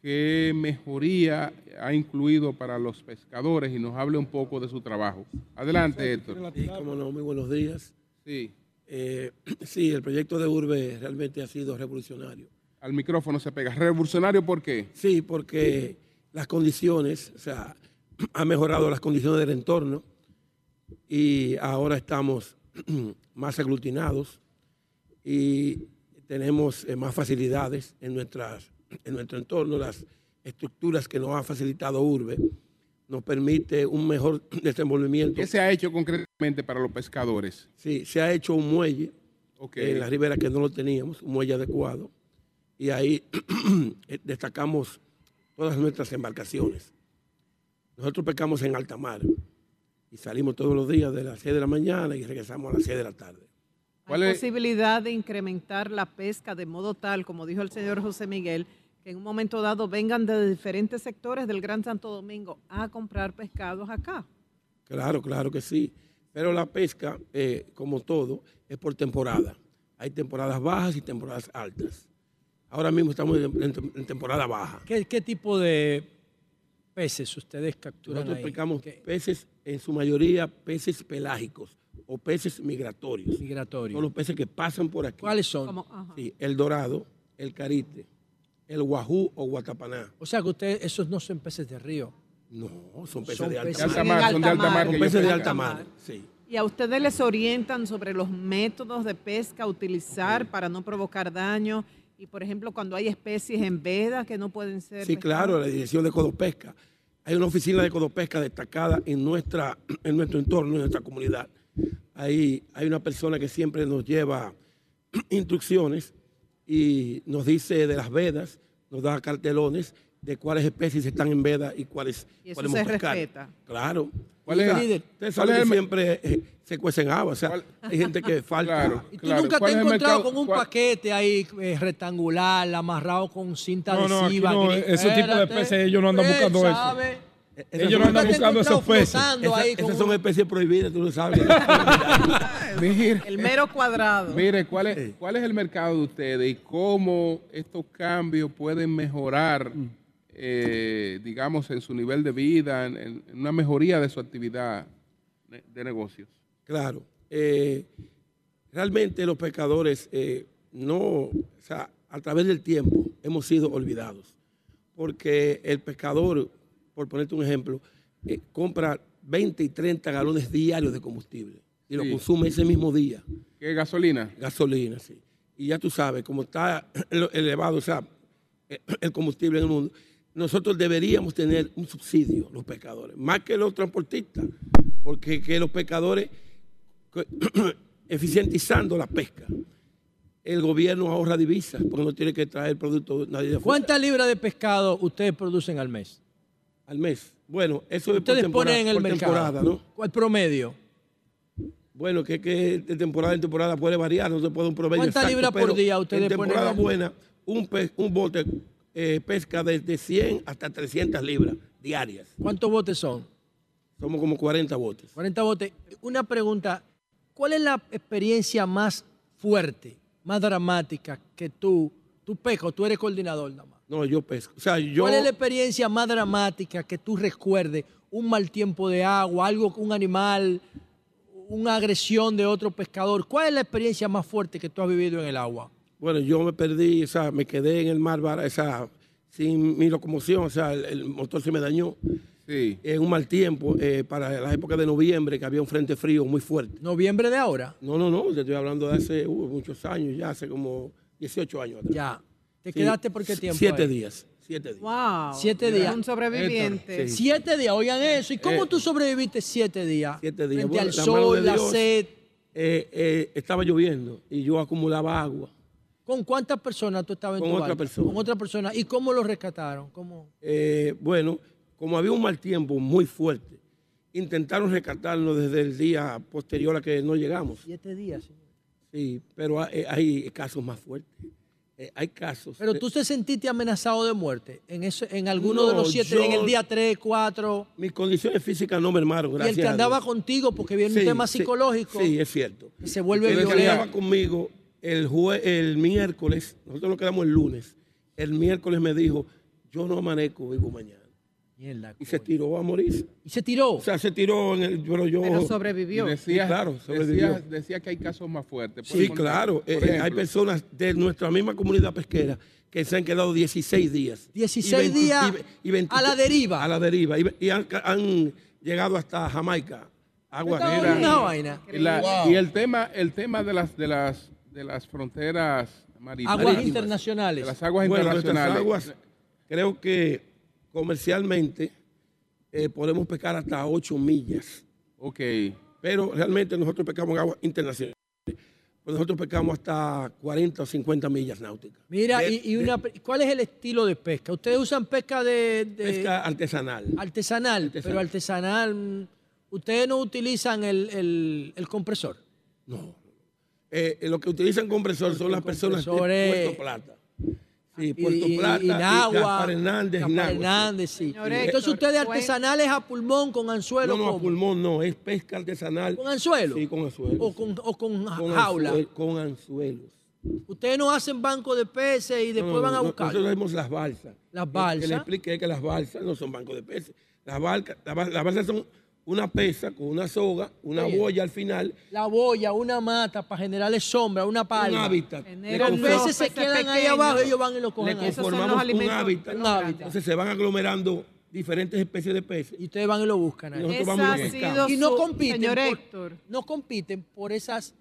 qué mejoría ha incluido para los pescadores y nos hable un poco de su trabajo. Adelante, Héctor. Sí, cómo no, muy buenos días. Sí. Eh, *clears throat* sí, el proyecto de Urbe realmente ha sido revolucionario. Al micrófono se pega. ¿Revolucionario por qué? Sí, porque las condiciones, o sea, *clears throat* ha mejorado las condiciones del entorno y ahora estamos *clears throat* más aglutinados y tenemos eh, más facilidades en, nuestras, en nuestro entorno. Las estructuras que nos ha facilitado Urbe nos permite un mejor *clears throat* desenvolvimiento. ¿Qué se ha hecho concretamente para los pescadores? Sí, se ha hecho un muelle en la ribera que no lo teníamos, un muelle adecuado, y ahí *clears throat* eh, destacamos todas nuestras embarcaciones. Nosotros pescamos en alta mar y salimos todos los días de las 6 de la mañana y regresamos a las 6 de la tarde. Hay posibilidad de incrementar la pesca de modo tal, como dijo el señor José Miguel, que en un momento dado vengan de diferentes sectores del Gran Santo Domingo a comprar pescados acá. Claro, claro que sí. Pero la pesca, eh, como todo, es por temporada. Hay temporadas bajas y temporadas altas. Ahora mismo estamos en, en- en temporada baja. ¿Qué, qué tipo de peces ustedes capturan Nosotros ahí? pescamos peces, en su mayoría peces pelágicos o peces migratorios. Migratorios. Son los peces que pasan por aquí. ¿Cuáles son? Sí, el dorado, el carite, el guajú o guatapaná. O sea que ustedes, esos no son peces de río. No, son peces Son de alta peces mar. de alta mar, son de alta mar Son peces de alta mar, sí. Y a ustedes les orientan sobre los métodos de pesca a utilizar para no provocar daño. Y, por ejemplo, cuando hay especies en veda que no pueden ser. Sí, claro, la dirección de Codopesca. Hay una oficina de Codopesca destacada en, nuestra, en nuestro entorno, en nuestra comunidad. Ahí hay una persona que siempre nos lleva *clears throat* instrucciones y nos dice de las vedas, nos da cartelones de cuáles especies están en veda y cuáles Y eso podemos se pescar. respeta. Claro. ¿Cuál es- líder? Ustedes ¿Cuál saben es que el me- siempre eh, se cuecen habas. O sea, hay gente que *laughs* falta. Claro, ¿Y tú nunca te ¿Cuál has encontrado mercado- con un cuál- paquete ahí eh, rectangular, amarrado con cinta No, no, adhesiva? no, gris? ese tipo de peces, ellos no andan Él buscando eso. sabe. Ellos no andan buscando esos peces. Esa- esas son un- especies prohibidas, tú lo sabes. *laughs* *laughs* El mero cuadrado. mire, ¿cuál es, ¿cuál es el mercado de ustedes y cómo estos cambios pueden mejorar, eh, digamos, en su nivel de vida, en, en una mejoría de su actividad de, negocios? Claro. eh, realmente los pescadores eh, no, o sea, a través del tiempo hemos sido olvidados. Porque el pescador, por ponerte un ejemplo, compra 20 y 30 galones diarios de combustible y lo Sí. consume ese mismo día. ¿Qué gasolina? Gasolina, sí. Y ya tú sabes, como está *clears throat* ele- elevado, o sea, *clears throat* el combustible en el mundo, nosotros deberíamos tener un subsidio, los pescadores, más que los transportistas, porque que los pescadores, co- *coughs* eficientizando la pesca, el gobierno ahorra divisas, porque no tiene que traer productos nadie de. ¿Cuántas libras de pescado ustedes producen al mes? Al mes. Bueno, eso es por temporada, en el por temporada, ¿no? ¿Cuál promedio? Bueno, que, que de temporada en temporada puede variar, no se puede un promedio ¿Cuántas libras por día ustedes En temporada ponen buena, un, pe- un bote eh, pesca desde 100 hasta 300 libras diarias. ¿Cuántos botes son? Somos como 40 botes. 40 botes. Una pregunta, ¿cuál es la experiencia más fuerte, más dramática que tú, tú pescas, tú eres coordinador nada más? No, yo pesco. O sea, yo... ¿Cuál es la experiencia más dramática que tú recuerdes? Un mal tiempo de agua, algo un animal, una agresión de otro pescador. ¿Cuál es la experiencia más fuerte que tú has vivido en el agua? Bueno, yo me perdí, o sea, me quedé en el mar, o sea, sin mi locomoción, o sea, el, el motor se me dañó. Sí. En un mal tiempo, eh, para la época de noviembre, que había un frente frío muy fuerte. ¿Noviembre de ahora? No, no, no, te estoy hablando de hace uh, muchos años, ya hace como 18 años atrás. Ya. ¿Te Sí, quedaste por qué tiempo? Siete ahí? días, siete días. Wow. Siete días. Un sobreviviente. Sí. Siete días, oigan eso. ¿Y cómo Eh, tú sobreviviste siete días? Siete días. Frente Bueno, al la sol, la sed. eh, eh, estaba lloviendo y yo acumulaba agua. ¿Con cuántas personas tú estabas en Con tu otra persona. Con otra persona. ¿Y cómo lo rescataron? ¿Cómo? Eh, bueno, como había un mal tiempo muy fuerte, intentaron rescatarnos desde el día posterior a que no llegamos. Siete días. señor. Sí, pero hay, hay casos más fuertes. Eh, hay casos. Pero tú te sentiste amenazado de muerte en, eso, en alguno de los siete, yo- en el día tres, cuatro. Mis condiciones físicas no mermaron, Y gracias el que a andaba Dios. contigo, porque viene Sí, un tema sí, psicológico. Sí, es cierto. que se vuelve el que violento. andaba conmigo el, jue- el miércoles, nosotros nos quedamos el lunes, el miércoles me dijo, yo no amanezco vivo mañana. Mierda, Y se tiró a morir. ¿Y se tiró? O sea, se tiró en el... Pero yo... Pero sobrevivió. Sí, claro, sobrevivió. decía que hay casos más fuertes. Sí, claro. Eh, eh, hay personas de nuestra misma comunidad pesquera que se han quedado 16 días. 16 Y ve- días y ve- y 20 a la deriva. A la deriva. Y, han, han llegado hasta Jamaica. Agua Esta negra. una vaina. Y, la- Wow. y el tema, el tema de las de las de las fronteras marítimas, Aguas internacionales. de las aguas Bueno, internacionales. aguas, creo que comercialmente eh, podemos pescar hasta 8 millas. Ok. Pero realmente nosotros pescamos en aguas internacionales. Pues nosotros pescamos hasta 40 o 50 millas náuticas. Mira, De- y, y una, ¿cuál es el estilo de pesca? ¿Ustedes usan pesca de, de- Pesca artesanal. artesanal, Pero artesanal, mm, ¿ustedes no utilizan el, el- el compresor? No. Eh, eh, lo que utilizan compresor son las personas de Puerto Plata. Sí, Y- Puerto y- Plata, y Nagua, Gaspar Hernández, Nagua, sí. Hernández, sí. Señor Entonces Héctor, ustedes artesanales a pulmón con anzuelo. No, no, a pulmón no, es pesca artesanal. ¿Con anzuelo? Sí, con anzuelos. O con, o con Con jaula. anzuel- con anzuelos. Ustedes no hacen banco de peces y después No, no, van a no, buscar. Nosotros vemos las balsas. Las Que- Que, balsas. le expliqué que las balsas no son bancos de peces. Las, balca- las las balsas son una pesa con una soga, una Sí. boya al final, La boya, una mata para generarles sombra, una un palma. hábitat. Generan Los Le peces se quedan ahí abajo y ellos van y lo Le cogen ahí. Esos son los conformamos un hábitat. Un hábitat. Entonces se van aglomerando diferentes especies de peces. Y ustedes van y lo buscan Y ahí. nosotros Esa vamos y. Y no compiten, Señor por- Héctor. no compiten por esas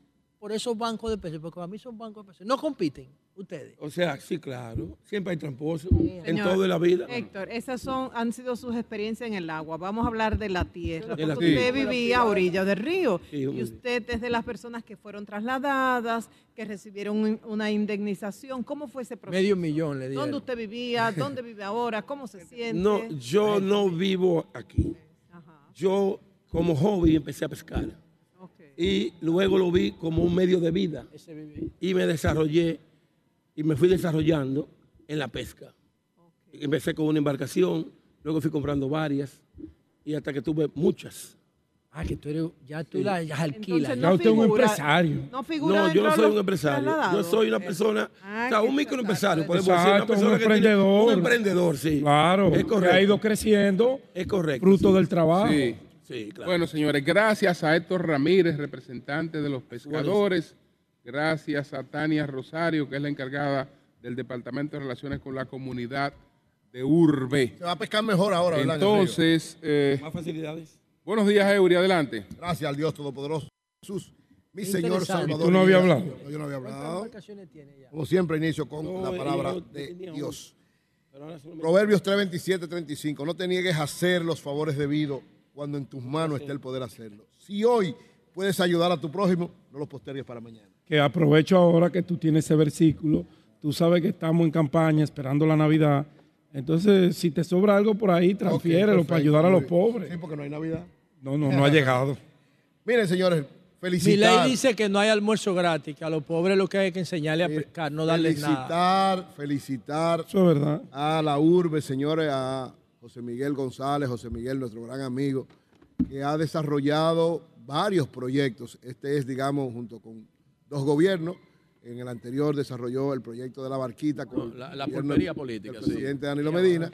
por esos bancos de peces, porque a mí son bancos de peces. No compiten ustedes. O sea, sí, claro. Siempre hay tramposos en Señor toda la vida. Héctor, esas son, han sido sus experiencias en el agua. Vamos a hablar de la tierra. De la porque usted vivía a orillas del río Sí, y usted es de las personas que fueron trasladadas, que recibieron un- una indemnización. ¿Cómo fue ese proceso? Medio millón le dieron. ¿Dónde usted vivía? *laughs* ¿Dónde vive ahora? ¿Cómo se siente? No, yo no vivo aquí. Yo como hobby empecé a pescar. Y luego lo vi como un medio de vida. Y me desarrollé y me fui desarrollando en la pesca. Empecé con una embarcación, luego fui comprando varias y hasta que tuve muchas. Ah, que tú eres, ya tú Sí. las las alquilas. Entonces, no figura- No figura No, yo no soy un empresario. Yo soy una persona, Ah, o sea, un microempresario, podemos decir, una un persona que tiene- emprendedor. un emprendedor, sí. Claro, es que correcto. ha ido creciendo. Es correcto. Fruto del trabajo. Sí. Bueno, señores, gracias a Héctor Ramírez, representante de los pescadores. Gracias a Tania Rosario, que es la encargada del Departamento de Relaciones con la Comunidad de Urbe. Se va a pescar mejor ahora, ¿verdad? Entonces, eh, Más facilidades. buenos días, Eury, adelante. Gracias al Dios Todopoderoso. Jesús, mi Señor. Salvador. ¿Tú no Dios. hablado? No, yo no había ¿Cuántas hablado. embarcaciones tiene ya? Como siempre, inicio con No, la palabra yo de Dios. Proverbios 3:27, 35. No te niegues a hacer los favores debidos cuando en tus manos esté el poder hacerlo. Si hoy puedes ayudar a tu prójimo, no lo postergues para mañana. Que aprovecho ahora que tú tienes ese versículo. Tú sabes que estamos en campaña esperando la Navidad. Entonces, si te sobra algo por ahí, transfiérelo para ayudar a los pobres. Sí, porque no hay Navidad. No, no, no ha *laughs* llegado. Miren, señores, Mi felicitar. ley dice que no hay almuerzo gratis, que a los pobres lo que hay que enseñarle a pescar, no darles nada. felicitar, felicitar Eso es verdad. a la urbe, señores, a José Miguel González, José Miguel, nuestro gran amigo, que ha desarrollado varios proyectos. Este es, digamos, junto con dos gobiernos, En el anterior desarrolló el proyecto de la barquita con la- la el pulpería política, sí. presidente Danilo Medina.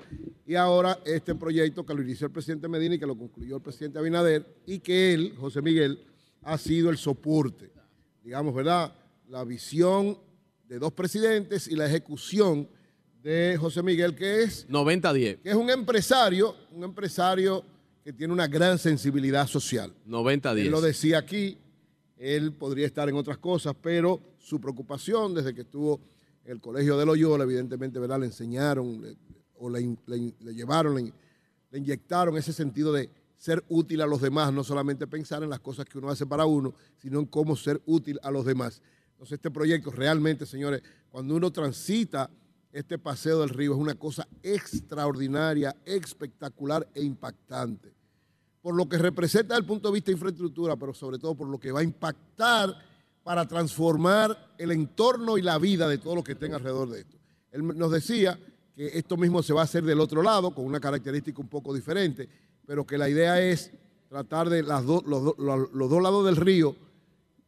Y ahora este proyecto que lo inició el presidente Medina y que lo concluyó el presidente Abinader y que él, José Miguel, ha sido el soporte. Digamos, ¿verdad? La visión de dos presidentes y la ejecución de José Miguel, que es 90-10. que es un empresario, un empresario que tiene una gran sensibilidad social. 90-10. Él lo decía aquí, él podría estar en otras cosas, pero su preocupación desde que estuvo en el colegio de Loyola, evidentemente, ¿verdad? Le enseñaron le- o le, le le llevaron, le inyectaron ese sentido de ser útil a los demás, no solamente pensar en las cosas que uno hace para uno, sino en cómo ser útil a los demás. Entonces, este proyecto realmente, señores, cuando uno transita este paseo del río, es una cosa extraordinaria, espectacular e impactante por lo que representa desde el punto de vista de infraestructura, pero sobre todo por lo que va a impactar para transformar el entorno y la vida de todos los que estén alrededor de esto. Él nos decía que esto mismo se va a hacer del otro lado, con una característica un poco diferente, pero que la idea es tratar de las los, los- dos lados del río,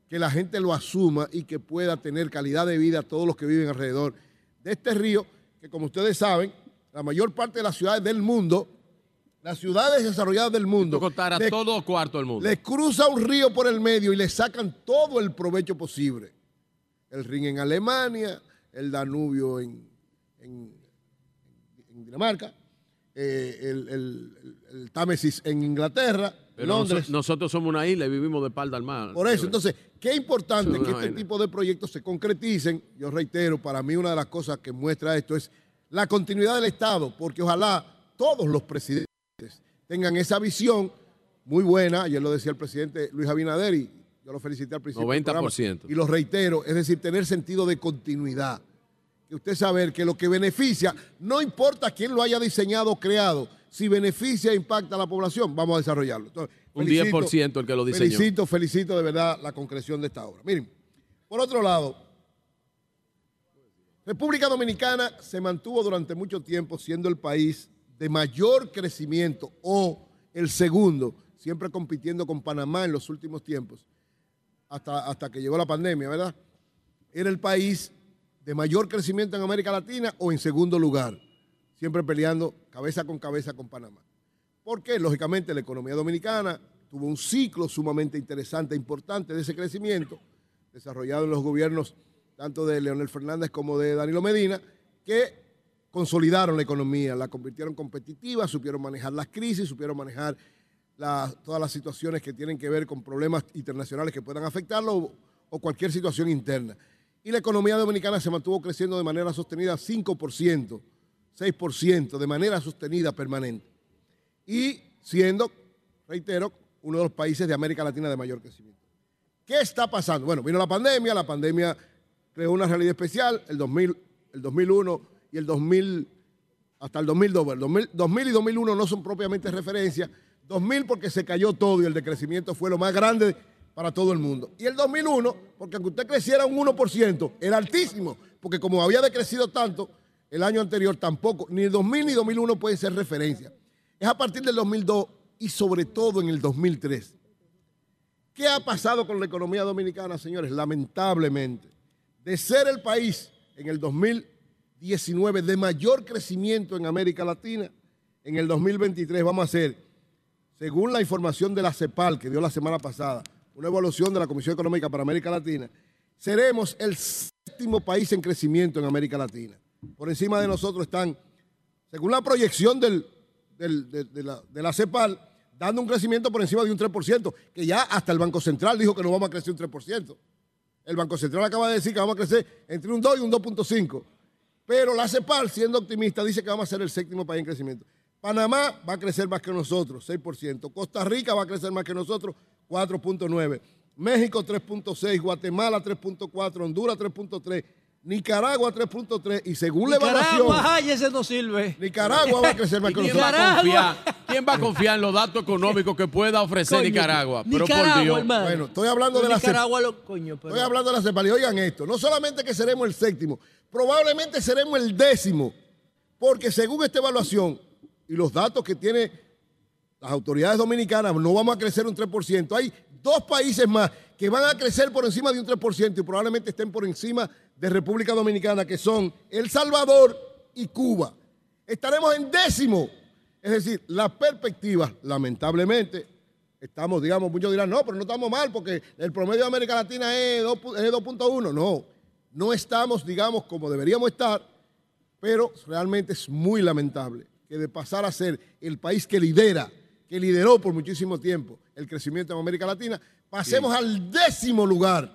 que la gente lo asuma y que pueda tener calidad de vida todos los que viven alrededor de este río, que como ustedes saben, la mayor parte de las ciudades del mundo, las ciudades desarrolladas del mundo, a le- todo cuarto del mundo. les cruza un río por el medio y le sacan todo el provecho posible. El Rin en Alemania, el Danubio en, en- en Dinamarca, eh, el, el- el- el Támesis en Inglaterra, Pero Londres. noso- nosotros somos una isla y vivimos de espalda al mar. Por eso, entonces, qué importante Es que este tipo de proyectos se concreticen. Yo reitero, para mí una de las cosas que muestra esto es la continuidad del Estado, porque ojalá todos los presidentes tengan esa visión muy buena. Ayer lo decía el presidente Luis Abinader y yo lo felicité al principio. del programa, 90%. Y lo reitero, es decir, tener sentido de continuidad. Que usted saber que lo que beneficia, no importa quién lo haya diseñado o creado, si beneficia e impacta a la población, vamos a desarrollarlo. Entonces, Un felicito- 10% el que lo diseñó. Felicito, felicito de verdad la concreción de esta obra. Miren, por otro lado, República Dominicana se mantuvo durante mucho tiempo siendo el país de mayor crecimiento o el segundo, siempre compitiendo con Panamá en los últimos tiempos, hasta, hasta que llegó la pandemia, ¿verdad? Era el país de mayor crecimiento en América Latina o en segundo lugar, siempre peleando cabeza con cabeza con Panamá. Porque, lógicamente, la economía dominicana tuvo un ciclo sumamente interesante e importante de ese crecimiento, desarrollado en los gobiernos tanto de Leonel Fernández como de Danilo Medina, que consolidaron la economía, la convirtieron competitiva, supieron manejar las crisis, supieron manejar todas las situaciones que tienen que ver con problemas internacionales que puedan afectarlo o cualquier situación interna. Y la economía dominicana se mantuvo creciendo de manera sostenida 5%, 6%, de manera sostenida permanente. Y siendo, reitero, uno de los países de América Latina de mayor crecimiento. ¿Qué está pasando? Bueno, vino la pandemia, la pandemia creó una realidad especial, el, 2000, el 2001 y el 2000, hasta el 2002. Bueno, 2000, 2000 y 2001 no son propiamente referencias. 2000 porque se cayó todo y el decrecimiento fue lo más grande para todo el mundo. Y el 2001, porque aunque usted creciera un 1%, era altísimo, porque como había decrecido tanto el año anterior, tampoco, ni el 2000 ni 2001 pueden ser referencia. Es a partir del 2002 y sobre todo en el 2003. ¿Qué ha pasado con la economía dominicana, señores? Lamentablemente, de ser el país en el 2019 de mayor crecimiento en América Latina, en el 2023 vamos a hacer, según la información de la CEPAL que dio la semana pasada, una evaluación de la Comisión Económica para América Latina, seremos el séptimo país en crecimiento en América Latina. Por encima de nosotros están, según la proyección del, de la CEPAL, dando un crecimiento por encima de un 3%, que ya hasta el Banco Central dijo que no vamos a crecer un 3%. El Banco Central acaba de decir que vamos a crecer entre un 2 y un 2.5. Pero la CEPAL, siendo optimista, dice que vamos a ser el séptimo país en crecimiento. Panamá va a crecer más que nosotros, 6%. Costa Rica va a crecer más que nosotros, 4.9%. México, 3.6%. Guatemala, 3.4%. Honduras, 3.3%. Nicaragua, 3.3%. Y según la evaluación, Nicaragua, ay, ese no sirve. Nicaragua va a crecer más ¿Y que quién va, a confiar, ¿Quién va a confiar en los datos económicos que pueda ofrecer Coño, Nicaragua? Pero por Nicaragua, Dios. hermano. Bueno, estoy hablando de la CEPAL. Nicaragua, lo, coño, pero- Estoy hablando de la CEPAL. Y oigan esto, no solamente que seremos el séptimo, probablemente seremos el décimo, porque según esta evaluación y los datos que tiene las autoridades dominicanas, no vamos a crecer un 3%. Hay dos países más que van a crecer por encima de un 3% y probablemente estén por encima de República Dominicana, que son El Salvador y Cuba. Estaremos en décimo. Es decir, las perspectivas, lamentablemente, estamos, digamos, muchos dirán, no, pero no estamos mal porque el promedio de América Latina es 2 es 2.1. No, no estamos, digamos, como deberíamos estar, pero realmente es muy lamentable que de pasar a ser el país que lidera, que lideró por muchísimo tiempo el crecimiento en América Latina, pasemos al décimo lugar,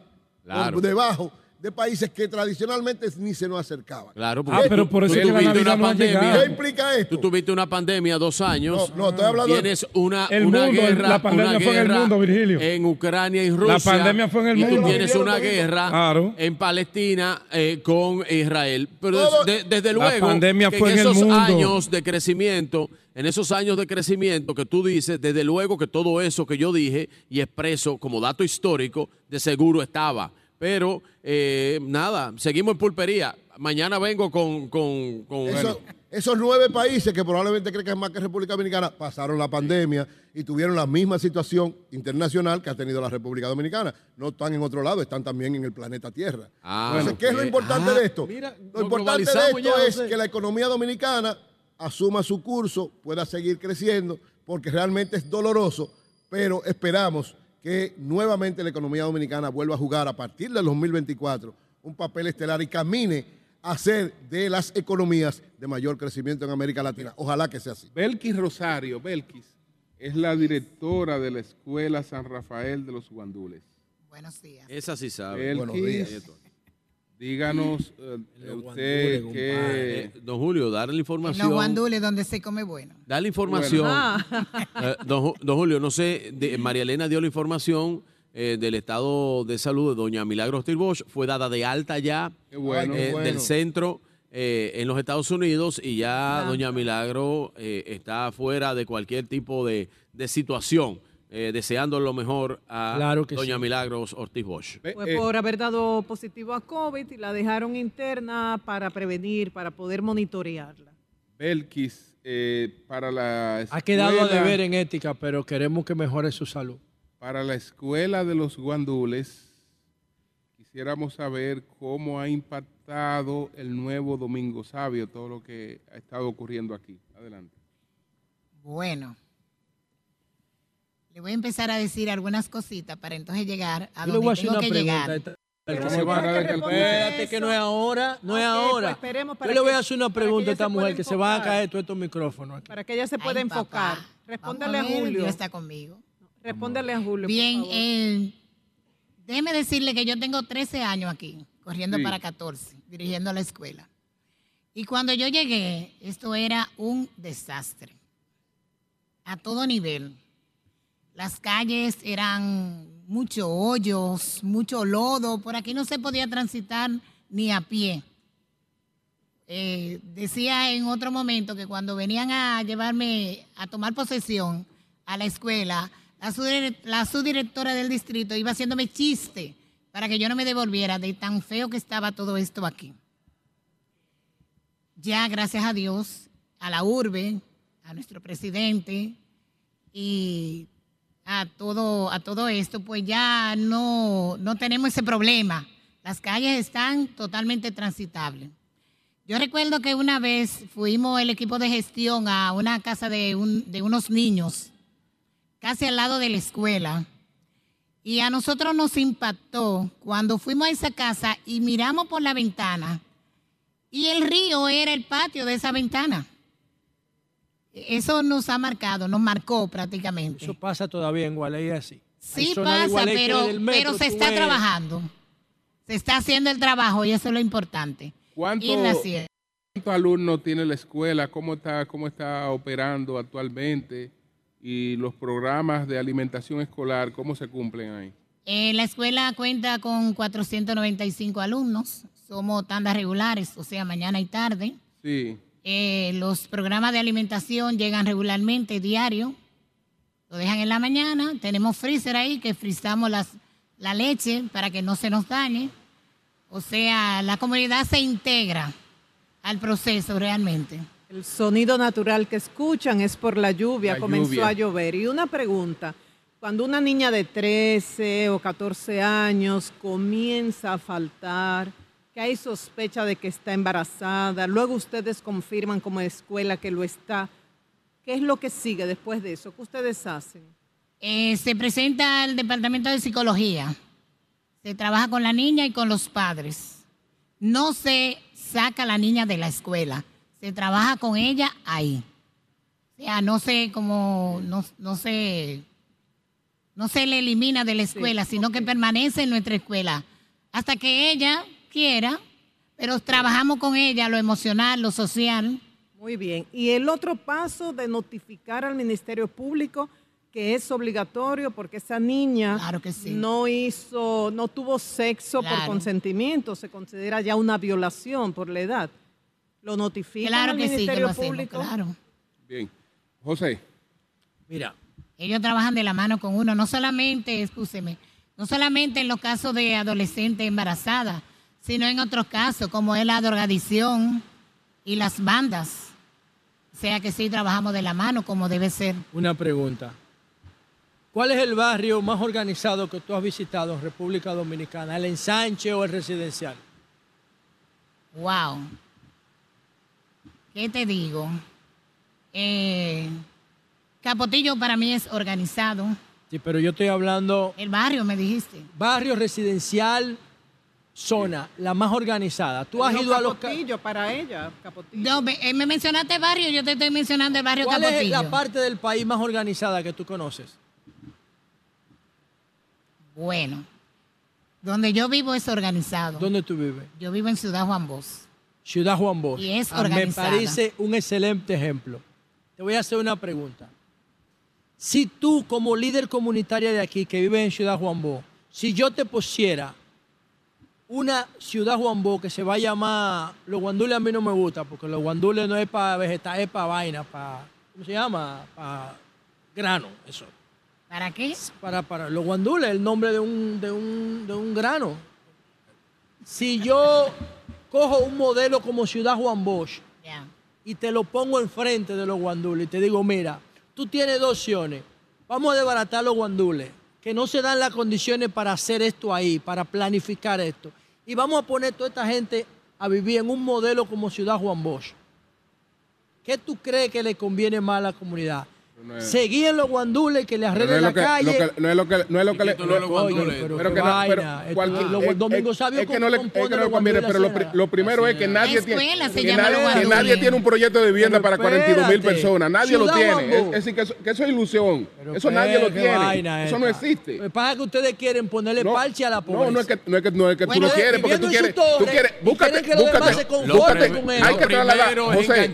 Claro. por debajo de países que tradicionalmente ni se nos acercaban. Claro, Ah, pero por eso tú la tuviste una pandemia. ¿Qué implica esto? Tú tuviste una pandemia dos años. No, no, estoy hablando de- Tienes una, El una mundo, guerra, la pandemia una fue en el guerra mundo, Virgilio. En Ucrania y Rusia. La pandemia fue en el y mundo. tú tienes una Claro. guerra en Palestina eh, con Israel. Pero Todo- de- desde La luego, pandemia que fue en en el esos mundo. años de crecimiento, en esos años de crecimiento que tú dices, desde luego que todo eso que yo dije y expreso como dato histórico, de seguro estaba. Pero eh, nada, seguimos en pulpería. Mañana vengo con... con, con- Eso- esos nueve países que probablemente creen que es más que República Dominicana pasaron la pandemia y tuvieron la misma situación internacional que ha tenido la República Dominicana. No están en otro lado, están también en el planeta Tierra. Ah, Entonces. ¿qué es lo importante Ah, de esto? mira, lo importante de esto ya, es que la economía dominicana asuma su curso, pueda seguir creciendo, porque realmente es doloroso, pero esperamos que nuevamente la economía dominicana vuelva a jugar a partir del 2024 un papel estelar y camine a ser de las economías de mayor crecimiento en América Latina. Ojalá que sea así. Belkis Rosario, Belkis, es la directora de la Escuela San Rafael de los Guandules. Buenos días. Esa sí sabe. Belkis, díganos eh, usted que... Eh, don Julio, darle la En información. los guandules donde se come bueno. Dale información. *laughs* Eh, don, Ju- don Julio, no sé, de- María Elena dio la información eh, del estado de salud de doña Milagros Bosch, fue dada de alta ya Qué bueno. eh, Ay, qué bueno. del centro eh, en los Estados Unidos y ya Ah. doña Milagro eh, está fuera de cualquier tipo de, de situación, eh, deseando lo mejor a Claro que doña sí. Milagros Ortiz Bosch. Fue por haber dado positivo a COVID y la dejaron interna para prevenir, para poder monitorearla. Belkis, eh, para la Ha quedado a escuela- deber en ética, pero queremos que mejore su salud. Para la escuela de los guandules, quisiéramos saber cómo ha impactado el nuevo Domingo Sabio, todo lo que ha estado ocurriendo aquí. Adelante. Bueno. Le voy a empezar a decir algunas cositas para entonces llegar a Yo le voy a donde hacer tengo una que pregunta. llegar. esta- Pero que se se va va- a recalcular. Espérate que no es ahora, no es Ok, pues ahora. esperemos para Yo le voy a hacer una pregunta a esta mujer que se van a caer todos estos micrófonos aquí. Para que ella se pueda Ay, papá. enfocar. Vamos Respóndele a, a ver, Julio. Dios está conmigo. Respóndele a Julio. por Bien, favor. eh, déjeme decirle que yo tengo 13 años aquí, corriendo Sí. para 14, dirigiendo la escuela. Y cuando yo llegué, esto era un desastre. A todo nivel. Las calles eran muchos hoyos, mucho lodo. Por aquí no se podía transitar ni a pie. Eh, decía en otro momento que cuando venían a llevarme a tomar posesión a la escuela, la, la subdirectora del distrito iba haciéndome chiste para que yo no me devolviera de tan feo que estaba todo esto aquí. Ya, gracias a Dios, a la urbe, a nuestro presidente y a todo, a todo esto, pues ya no, no tenemos ese problema. Las calles están totalmente transitables. Yo recuerdo que una vez fuimos el equipo de gestión a una casa de, un- de unos niños, casi al lado de la escuela, y a nosotros nos impactó cuando fuimos a esa casa y miramos por la ventana y el río era el patio de esa ventana. Eso nos ha marcado, nos marcó prácticamente. Eso pasa todavía en Gualey así. Sí pasa, pero, del metro pero se está trabajando. Se está haciendo el trabajo y eso es lo importante. ¿Cuánto- Ir haciendo. ¿Cuántos alumnos tiene la escuela? ¿Cómo está, ¿Cómo está operando actualmente? Y los programas de alimentación escolar, ¿cómo se cumplen ahí? Eh, la escuela cuenta con 495 alumnos. Somos tandas regulares, o sea, mañana y tarde. Sí. Eh, los programas de alimentación llegan regularmente, diario. Lo dejan en la mañana. Tenemos freezer ahí que frizamos las, la leche para que no se nos dañe. O sea, la comunidad se integra al proceso realmente. El sonido natural que escuchan es por la lluvia, La comenzó lluvia. a llover. Y una pregunta, Cuando una niña de 13 o 14 años comienza a faltar, que hay sospecha de que está embarazada, luego ustedes confirman como escuela que lo está, ¿qué es lo que sigue después de eso? ¿Qué ustedes hacen? Eh, se presenta al departamento de psicología. Se trabaja con la niña y con los padres. No se saca a la niña de la escuela. Se trabaja con ella ahí. O sea, no se como, no, no se, no se le elimina de la escuela, sino que permanece en nuestra escuela hasta que ella quiera, pero trabajamos con ella lo emocional, lo social. Muy bien. Y el otro paso de notificar al Ministerio Público que es obligatorio porque esa niña no hizo, no tuvo sexo por consentimiento, se considera ya una violación por la edad. ¿Lo notifican Claro al que sí, que Ministerio lo hacemos, Público? claro. Bien. José. Mira. Ellos trabajan de la mano con uno, no solamente, escúcheme, no solamente en los casos de adolescentes embarazadas, sino en otros casos, como es la drogadicción y las bandas. O sea que sí trabajamos de la mano como debe ser. Una pregunta. ¿Cuál es el barrio más organizado que tú has visitado en República Dominicana? ¿El ensanche o el residencial? Wow. ¿Qué te digo? Eh, Capotillo para mí es organizado. Sí, pero yo estoy hablando El barrio, me dijiste. barrio residencial, zona, la más organizada. Tú has ido a los... ca- Capotillo para ella, Capotillo. No, me, eh, me mencionaste barrio, yo te estoy mencionando el barrio ¿Cuál Capotillo. es la parte del país más organizada que tú conoces? Bueno, donde yo vivo es organizado. ¿Dónde tú vives? Yo vivo en Ciudad Juan Bosch. Ciudad Juan Bosch. Y es Ah, Me organizada. parece un excelente ejemplo. Te voy a hacer una pregunta. Si tú, como líder comunitaria de aquí, que vive en Ciudad Juan Bosch, si yo te pusiera una ciudad Juan Bosch que se va a llamar, los guandules a mí no me gusta, porque los guandules no es para vegetal, es para vaina, para, ¿cómo se llama? Para grano, eso. ¿Para qué? Para, para los guandules, el nombre de un, de un, de un grano. Si yo cojo un modelo como Ciudad Juan Bosch y te lo pongo enfrente de los guandules y te digo, mira, tú tienes dos opciones. Vamos a desbaratar los guandules, que no se dan las condiciones para hacer esto ahí, para planificar esto. Y vamos a poner toda esta gente a vivir en un modelo como Ciudad Juan Bosch. ¿Qué tú crees que le conviene más a la comunidad? Seguir en los guandules que le arreglen no la lo calle. lo que- no es lo que no es lo que le no es los guandules, pero que no- pero Esto- los es- domingos es- que no le es que no le los conviene, guandules pero lo, lo primero es que nadie tiene que nadie, los que nadie tiene un proyecto de vivienda Pero para 42 mil personas, nadie lo tiene. Es, decir, que eso, que eso es ilusión. Pero eso nadie lo tiene. Eso no existe. Lo que pasa que ustedes quieren ponerle parche a la pobreza. No, no es que, no es que, no es que Bueno, tú no quieres, porque tú quieres, tú quieres, búscate, quieren que los demás búscate, hay que Lo trasladar, José,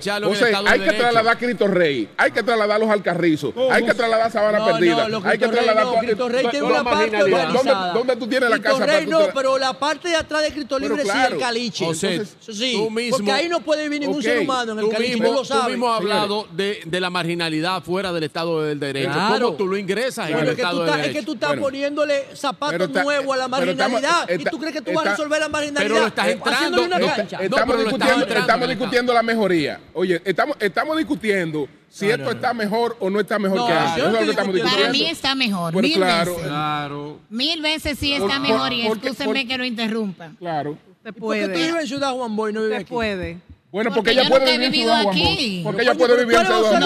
hay que trasladar a Cristo Rey, hay que trasladarlos al Carrizo, hay que trasladar a Sabana No, Perdida, no, hay que Cristo Rey trasladar no, Cristo Rey tiene una parte ¿Dónde- organizada. ¿Dónde tú tienes la Cristo casa? Rey para tú no, tra- pero la parte de atrás de Cristo Libre sí claro. el caliche. José, Entonces, sí, tú mismo- porque ahí no puede vivir ningún ser humano en el tú caliche, mismo, tú lo tú sabes. mismo has hablado de, de la marginalidad fuera del Estado del Derecho. Claro. ¿Cómo tú lo ingresas en el es que Estado tú del Derecho? Es que tú estás poniéndole zapatos nuevos a la marginalidad y tú crees que tú vas a resolver la marginalidad pero lo estás eh, entrando, una cancha. Estamos discutiendo, la mejoría. Oye, estamos, estamos discutiendo si No, esto no, no. está mejor o no está mejor No, que antes. es lo que estamos. Para mí está mejor, Bueno, mil claro. veces. Claro. Mil veces sí está por- mejor y porque- excúsenme por- que lo interrumpa. Claro. Usted ¿Por qué tú puede. vives en Ciudad Juan Boy no vives aquí? puede. Bueno, Porque porque, ella puede vivir en Juan aquí. Porque ella puede vivir en Ciudad Juan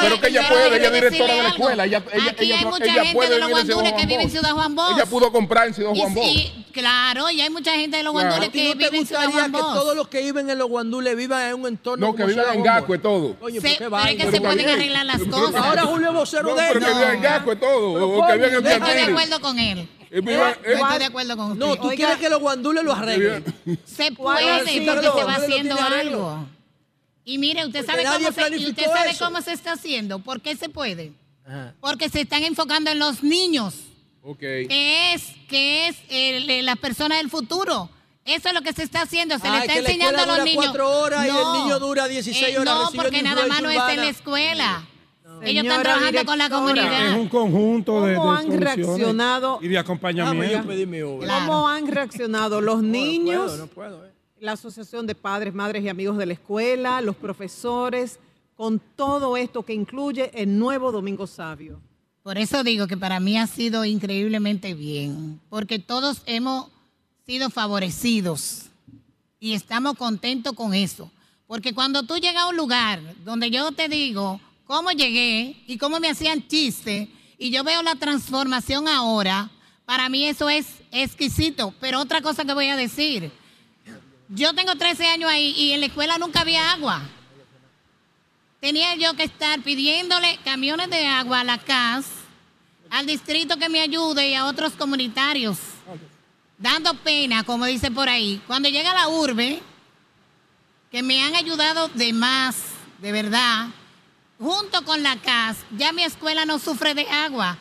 Pero que ella puede, ella es directora de la escuela. Ella, ella, Aquí ella, hay mucha ella gente puede de los guandules que vive en. Ciudad Juan Bosch. Ella pudo comprar en Ciudad Juan Bosch. y- claro, y hay mucha gente de los Claro. guandules ¿A ti que no te viven en Ciudad gustaría Juan que Bosch. todos los que viven en los guandules vivan en un entorno No, que vivan en Gasco y todo. Se- pero es que se pueden arreglar las Pero- cosas. Ahora Julio Vocero No, de pero que vivan en Gasco y todo. O que vivan en Yo estoy de acuerdo con él. Eh, estoy de acuerdo con usted. No, tú Oiga. quieres que los guandules lo arreglen. Se ¿Cuál puede ha porque se va haciendo no algo. Y mire, usted Porque sabe, cómo se, usted sabe eso. cómo se está haciendo. ¿Por qué se puede? Ajá. Porque se están enfocando en los niños, Ok. que es, que es el- el- las personas del futuro. Eso es lo que se está haciendo. Se Ah, le es está enseñando a los dura niños. cuatro horas y el No. niño dura 16 Eh, horas No, porque nada más no es influencia en la escuela. Ellos están trabajando con la comunidad. Es un conjunto de, de ¿Cómo han soluciones reaccionado? y de acompañamiento. ¿Cómo han reaccionado los no niños, puedo, no puedo, eh. la Asociación de Padres, Madres y Amigos de la Escuela, los profesores, con todo esto que incluye el nuevo Domingo Sabio? Por eso digo que para mí ha sido increíblemente bien, porque todos hemos sido favorecidos y estamos contentos con eso. Porque cuando tú llegas a un lugar donde yo te digo cómo llegué y cómo me hacían chistes y yo veo la transformación ahora, para mí eso es exquisito. Pero otra cosa que voy a decir, yo tengo 13 años ahí y en la escuela nunca había agua. Tenía yo que estar pidiéndole camiones de agua a la CAS, al distrito que me ayude y a otros comunitarios, dando pena, como dice por ahí. Cuando llega la urbe, que me han ayudado de más, de verdad, junto con la CAS, ya mi escuela no sufre de agua.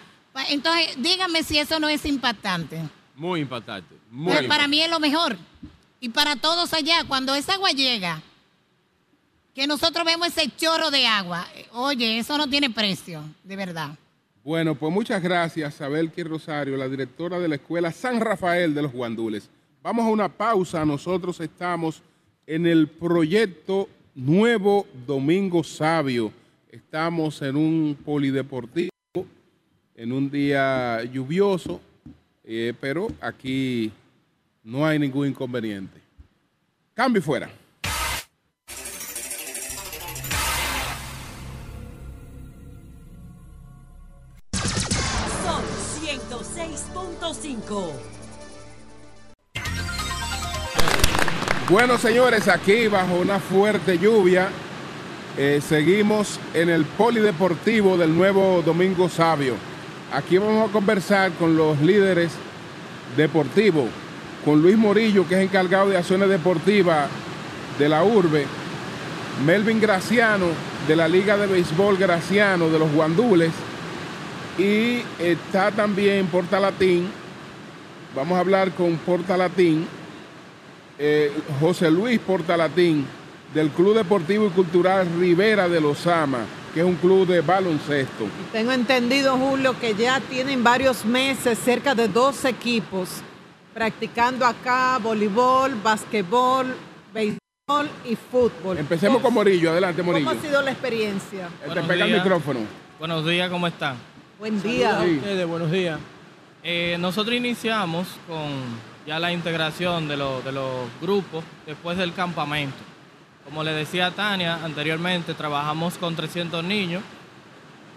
Entonces, dígame si eso no es impactante. Muy impactante. Muy Pues para mí es lo mejor. Y para todos allá, cuando esa agua llega, que nosotros vemos ese chorro de agua, eh, oye, eso no tiene precio, de verdad. Bueno, pues muchas gracias, Isabel Quir Rosario, la directora de la Escuela San Rafael de los Guandules. Vamos a una pausa. Nosotros estamos en el proyecto Nuevo Domingo Sabio. Estamos en un polideportivo, en un día lluvioso, eh, pero aquí no hay ningún inconveniente. Cambio y fuera. Son 106.5. Bueno, señores, aquí bajo una fuerte lluvia, eh, seguimos en el polideportivo del nuevo Domingo Sabio. Aquí vamos a conversar con los líderes deportivos, con Luis Morillo, que es encargado de acciones deportivas de la urbe, Melvin Graciano, de la Liga de Béisbol Graciano, de los Guandules, y está también Portalatín. Vamos a hablar con Portalatín eh, José Luis Portalatín del Club Deportivo y Cultural Rivera de Lozama, que es un club de baloncesto. Tengo entendido, Julio, que ya tienen varios meses, cerca de dos equipos, practicando acá voleibol, basquetbol, béisbol y fútbol. Empecemos con Morillo, adelante ¿Cómo Morillo. ha sido la experiencia? Te pega el micrófono. Buenos días, ¿cómo están? Buen día. Sí. ustedes, buenos días. Eh, nosotros iniciamos con ya la integración de, lo- de los grupos después del campamento. Como le decía Tania anteriormente, trabajamos con 300 niños.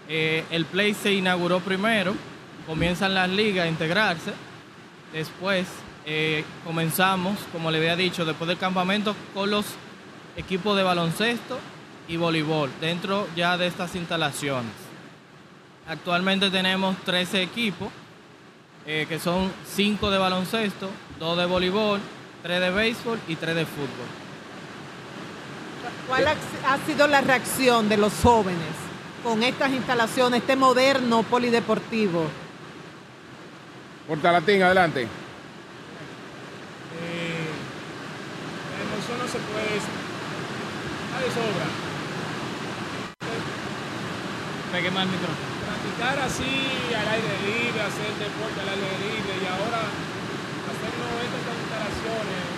Eh, el play se inauguró primero, comienzan las ligas a integrarse. Después eh, comenzamos, como le había dicho, después del campamento con los equipos de baloncesto y voleibol dentro ya de estas instalaciones. Actualmente tenemos 13 equipos, eh, que son 5 de baloncesto, 2 de voleibol, 3 de béisbol y 3 de fútbol. ¿Cuál ha ha sido la reacción de los jóvenes con estas instalaciones, este moderno polideportivo? Portalatín, adelante. La emoción no se puede. Hay de sobra. Más el micrófono. Practicar así al aire libre, hacer deporte al aire libre y ahora hacernos estas instalaciones.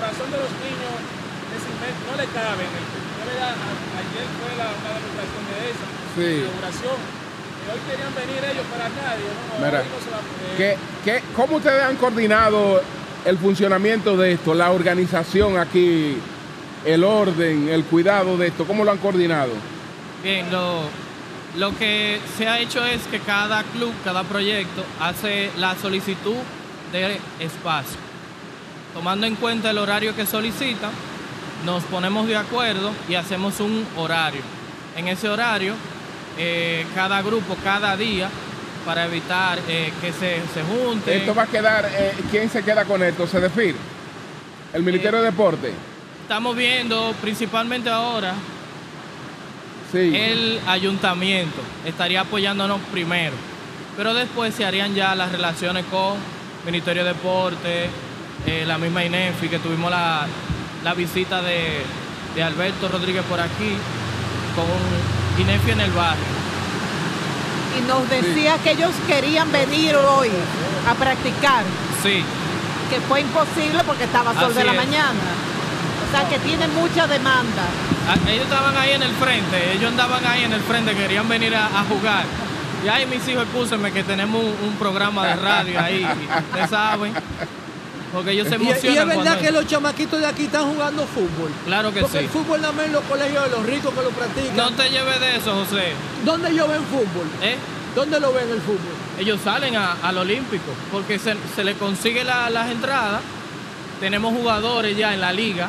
Corazón de los niños es inmenso, no le cabe en el Ayer fue la, una demostración de esa, Sí. de inauguración. Y hoy querían venir ellos para acá. y yo, no, Mira, no se va a poder. ¿qué, qué- cómo ustedes han coordinado el funcionamiento de esto, la organización aquí, el orden, el cuidado de esto? ¿Cómo lo han coordinado? Bien, lo, lo que se ha hecho es que cada club, cada proyecto hace la solicitud de espacio. Tomando en cuenta el horario que solicitan, nos ponemos de acuerdo y hacemos un horario. En ese horario, eh, cada grupo, cada día, para evitar eh, que se, se junten. Esto va a quedar, eh, ¿quién se queda con esto? ¿Se define? ¿El Ministerio de Deporte? Estamos viendo principalmente ahora Sí. el ayuntamiento estaría apoyándonos primero, pero después se harían ya las relaciones con Ministerio de Deporte, eh, la misma INEFI, que tuvimos la, la visita de, de Alberto Rodríguez por aquí, con INEFI en el barrio. Y nos decía que ellos querían venir hoy a practicar, Sí, que fue imposible porque estaba sol Así de la es. mañana. O sea que tiene mucha demanda. a- ellos estaban ahí en el frente, ellos andaban ahí en el frente, querían venir a, a jugar. Y ahí mis hijos, escúchenme que tenemos un, un programa de radio ahí, ustedes saben. Porque ellos se Y, y emocionan. es verdad cuando- que los chamaquitos de aquí están jugando fútbol. Claro que Porque sí. el fútbol nada más en los colegios de los ricos que lo practican. No te lleves de eso, José. ¿Dónde ellos ven fútbol? ¿Eh? ¿Dónde lo ven el fútbol? Ellos salen a- al Olímpico porque se, se le consigue la- las entradas. Tenemos jugadores ya en la liga,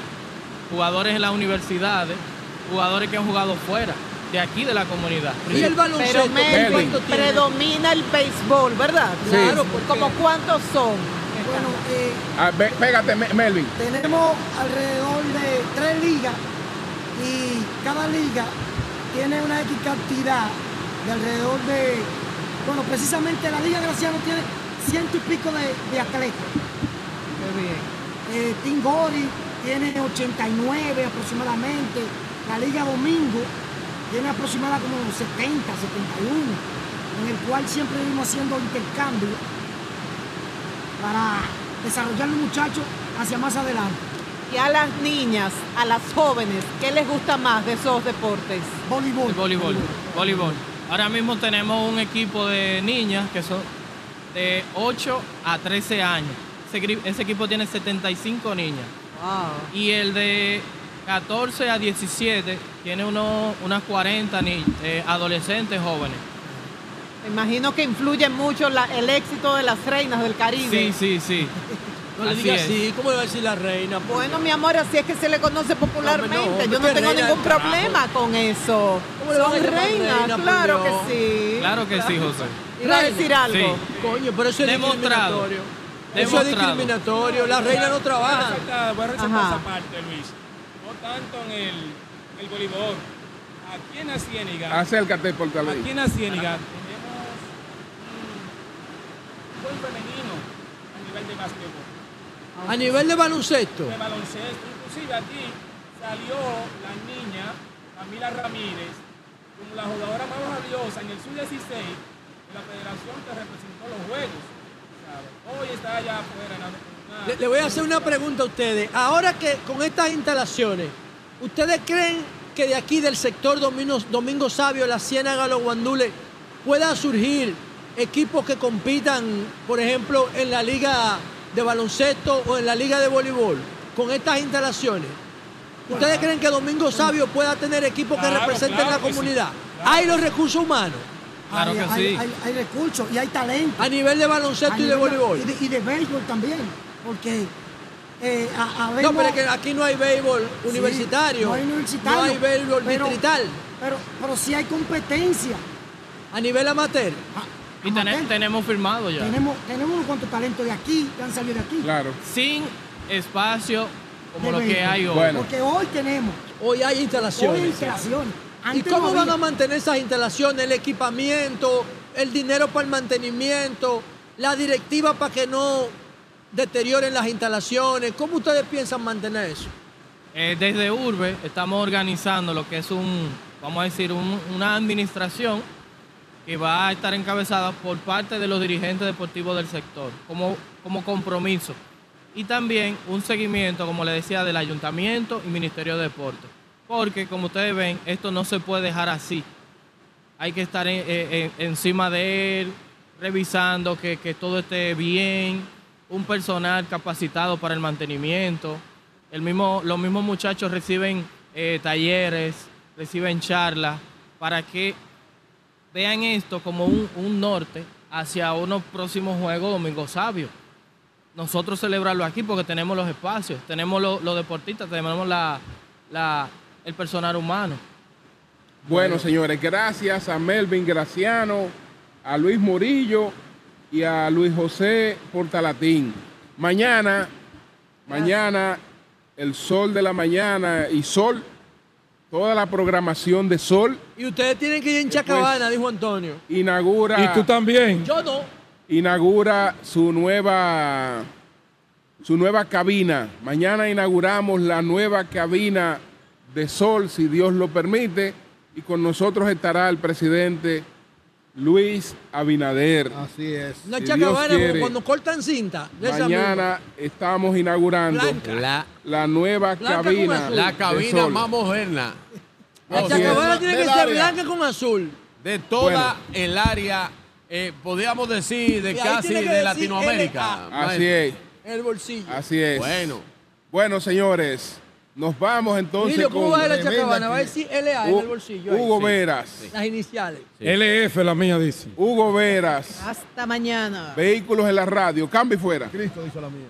jugadores en las universidades, jugadores que han jugado fuera, de aquí de la comunidad. Y el baloncesto, Pero predomina el béisbol, ¿verdad? Sí. Claro, ¿Como cuántos son? Bueno, eh, Ah, ve- pégate, Me- Melvin. tenemos alrededor de tres ligas y cada liga tiene una X cantidad de alrededor de, bueno, precisamente la Liga Graciano tiene ciento y pico de, de atletas. Qué bien. Eh, Team Gori tiene 89 aproximadamente. La Liga Domingo tiene aproximadamente como 70, 71, en el cual siempre vivimos haciendo intercambio para desarrollar los muchachos hacia más adelante. Y a las niñas, a las jóvenes, ¿qué les gusta más de esos deportes? Voleibol. El voleibol. Voleibol. Ahora mismo tenemos un equipo de niñas que son de 8 a 13 años. Ese, equipo tiene 75 niñas. Y el de 14 a 17 tiene unos, unas 40 ni- eh, adolescentes jóvenes. Me imagino que influye mucho la- el éxito de las reinas del Caribe. Sí, sí, sí. *laughs* No le Así digas es. así, ¿cómo le va a decir la reina? Bueno, mi amor, así es que se le conoce popularmente. No, hombre, Yo no tengo reina ningún carajo. problema con eso. ¿Cómo le van a Son reinas, reina, claro que sí. Claro que sí, José. Iba a decir algo. Sí. Coño, pero eso es Demostrado. discriminatorio. Eso es discriminatorio. Las reinas no trabajan. Voy a resaltar, esa parte, Luis. No tanto en el, el voleibol. Aquí en la Ciéniga. Acércate por Aquí en la Buen femenino a nivel de básquetbol. A nivel de baloncesto. De baloncesto. Inclusive aquí salió la niña Camila Ramírez como la jugadora más valiosa en el sub-16 de la federación que representó los juegos. Hoy está allá afuera en la Le, le voy a hacer una pregunta a ustedes. Ahora que con estas instalaciones, ¿ustedes creen que de aquí del sector Domingo, Domingo Sabio, la Ciénaga, los Guandules, pueda surgir equipos que compitan, por ejemplo, en la liga de baloncesto o en la liga de voleibol, con estas instalaciones? ¿Ustedes creen que Domingo Sabio pueda tener equipos que Claro, representen claro la sí. comunidad? ¿Hay los recursos humanos? Claro hay, que hay- sí. hay- hay recursos y hay talento. A nivel de baloncesto A y de voleibol. Y de, y de béisbol también. Porque eh, a- No, habemos- pero es que aquí no hay béisbol Sí, universitario. no hay universitario. No hay béisbol pero- distrital. Pero, pero sí hay competencia. A nivel amateur. Y tene- tenemos firmado ya. Tenemos, tenemos unos cuantos talentos de aquí que han salido de aquí. Claro. Sin espacio como De lo que hay hoy. Porque hoy tenemos. Hoy hay instalaciones. Hoy hay instalaciones. ¿Y cómo no van a mantener esas instalaciones? El equipamiento, el dinero para el mantenimiento, la directiva para que no deterioren las instalaciones. ¿Cómo ustedes piensan mantener eso? Eh, desde Urbe estamos organizando lo que es un, vamos a decir, un- una administración que va a estar encabezada por parte de los dirigentes deportivos del sector, como, como compromiso. Y también un seguimiento, como le decía, del ayuntamiento y Ministerio de Deportes. Porque, como ustedes ven, esto no se puede dejar así. Hay que estar en- en- en- encima de él, revisando que, que todo esté bien, un personal capacitado para el mantenimiento. El mismo, los mismos muchachos reciben eh, talleres, reciben charlas para que vean esto como un, un norte hacia unos próximos juegos Domingo Sabio. Nosotros celebrarlo aquí porque tenemos los espacios, tenemos lo- los deportistas, tenemos la, la- el personal humano. Bueno, señores, gracias a Melvin Graciano, a Luis Morillo y a Luis José Portalatín. Mañana, mañana, el sol de la mañana y sol, toda la programación de sol Y ustedes tienen que ir en Chacabana, dijo Antonio. inaugura. ¿Y tú también? Yo no. Inaugura su nueva, su nueva cabina. Mañana inauguramos la nueva cabina de sol, si Dios lo permite. Y con nosotros estará el presidente Luis Abinader. Así es. Una Si Chacabana quiere, cuando cortan cinta. de esa Mañana estamos inaugurando La, la nueva la cabina. cabina de más moderna La chacabuela tiene que ser blanca con azul. De toda el área, eh, podríamos decir, de casi de Latinoamérica. LA. Así es. El bolsillo. Así es. Bueno. Bueno, señores, nos vamos entonces Emilio, ¿cómo con va a la chacabana? Va a decir LA en el bolsillo. ahí. Hugo Sí. Veras. Las iniciales. LF, la mía dice. Hugo Veras. Hasta mañana. Vehículos en la radio. Cambio y fuera. Cristo dice la mía.